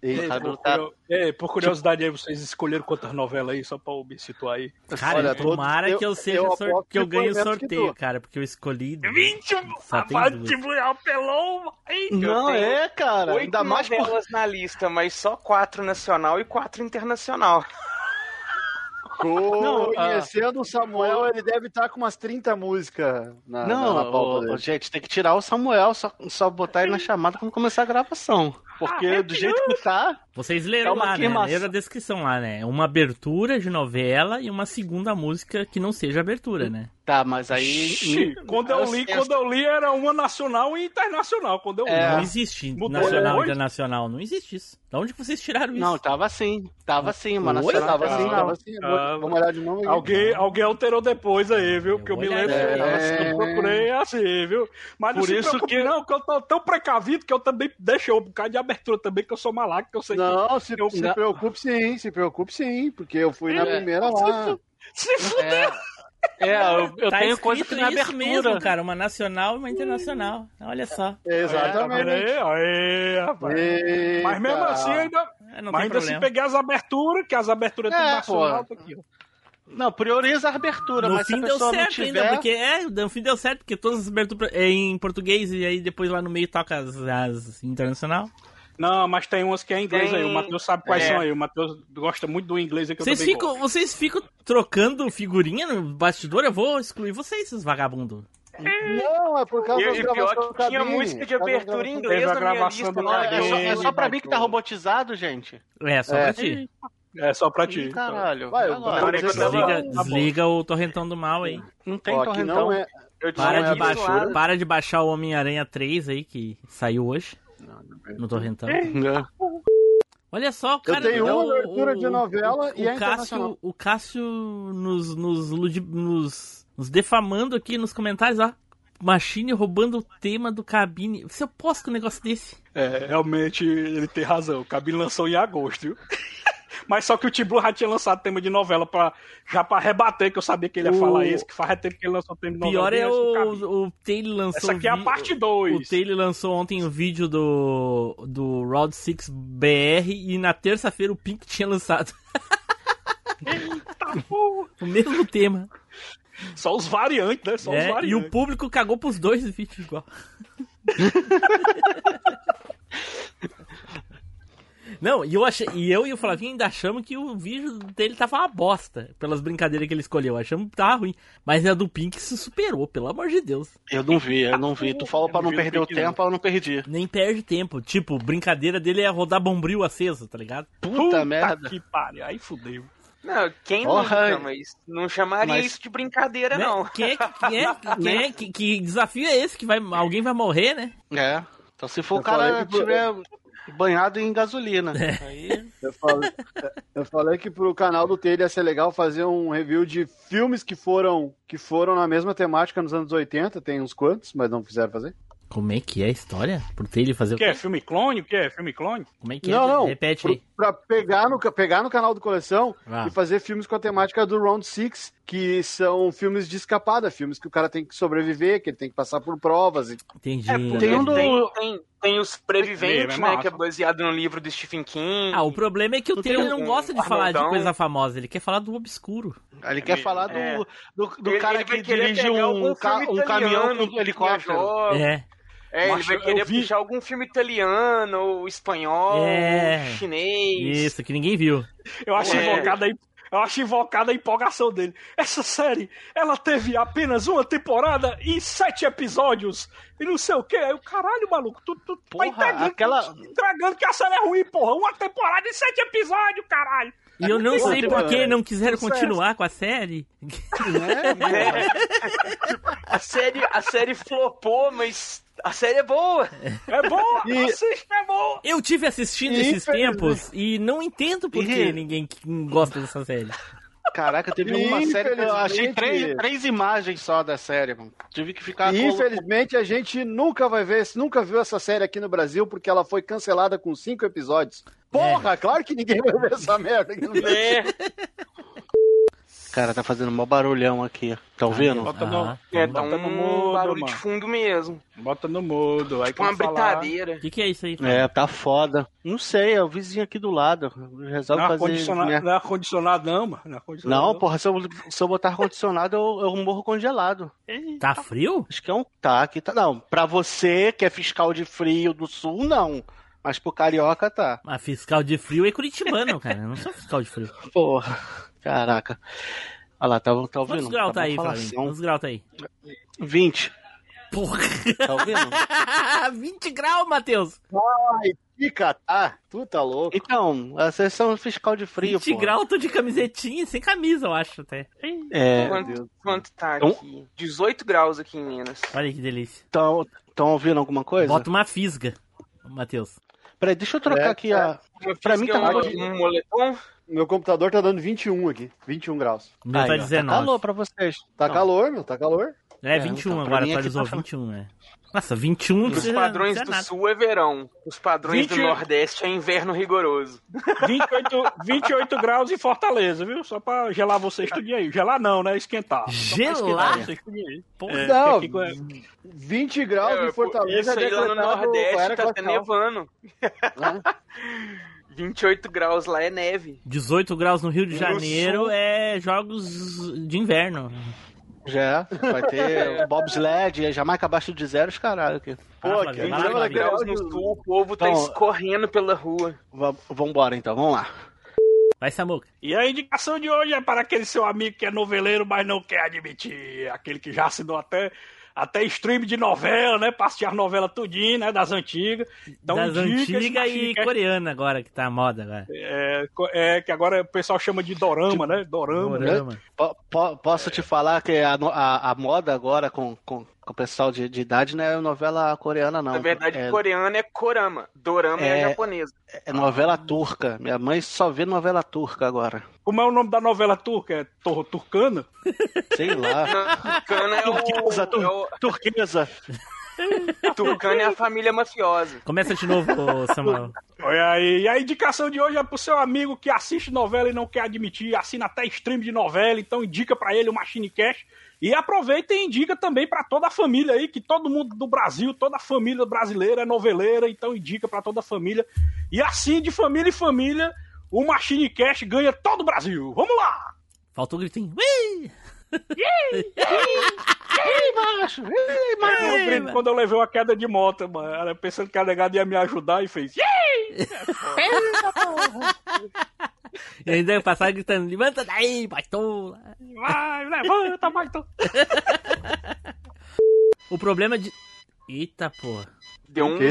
S1: Ei, por,
S3: tá-
S1: curio- Ei, por curiosidade aí, vocês escolheram quantas novelas aí, só pra eu me situar aí?
S2: Cara,
S4: Olha,
S2: tomara
S4: todos-
S2: que eu
S4: eu-
S2: seja
S4: eu
S2: sor- que eu ganhe sorteio, cara, porque eu escolhi.
S1: 20
S2: Só tem duas.
S1: apelou, vai.
S3: Não,
S5: tenho
S3: é, cara.
S5: Oito
S3: Ainda mais por...
S5: novelas na lista, mas só quatro nacional e quatro internacional.
S3: Não, ah.
S4: Conhecendo o Samuel, ele deve estar com umas 30 músicas na,
S3: Não,
S4: na, na pauta
S3: ô, gente, tem que tirar o Samuel, só, só botar ele na chamada quando começar a gravação. Porque do jeito que tá.
S2: Vocês leram
S3: É uma
S2: lá, né? Leram a descrição lá, né? Uma abertura de novela e uma segunda música que não seja abertura, né?
S3: Tá, mas aí.
S1: Quando eu li, quando eu li era uma nacional e internacional. Quando eu li.
S3: É.
S2: Não existe
S1: Mudou
S2: nacional e internacional, não existe isso. Da onde que vocês tiraram isso?
S3: Não, tava assim. Tava assim, uma
S2: Oi?
S3: nacional.
S4: Tava assim,
S1: Não.
S4: tava assim. Vou-
S1: Ah,
S4: Vamos olhar de novo.
S1: Alguém, alguém alterou depois aí, viu? Porque eu,
S2: Eu
S1: me lembro. assim,
S4: É.
S1: eu procurei assim, viu? Mas não
S3: Por
S1: se
S3: isso
S1: preocupe,
S3: que-
S1: não, que eu tô tão precavido que eu também deixei um bocado de abertura também, que eu sou malaco, que eu sei que.
S4: Não, se,
S1: Eu-
S4: se
S3: não.
S4: preocupe sim, se preocupe sim, porque eu fui na
S3: É.
S4: primeira lá.
S1: Se.
S3: É, é eu, eu
S2: tá
S3: tenho
S2: escrito
S3: coisa que na
S2: isso
S3: abertura.
S2: mesmo, cara. Uma nacional e uma internacional. Olha só.
S4: Exatamente.
S1: aí? Aí, rapaz.
S4: Eita.
S1: Mas mesmo assim, ainda,
S2: É, não
S1: mas ainda se pegar as aberturas, que as aberturas
S3: É,
S1: é, nacional, tá aqui.
S3: Não, prioriza a abertura,
S2: No
S3: mas se
S2: fim deu certo
S3: tiver.
S2: ainda, porque é, no fim deu certo, porque todas as aberturas é em português e aí depois lá no meio toca as, as internacional.
S1: Não, mas tem umas que é inglês
S5: Tem-
S1: aí. O Matheus sabe quais
S5: é.
S1: são aí. O Matheus gosta muito do inglês aí que
S2: Vocês
S1: eu também
S2: ficam, vocês ficam trocando figurinha no bastidor? Eu vou excluir vocês, seus vagabundos.
S4: Não, é por causa
S5: E, e pior
S4: gravações
S5: que tinha
S4: cabine.
S5: música de abertura em inglês na minha
S1: gravação
S5: lista.
S1: do
S5: lá.
S3: É só, é só pra mim que tá
S1: Cabine,
S3: robotizado, gente.
S2: É, só
S1: É.
S2: pra ti.
S1: É só pra ti.
S3: Ih, caralho.
S4: Vai,
S3: Agora,
S2: Desliga,
S1: Tá
S2: desliga o torrentão do mal aí.
S3: Não tem
S4: Ó,
S3: torrentão.
S4: não é,
S2: Para
S4: Não, é
S2: de, baixar, para de baixar o Homem-Aranha 3 aí, que saiu hoje. No torrentão.
S3: É.
S2: Olha só, cara.
S4: tenho
S2: então,
S4: uma abertura de novela e
S2: o
S4: a internacional.
S2: Cássio, o Cássio nos, nos, nos, nos defamando aqui nos comentários, ó. Machine roubando o tema do cabine. Você aposta com um negócio desse?
S1: É, realmente ele tem razão. O Cabine lançou em agosto, viu? Mas só que o T-Blue já tinha lançado tema de novela pra, já pra rebater, que eu sabia que ele ia
S2: O-
S1: falar isso, que faz tempo que ele lançou tema de novela.
S2: Pior é o, o Taylor lançou.
S1: Essa aqui é a parte
S2: O
S1: 2.
S2: Taylor lançou ontem o vídeo do, do Round 6 BR e na terça-feira o Pink tinha lançado o mesmo tema.
S1: Só os variantes, né? Só os
S2: É,
S1: variantes.
S2: e o público cagou pros dois vídeos igual. Não, e eu, achei, e eu e o Flavinho ainda achamos que o vídeo dele tava uma bosta, pelas brincadeiras que ele escolheu. Achamos que tava ruim. Mas a do Pink se superou, pelo amor de Deus.
S3: Eu não vi, eu não vi. Tu falou pra não
S1: vi o
S3: perder o
S1: não.
S3: tempo, eu não perdi.
S2: Nem perde tempo. Tipo, brincadeira dele é rodar bombril aceso, tá ligado?
S3: Puta, merda.
S1: que pariu. Aí fudeu.
S5: Não, quem
S3: Porra.
S5: nunca, mas não chamaria
S3: Mas-
S5: isso de brincadeira,
S2: Né?
S5: não.
S2: Quem é, que- quem é, quem é que, que desafio é esse? Que vai, alguém vai morrer, né?
S3: É. Então se for
S4: Eu
S3: o cara tiver banhado em gasolina. Aí.
S4: Eu falei, eu falei que pro canal do Taylor ia ser legal fazer um review de filmes que foram que foram na mesma temática nos anos 80, tem uns quantos, mas não fizeram fazer.
S2: Como é que é a história? Por ter ele fazer
S1: O que é? Filme clone? O que é? Filme clone?
S2: Como é que
S4: Não,
S2: é?
S4: não.
S2: Repete
S4: Pro-
S2: aí.
S4: Pra pegar no, pegar no canal do Coleção
S2: Ah.
S4: e fazer filmes com a temática do Round Six, que são filmes de escapada, filmes que o cara tem que sobreviver, que ele tem que passar por provas. e-
S2: Entendi.
S5: É,
S3: Tem um do-
S5: tem, tem, tem os Previventes,
S1: É, é
S5: né? Que é baseado no livro do Stephen King.
S2: Ah, o problema é que o Taylor não gosta de falar de coisa famosa, ele quer falar do obscuro.
S3: Ele quer falar do,
S5: É.
S3: do, do
S5: Ele-
S3: cara que dirige um, um caminhão com
S5: que
S3: helicóptero.
S5: viajou.
S2: É.
S5: É, ele vai querer
S1: vi-
S5: puxar algum filme italiano, ou espanhol,
S2: É.
S5: ou chinês.
S2: Isso, que ninguém viu.
S1: Eu acho
S5: É.
S1: invocada aí. Eu acho invocada a empolgação dele. Essa série, ela teve apenas uma temporada e sete episódios. E não sei o que. Aí o caralho, maluco, tu, tu
S3: Porra,
S1: tá entregando,
S3: aquela-
S1: entregando que a série é ruim, porra. Uma temporada e sete episódios, caralho.
S2: E eu não sei por que
S3: é,
S2: não quiseram continuar com a série.
S5: A série, a série flopou, mas a série é boa.
S1: É boa,
S4: E-
S1: assista, é boa.
S2: Eu tive assistindo
S4: E,
S2: esses tempos e não entendo por que ninguém gosta dessa série.
S3: Caraca, teve uma série que eu achei três, três imagens só da série, mano. Tive que ficar
S4: E
S3: com-
S4: infelizmente a gente nunca vai ver, nunca viu essa série aqui no Brasil porque ela foi cancelada com cinco episódios. Porra, claro que ninguém vai ver essa merda aqui no Brasil.
S5: É,
S3: Cara, tá fazendo mó barulhão aqui. Tá ouvindo?
S1: Bota
S2: Ah,
S1: no,
S5: é
S1: bota
S5: tá
S1: no
S5: um
S1: mudo,
S5: barulho de
S1: mano.
S5: fundo mesmo.
S1: Bota no mudo. Aí
S5: Tipo uma britadeira.
S2: O que, que é isso aí?
S3: É, tá foda. Não sei, é o vizinho aqui do lado. Resolve
S1: Não é
S3: fazer.
S1: ar-condicionado,
S3: minha-
S1: não é ar-condicionado, não, mano. Não, é ar-condicionado,
S3: Não, porra, se eu, se eu botar ar-condicionado, eu, eu morro congelado.
S2: Tá frio?
S3: Acho que é um tá aqui, tá. Não, pra você que é fiscal de frio do sul, não. Mas pro carioca tá.
S2: A fiscal de frio é curitibano, cara. Eu não sou fiscal de frio.
S3: Porra, caraca. Olha lá, tá, tá ouvindo?
S2: Quantos graus tá
S3: uma
S2: aí, Flavinho?
S3: falação.
S2: Quantos graus tá aí?
S3: 20.
S2: Porra!
S3: Tá ouvindo?
S2: 20 graus, Matheus!
S4: Ai, fica, tá? Tu tá louco.
S3: Então, vocês são fiscal de frio,
S2: 20
S3: pô.
S2: graus, tô de camisetinha, sem camisa, eu acho até.
S3: É,
S5: Quanto, quanto tá
S3: Então-
S5: aqui? 18 graus aqui em Minas.
S2: Olha que delícia.
S3: estão ouvindo alguma coisa?
S2: Bota uma fisga, Matheus.
S3: Peraí, deixa eu trocar
S4: É,
S3: aqui a.
S5: Eu
S3: Pra mim tá
S5: um,
S3: muito-
S5: um moletom.
S4: Meu computador tá dando 21 aqui. 21 graus.
S2: Meu
S3: Aí,
S2: tá
S3: ó,
S2: 19.
S3: calor pra vocês.
S4: Tá
S3: Não.
S4: calor, meu, tá calor.
S2: É,
S3: É,
S2: 21
S3: então, pra
S2: agora, atualizou
S3: tá-
S2: 21, né? Nossa, 21 não
S5: Os
S2: precisa,
S5: padrões
S2: não
S5: do
S2: nada.
S5: sul é verão. Os padrões
S1: 20
S5: do nordeste é inverno rigoroso.
S1: 28, 28 graus em Fortaleza, viu? Só pra gelar vocês tudo aí. Gelar não, né? Esquentar.
S2: Gelar?
S1: esquentar vocês tudinho aí.
S2: Porra.
S1: É,
S4: Não,
S1: aqui com-
S4: 20 graus
S5: É,
S4: em Fortaleza
S5: Isso aí lá no Nordeste tá até nevando.
S4: Né?
S5: 28 graus lá é neve.
S2: 18 graus no Rio de Janeiro é jogos de inverno.
S3: Já, vai ter bobsled, Jamaica abaixo de zero, os caralho aqui.
S2: Ah,
S4: Pô,
S2: Flavinho,
S4: que
S2: vai lá,
S5: 28
S2: Flavinho.
S5: graus no sul, o povo tá
S3: Então,
S5: escorrendo pela rua.
S3: Va- Vambora então, vamos lá.
S2: Vai, Samuca.
S1: E a indicação de hoje é para aquele seu amigo que é noveleiro, mas não quer admitir. Aquele que já assinou até, até stream de novela, né? As novelas tudinho, né? Das antigas. Então,
S2: das antigas e
S1: que é-
S2: coreana agora, que tá a moda agora.
S1: É, é, que agora o pessoal chama de dorama, né? Dorama.
S2: Dorama.
S3: Po- posso te falar que a, a, a moda agora com, com o pessoal de, de idade não é novela coreana, não.
S5: Na verdade,
S3: é,
S5: coreano é korama. Dorama é,
S3: É-
S5: japonesa.
S3: é novela turca. Minha mãe só vê novela turca agora.
S1: Como é o nome da novela turca? É Tor- Turcana?
S3: Sei lá.
S5: Turcana é
S3: turquesa,
S5: o,
S3: tur-
S5: é o-
S3: turquesa.
S5: Turcana é a família mafiosa.
S2: Começa de novo, Samuel.
S1: Olha aí, e a indicação de hoje é pro seu amigo que assiste novela e não quer admitir, assina até stream de novela, então indica pra ele o Machine Cash. E aproveita e indica também pra toda a família aí, que todo mundo do Brasil, toda a família brasileira é noveleira, então indica pra toda a família. E assim, de família em família, o Machine Cash ganha todo o Brasil. Vamos lá!
S2: Faltou o gritinho. Ui!
S1: Ei, macho! Ei, macho! Quando eu levei uma queda de moto, mano. Ela pensando que a negada ia me ajudar e fez. "Ei!"
S2: E ainda eu passava gritando, levanta daí, baitola.
S1: Vai, levanta, baitola.
S2: O problema de... Eita, porra.
S5: Deu um,
S2: É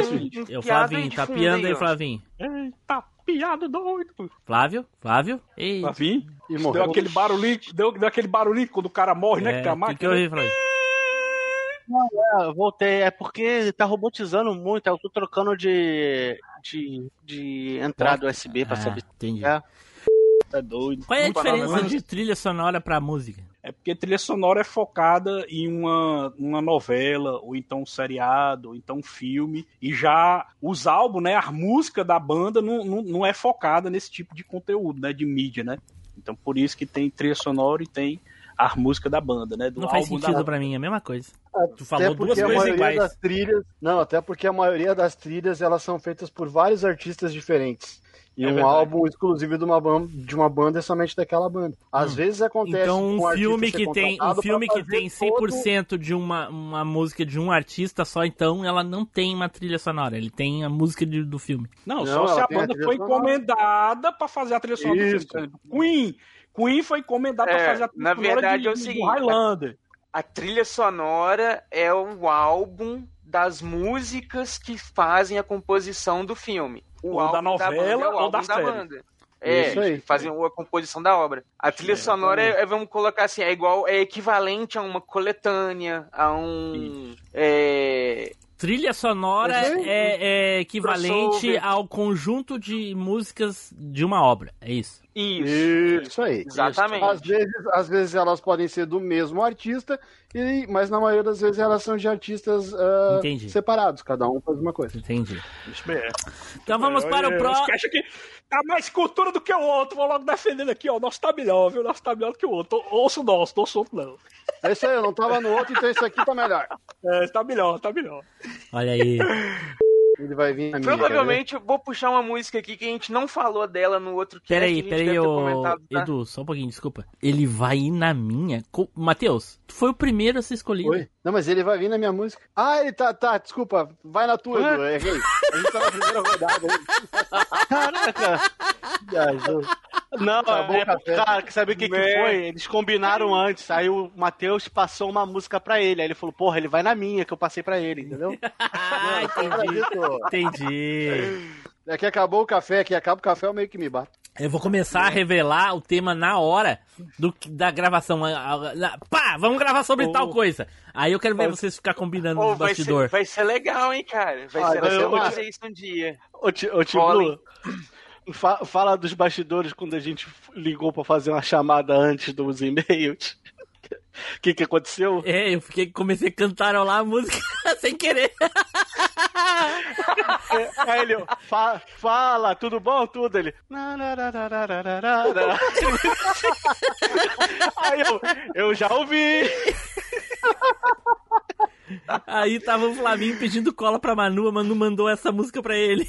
S5: aí
S2: Flavinho, tá piando aí. Flavinho.
S1: Eita, piado doido.
S2: Flávio? Flávio? Ei.
S1: Flavinho?
S4: E
S1: Deu
S4: morreu.
S1: aquele barulhinho, deu, deu aquele barulhinho quando o cara morre, né?
S2: É,
S1: que tem a máquina.
S2: que eu ouvi, Flavinho?
S3: É, eu voltei. É porque tá robotizando muito. Eu tô trocando de, de, de entrada USB pra
S2: Ah,
S3: saber.
S2: entendi.
S3: É. Tá doido.
S2: Qual é a diferença de trilha sonora pra música?
S1: É porque trilha sonora é focada em uma, uma novela, ou então um seriado, ou então um filme. E já os álbuns, né? A música da banda não, não, não é focada nesse tipo de conteúdo, né? De mídia, né? Então por isso que tem trilha sonora e tem a música da banda, né? Do
S2: Não faz
S1: álbum
S2: sentido
S1: da...
S2: pra mim, é a mesma coisa. Tu
S4: Até
S2: falou duas
S4: porque a
S2: coisas
S4: maioria
S2: iguais.
S4: das trilhas. Não, até porque a maioria das trilhas elas são feitas por vários artistas diferentes. E
S1: É
S4: um
S1: verdade.
S4: álbum exclusivo de uma, banda, de uma banda é somente daquela banda. Às vezes acontece.
S2: Então um filme que tem um filme que tem
S4: fazer todo-
S2: 100% de uma, uma música de um artista só, então ela não tem uma trilha sonora, ele tem a música de- do filme.
S1: Não,
S4: Não,
S1: só se a
S4: a
S1: banda
S4: trilha
S1: foi
S4: sonora.
S1: encomendada pra fazer a trilha sonora
S4: Isso.
S1: do filme. Queen. Queen foi encomendada pra
S5: É,
S1: fazer a trilha
S5: na
S1: sonora
S5: verdade
S1: de,
S5: é o
S1: do
S5: seguinte,
S1: Highlander.
S5: A trilha sonora é o álbum das músicas que fazem a composição do filme. O
S1: Ou da novela,
S5: banda é o
S1: ou da série.
S5: banda. É,
S4: Isso aí.
S5: que fazem a composição da obra. A trilha sonora é, é, vamos colocar assim, é igual, é equivalente a uma coletânea, a um. É,
S2: Trilha sonora é, é equivalente
S5: Crossover.
S2: ao conjunto de músicas de uma obra, é isso.
S5: isso.
S4: Isso aí.
S5: Exatamente.
S4: Às vezes, às vezes elas podem ser do mesmo artista, e, mas na maioria das vezes elas são de artistas
S2: Entendi.
S4: separados, cada um faz uma coisa.
S2: Entendi. Então vamos para o próximo.
S1: Os que tá mais cultura do que o outro. Vou logo defendendo aqui, ó. O nosso tá melhor, viu? O nosso tá melhor do que o outro. Ouço o nosso, não ouço outro, não.
S4: É isso aí, eu não tava no outro, então isso aqui tá melhor.
S1: É, tá melhor, tá melhor.
S2: Olha aí.
S4: Ele vai vir na minha.
S5: Provavelmente eu vou puxar uma música aqui que a gente não falou dela no outro cast.
S2: Peraí, peraí,
S5: comentado, tá?
S2: Edu, só um pouquinho, desculpa. Ele vai ir na minha. Co... Matheus, tu foi o primeiro a ser escolhido.
S4: Oi? Não, mas ele vai vir na minha música. Ah, ele tá, tá, desculpa, vai na tua, Edu, errei. A gente tá na primeira rodada aí.
S3: Caraca!
S4: Viajou.
S3: Não,
S4: Acabou
S3: é,
S4: o
S3: cara, que sabe o que, que foi? Eles combinaram antes. Aí o Matheus passou uma música pra ele. Aí ele falou, porra, ele vai na minha, que eu passei pra ele, entendeu?
S2: Ah, entendi. Entendi.
S4: É que acabou o café, aqui acaba o café, eu meio que me bato.
S2: Eu vou começar a revelar o tema na hora do, da gravação. A- a- na- Pá, vamos gravar sobre
S1: Ô.
S2: tal coisa. Aí eu quero ver vocês ficar combinando
S5: Ô,
S2: nos
S5: vai, ser,
S2: bastidores.
S5: vai ser legal, hein, cara? Vai
S4: Ah,
S5: ser
S4: ser
S5: legal
S4: massa.
S5: fazer isso um dia.
S3: Ô, Ti- ô
S5: Cola,
S3: Tiblu, fa- fala dos bastidores quando a gente ligou pra fazer uma chamada antes dos e-mails. O que, que aconteceu?
S2: É, eu fiquei, comecei a cantarolar a música sem querer.
S3: Aí ele, fa- fala, tudo bom? Tudo. Ele. Aí eu, eu já ouvi.
S2: Aí tava o Flavinho pedindo cola pra Manu, a Manu mandou essa música pra ele.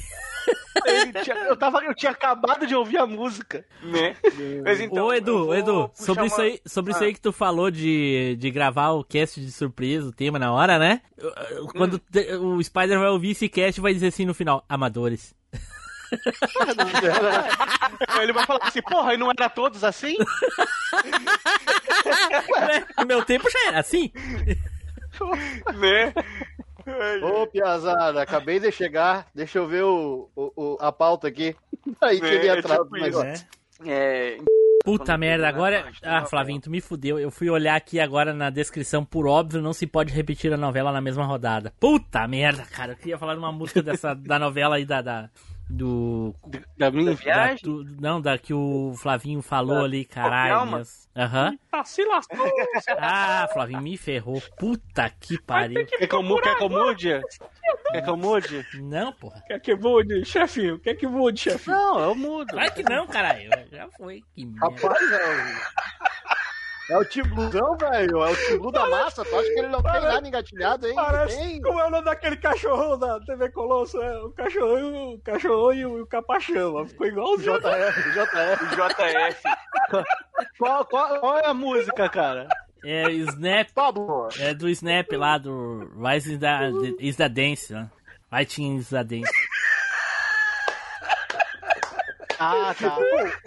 S3: Ele tinha- eu, tava, eu tinha acabado de ouvir a música.
S5: Né? Mas então,
S2: Ô, Edu, Edu, sobre,
S5: uma-
S2: isso aí, sobre isso
S5: Ah.
S2: aí que tu falou de, de gravar o cast de surpresa, o tema na hora, né? Quando
S5: Hum.
S2: te- o Spider vai ouvir esse cast, vai dizer assim no final, amadores.
S3: Aí ele vai falar assim, porra, e não era todos assim?
S2: meu tempo já era assim.
S5: Né?
S4: Ô, Piazada, acabei de chegar, deixa eu ver o, o- o- a pauta aqui. Aí
S5: É,
S4: cheguei
S5: é
S4: atrás
S5: tipo
S4: do negócio.
S2: Né?
S5: É,
S2: Puta merda, agora.
S5: né?
S2: Ah, Flavinho, tu me fudeu. Eu fui olhar aqui agora na descrição, por óbvio, não se pode repetir a novela na mesma rodada. Puta merda, cara. Eu queria falar de uma música dessa, da novela aí da. da do.
S3: Da minha
S5: da viagem?
S2: da- do- não, da que o Flavinho falou ali, caralho. Aham.
S1: Tá se lascou.
S2: Ah, Flavinho, me ferrou. Puta que pariu.
S3: Quer que eu, quer que eu mude? Quer que eu mude?
S2: Não, porra.
S1: Quer que mude, chefinho? Quer que mude, chefinho?
S3: Não, eu mudo.
S2: Claro que não, caralho. Já foi. Que merda.
S4: Rapaz, é, é o Team Bluezão, velho. É o Team Blue da massa. Tu acha que ele não tem
S1: Parece-
S4: nada engatilhado, hein?
S1: Parece.
S4: Tem.
S1: Como é o nome daquele cachorrão da TV Colosso? É, o cachorrão, o cachorrão e o, o capachão. ó. Ficou igualzinho.
S4: JF, JF.
S5: JF.
S3: Qual, qual, qual é a música, cara?
S2: É Snap.
S4: Pablo.
S2: É do Snap lá do Rise is the, is the Dance, né? Fighting is the Dance.
S3: Ah, tá.
S4: Ô,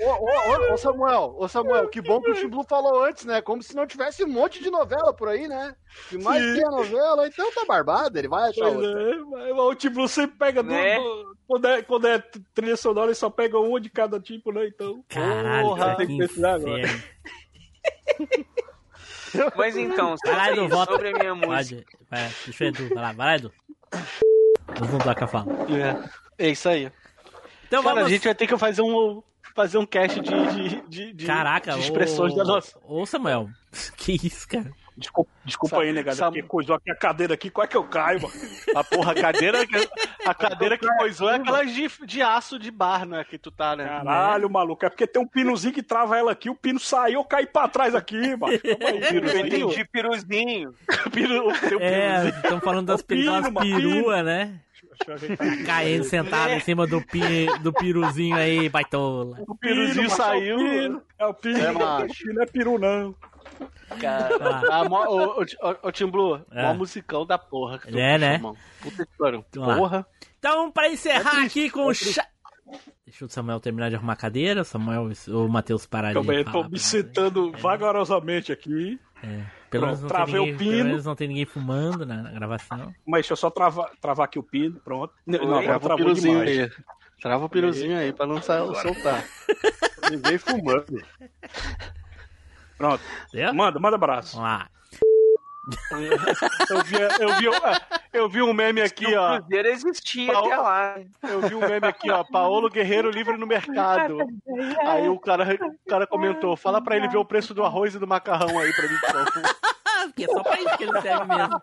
S4: ô, ô, ô, Samuel, ô Samuel, que bom que o Blue falou antes, né? Como se não tivesse um monte de novela por aí, né? Se mais
S1: Sim.
S4: tem a novela, então tá barbado, ele vai achar
S1: Pois
S4: outra.
S1: é, mas o tipo sempre pega
S5: Né?
S1: do, quando, é, quando é trilha sonora, ele só pega uma de cada tipo, né? Então.
S2: Caralho,
S1: Porra,
S2: cara,
S1: tem
S2: que
S1: que pesquisar agora.
S5: Mas então, sobre,
S2: volta.
S5: sobre a minha música.
S2: Pode, vai, deixa o Edu, vai lá, vai lá, Edu. Vamos voltar com a fala.
S3: É, é isso aí.
S2: Então
S3: Cara,
S2: vamos...
S3: a gente vai ter que fazer um, fazer um cast de, de, de, de-
S2: Caraca,
S3: de expressões
S2: ô,
S3: da nossa.
S2: Ô, Samuel, que isso, cara?
S1: Desculpa, desculpa
S3: Sa-
S1: aí, negado.
S3: sa-
S1: Porque coisou aqui a cadeira aqui, qual é que eu caio, mano?
S3: A porra, a cadeira, que- a cadeira que coisou é aquela de, de aço de bar, né? Que tu tá, né?
S1: Caralho, maluco. É porque tem um pinozinho que trava ela aqui, o pino saiu, eu caí pra trás aqui, mano.
S5: Eu entendi piruzinho.
S3: Tem um
S2: É, estamos falando das
S1: Ô, pino,
S2: peruas
S1: mano,
S2: perua, né?
S1: Deixa eu ajeitar.
S2: Caindo sentado em cima do, pi, do piruzinho aí, baitola.
S1: O
S3: piruzinho saiu.
S1: É o pino, é o pino.
S4: É,
S1: É,
S4: macho.
S1: não é peru, não.
S2: Tá.
S3: Ah, ô, Tim Blue,
S2: É.
S3: mó musicão da porra. que tu
S2: É, né?
S3: mano. Puta que pariu. Porra.
S2: Então, pra encerrar
S4: É
S2: aqui com o chá. Deixa o Samuel terminar de arrumar a cadeira, o Samuel, o Matheus parar
S1: Também
S2: de
S1: tô
S2: falar.
S1: me sentando vagarosamente aqui.
S2: É. Pelo menos, não tem
S1: Travei o
S2: ninguém, pelo
S1: pino.
S2: menos não tem ninguém fumando na, na gravação.
S1: Mas deixa eu só travar, travar aqui o pino, pronto. Não, agora
S3: Trava o piruzinho aí. Trava o piruzinho aí pra não sair, soltar.
S4: Ninguém fumando.
S1: Pronto.
S2: Entendeu?
S1: Manda, manda abraço.
S2: Vamos lá.
S3: Eu vi, eu vi, eu vi um meme aqui,
S5: o
S3: ó.
S5: Cruzeiro existia
S3: Paulo-
S5: até lá.
S3: Eu vi um meme aqui, ó. Paolo Guerreiro livre no mercado. Aí o cara, o cara comentou: fala pra ele ver o preço do arroz e do macarrão aí pra mim, por favor.
S2: Porque é só pra isso que ele serve mesmo.